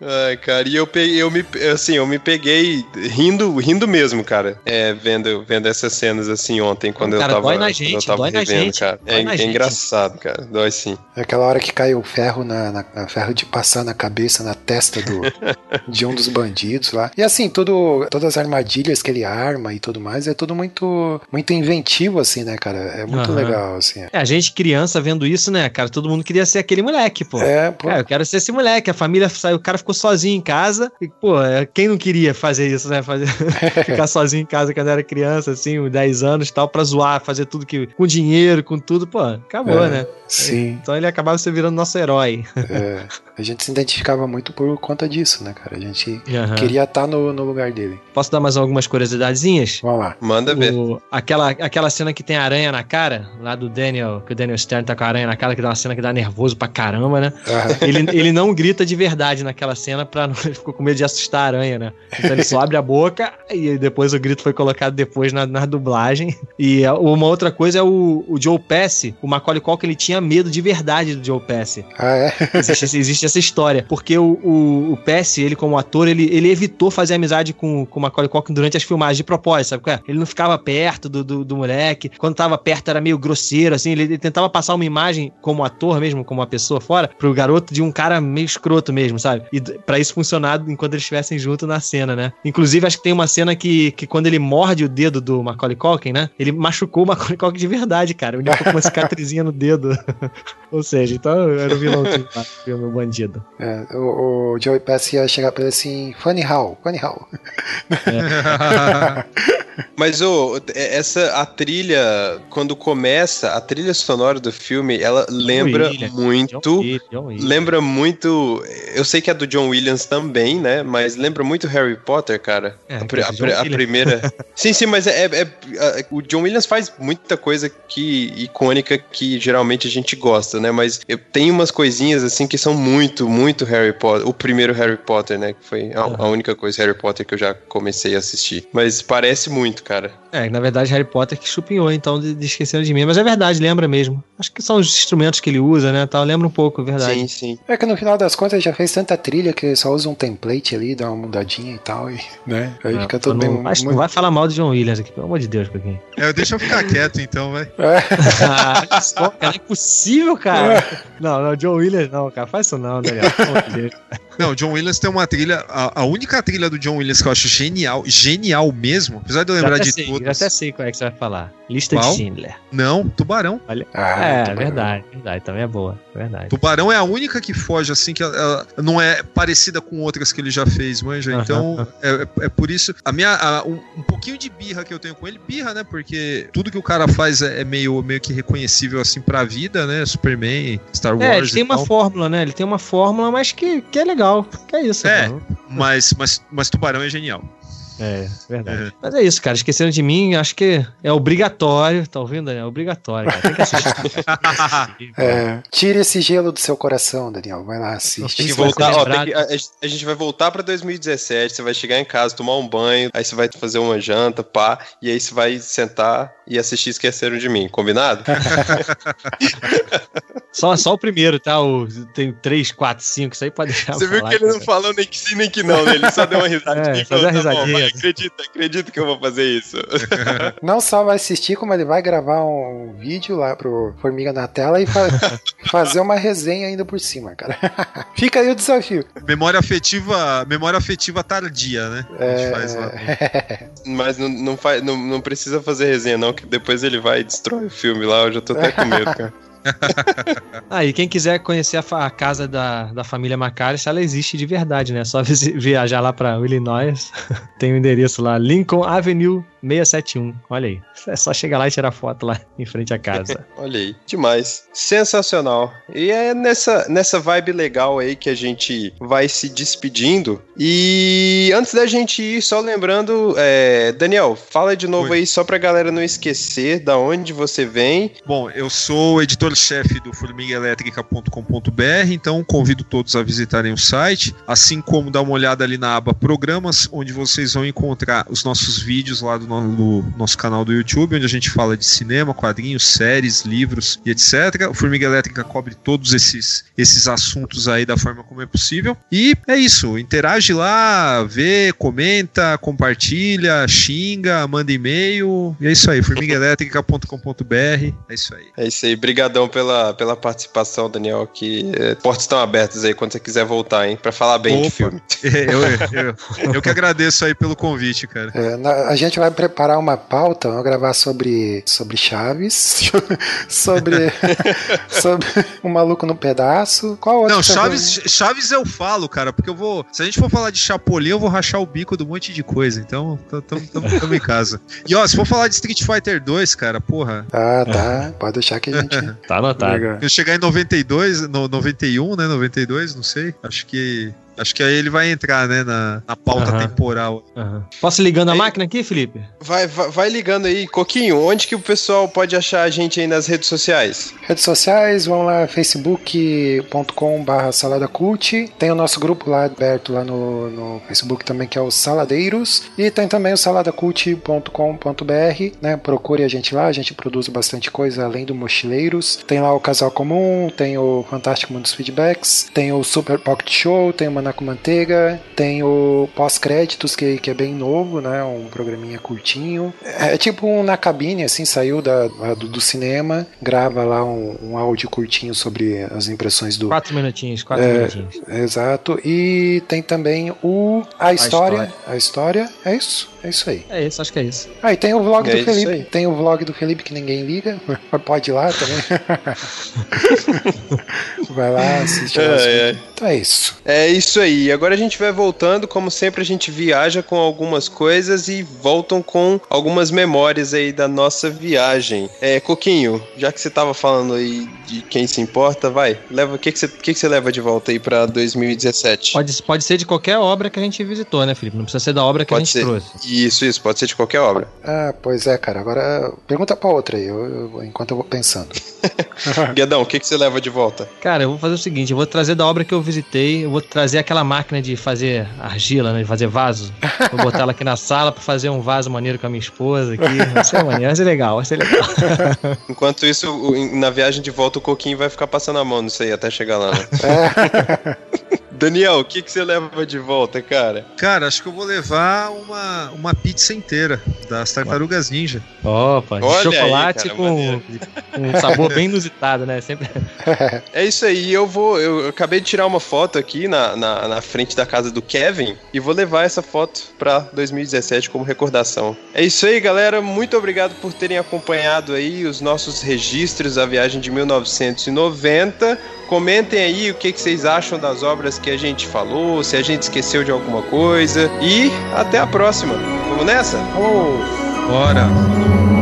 Ai, cara, e eu peguei, eu me, assim, eu me peguei rindo, rindo mesmo, cara. É, vendo, vendo essas cenas assim ontem, quando Cara, eu tava, dói na gente, dói na revendo, gente, cara. dói É, na é gente. engraçado, cara. Dói sim. É aquela hora que cai o ferro na, na- na- ferro de passar na cabeça, na testa do, [laughs] de um dos bandidos lá. E assim, tudo, todas as armadilhas que ele arma e tudo mais, é tudo muito, muito inventivo, assim, né, cara? É muito Aham. legal, assim. É, a gente criança vendo isso, né, cara? Todo mundo queria ser aquele moleque, pô. É, pô. Cara, eu quero ser esse moleque. A família saiu, o cara ficou sozinho em casa. E, pô, é, quem não queria fazer isso, né? Fazer, [laughs] ficar sozinho em casa quando era criança, assim, uns 10 anos e tal, pra zoar, fazer tudo que. com dinheiro, com tudo, pô, acabou, É, né? Sim. Então ele acabava se virando nosso herói. [laughs] É, a gente se identificava muito por conta disso, né, cara? A gente Aham. queria estar no, no lugar dele. Posso dar mais algumas curiosidadezinhas? Vamos lá. Manda ver. O- aquela, aquela cena que tem aranha na cara, lá do Daniel, que o Daniel Stern tá com a aranha na cara, que dá uma cena que dá nervoso pra caramba, né? [laughs] Ele, ele não grita de verdade naquela cena pra não. [laughs] Ele ficou com medo de assustar a aranha, né? Então ele só abre a boca e depois o grito foi colocado depois na, na dublagem. E a- uma outra coisa é o, o Joe Pesci, o Macaulay Culkin, ele tinha medo de verdade do Joe Pesci. Ah, é? Existe, existe essa história. Porque o, o, o Pesci, ele como ator, ele, ele evitou fazer amizade com, com o Macaulay Culkin durante as filmagens de propósito, sabe qual é? Ele não ficava perto do, do, do moleque. Quando tava perto era meio grosseiro, assim. Ele, ele tentava passar uma imagem como ator mesmo, como uma pessoa fora, pro garoto de um cara meio escroto mesmo, sabe? E pra isso funcionar enquanto eles estivessem juntos na cena, né? Inclusive, acho que tem uma cena que, que quando ele morde o dedo do Macaulay Culkin, né? Ele machucou o Macaulay Culkin de verdade, cara. Ele ficou com uma [laughs] cicatrizinha no dedo. Ou seja, então era o vilãozinho lá do o bandido. É, o, o Joey Pesci ia chegar pra ele assim, Funny how, funny how. [laughs] Mas ô, essa a trilha quando começa, a trilha sonora do filme, ela lembra Williams, muito, John Williams, John Williams. lembra muito, eu sei que é do John Williams também, né? Mas lembra muito Harry Potter, cara. É, a, a a primeira. [laughs] sim, sim, mas é, é- é- o John Williams faz muita coisa que icônica que geralmente a gente gosta, né? Mas eu tenho umas coisinhas assim que são muito, muito Harry Potter. O primeiro Harry Potter, né? Que foi a, a única coisa Harry Potter que eu já comecei a assistir. Mas parece muito, cara. É, na verdade, Harry Potter que chupinhou, então, de, de Esqueceram de Mim. Mas é verdade, lembra mesmo. Acho que são os instrumentos que ele usa, né? Tal, lembra um pouco, é verdade. Sim, sim. É que no final das contas já fez tanta trilha que só usa um template ali, dá uma mudadinha e tal, e, né? Aí fica tudo não, bem. mas não muito- vai falar mal de John Williams aqui, pelo amor de Deus, Coquinho. É, deixa eu ficar quieto então, vai. Ah, [laughs] cara, é impossível, cara. Não, não, John Williams não, cara. Faz isso não, Daniel. Pelo amor de Deus. Não, o John Williams tem uma trilha. A, a única trilha do John Williams que eu acho genial, genial mesmo, apesar de eu Já lembrar de sei, todas. Já até sei qual é que você vai falar. Lista Qual? de Schindler. Não, Tubarão. Olha. Ah, é, Tubarão. verdade, verdade. Também é boa. Verdade. Tubarão é a única que foge, assim, que ela, ela não é parecida com outras que ele já fez, manja. Então, é, é- é por isso. A minha. a- um, um pouquinho de birra que eu tenho com ele, birra, né? Porque tudo que o cara faz é, é meio, meio que reconhecível, assim, pra vida, né? Superman, Star Wars. É, ele e tem uma tal. fórmula, né? Ele tem uma fórmula, mas que, que é legal. Que é isso, É, cara. mas, mas, mas Tubarão é genial. É, verdade. Mas é isso, cara. Esqueceram de mim, acho que é obrigatório. Tá ouvindo, Daniel? É obrigatório, cara. Tem que assistir. [laughs] É, tire esse gelo do seu coração, Daniel. Vai lá, assiste. Tem que voltar, ó, tem que- a, a gente vai voltar pra 2017, você vai chegar em casa, tomar um banho, aí você vai fazer uma janta, pá, e aí você vai sentar e assistir Esqueceram de Mim, combinado? [laughs] Só, só o primeiro, tá? O, tem três, quatro, cinco. Isso aí pode deixar. Você viu lá, que ele não cara. falou nem que sim nem que não, né? Ele só deu uma risadinha [laughs] É, só deu uma tá bom, risadinha. Vai, acredita, acredita que eu vou fazer isso. [laughs] Não só vai assistir, como ele vai gravar um vídeo lá pro Formiga na tela e fa- [laughs] fazer uma resenha ainda por cima, cara. [laughs] Fica aí o desafio. Memória afetiva, memória afetiva tardia, né? A gente É. faz lá. Mas não, não, faz, não, não precisa fazer resenha, não, que depois ele vai e destrói o filme lá, eu já tô até com medo, cara. [laughs] Ah, e quem quiser conhecer a, a casa da, da família McAllister, ela existe de verdade, né? Só [laughs] visi- viajar lá pra Illinois. [laughs] Tem o endereço lá, Lincoln Avenue 671. Olha aí. É só chegar lá e tirar foto lá em frente à casa. Olha aí, demais. Sensacional. E é nessa, nessa vibe legal aí que a gente vai se despedindo. E antes da gente ir, só lembrando, é, Daniel, fala de novo Oi. aí, só pra galera não esquecer da onde você vem. Bom, eu sou o editor-chefe do formigaelétrica.com.br, então convido todos a visitarem o site, assim como dar uma olhada ali na aba Programas, onde vocês vão encontrar os nossos vídeos lá do, no- do nosso canal do YouTube, onde a gente fala de cinema, quadrinhos, séries, livros e etc. O Formiga Elétrica cobre todos esses, esses assuntos aí da forma como é possível. E é isso, interage lá, vê, comenta, compartilha, xinga, manda e-mail. E é isso aí, formigaelétrica.com.br. É isso aí. É isso aí, brigadão pela, pela participação, Daniel, que é, portas estão abertas aí quando você quiser voltar, hein, pra falar bem de Opa. filme. [laughs] Eu, eu, eu que [laughs] agradeço aí pelo convite, cara. É, na- a gente vai preparar uma pauta, vamos gravar sobre, sobre Chaves, [laughs] sobre, sobre O Maluco no Pedaço. Qual outro? Não, você Chaves, Chaves eu falo, cara, porque eu vou. Se a gente for falar de Chapolin, eu vou rachar o bico de um monte de coisa. Então, estamos em casa. E ó, se for falar de Street Fighter 2, cara, porra. Ah, tá. Pode deixar que a gente. Tá anotado. Legal. Eu chegar em 92, no 91, né? 92, não sei. Acho que. Acho que aí ele vai entrar, né, na, na pauta Aham. temporal. Aham. Posso ir ligando a máquina aqui, Felipe? Vai, vai, vai ligando aí. Coquinho, onde que o pessoal pode achar a gente aí nas redes sociais? Redes sociais, vão lá, facebook.com.br saladacult. Tem o nosso grupo lá aberto lá no, no Facebook também, que é o Saladeiros. E tem também o saladacult.com.br, né? Procure a gente lá, a gente produz bastante coisa além do Mochileiros. Tem lá o Casal Comum, tem o Fantástico Mundo dos Feedbacks, tem o Super Pocket Show, tem o Manaco Manteiga, tem o Pós-Créditos, que, que é bem novo, né? Um programinha curtinho. É, tipo um na cabine, assim, saiu da, do, do cinema, grava lá um, um áudio curtinho sobre as impressões do. Quatro minutinhos, quatro É, minutinhos. Exato. E tem também o A História. História. A História. É isso. É isso aí. É isso, acho que é isso. Ah, e tem o vlog É do Felipe. aí. Tem o vlog do Felipe que ninguém liga. Mas [laughs] Pode ir lá também. [laughs] Vai lá, assiste. [laughs] É, é. Então é isso. É isso isso aí. Agora a gente vai voltando, como sempre a gente viaja com algumas coisas e voltam com algumas memórias aí da nossa viagem. É, Coquinho, já que você tava falando aí de quem se importa, vai, leva, o que que você, que que você leva de volta aí pra 2017? Pode, pode ser de qualquer obra que a gente visitou, né, Felipe? Não precisa ser da obra que Pode a gente ser. trouxe. Isso, isso, pode ser de qualquer obra. Ah, pois é, cara. Agora pergunta pra outra aí, eu- eu- enquanto eu vou pensando. [laughs] Guedão, o que que você leva de volta? Cara, eu vou fazer o seguinte, eu vou trazer da obra que eu visitei, eu vou trazer aquela máquina de fazer argila, né, de fazer vaso. Vou botar ela aqui na sala pra fazer um vaso maneiro com a minha esposa aqui. Vai ser maneiro, vai ser legal, vai ser legal. [laughs] Enquanto isso, na viagem de volta, o Coquinho vai ficar passando a mão nisso aí até chegar lá, né? [laughs] Daniel, o que que você leva de volta, cara? Cara, acho que eu vou levar uma, uma pizza inteira das Tartarugas Ninja. Opa, de Olha aí, chocolate cara, com um sabor bem inusitado, né? Sempre. É isso aí, eu vou. Eu, eu acabei de tirar uma foto aqui na, na, na frente da casa do Kevin e vou levar essa foto pra 2017 como recordação. É isso aí, galera. Muito obrigado por terem acompanhado aí os nossos registros da viagem de 1990. Comentem aí o que, que vocês acham das obras que a gente falou, se a gente esqueceu de alguma coisa. E até a próxima. Vamos nessa? Bora!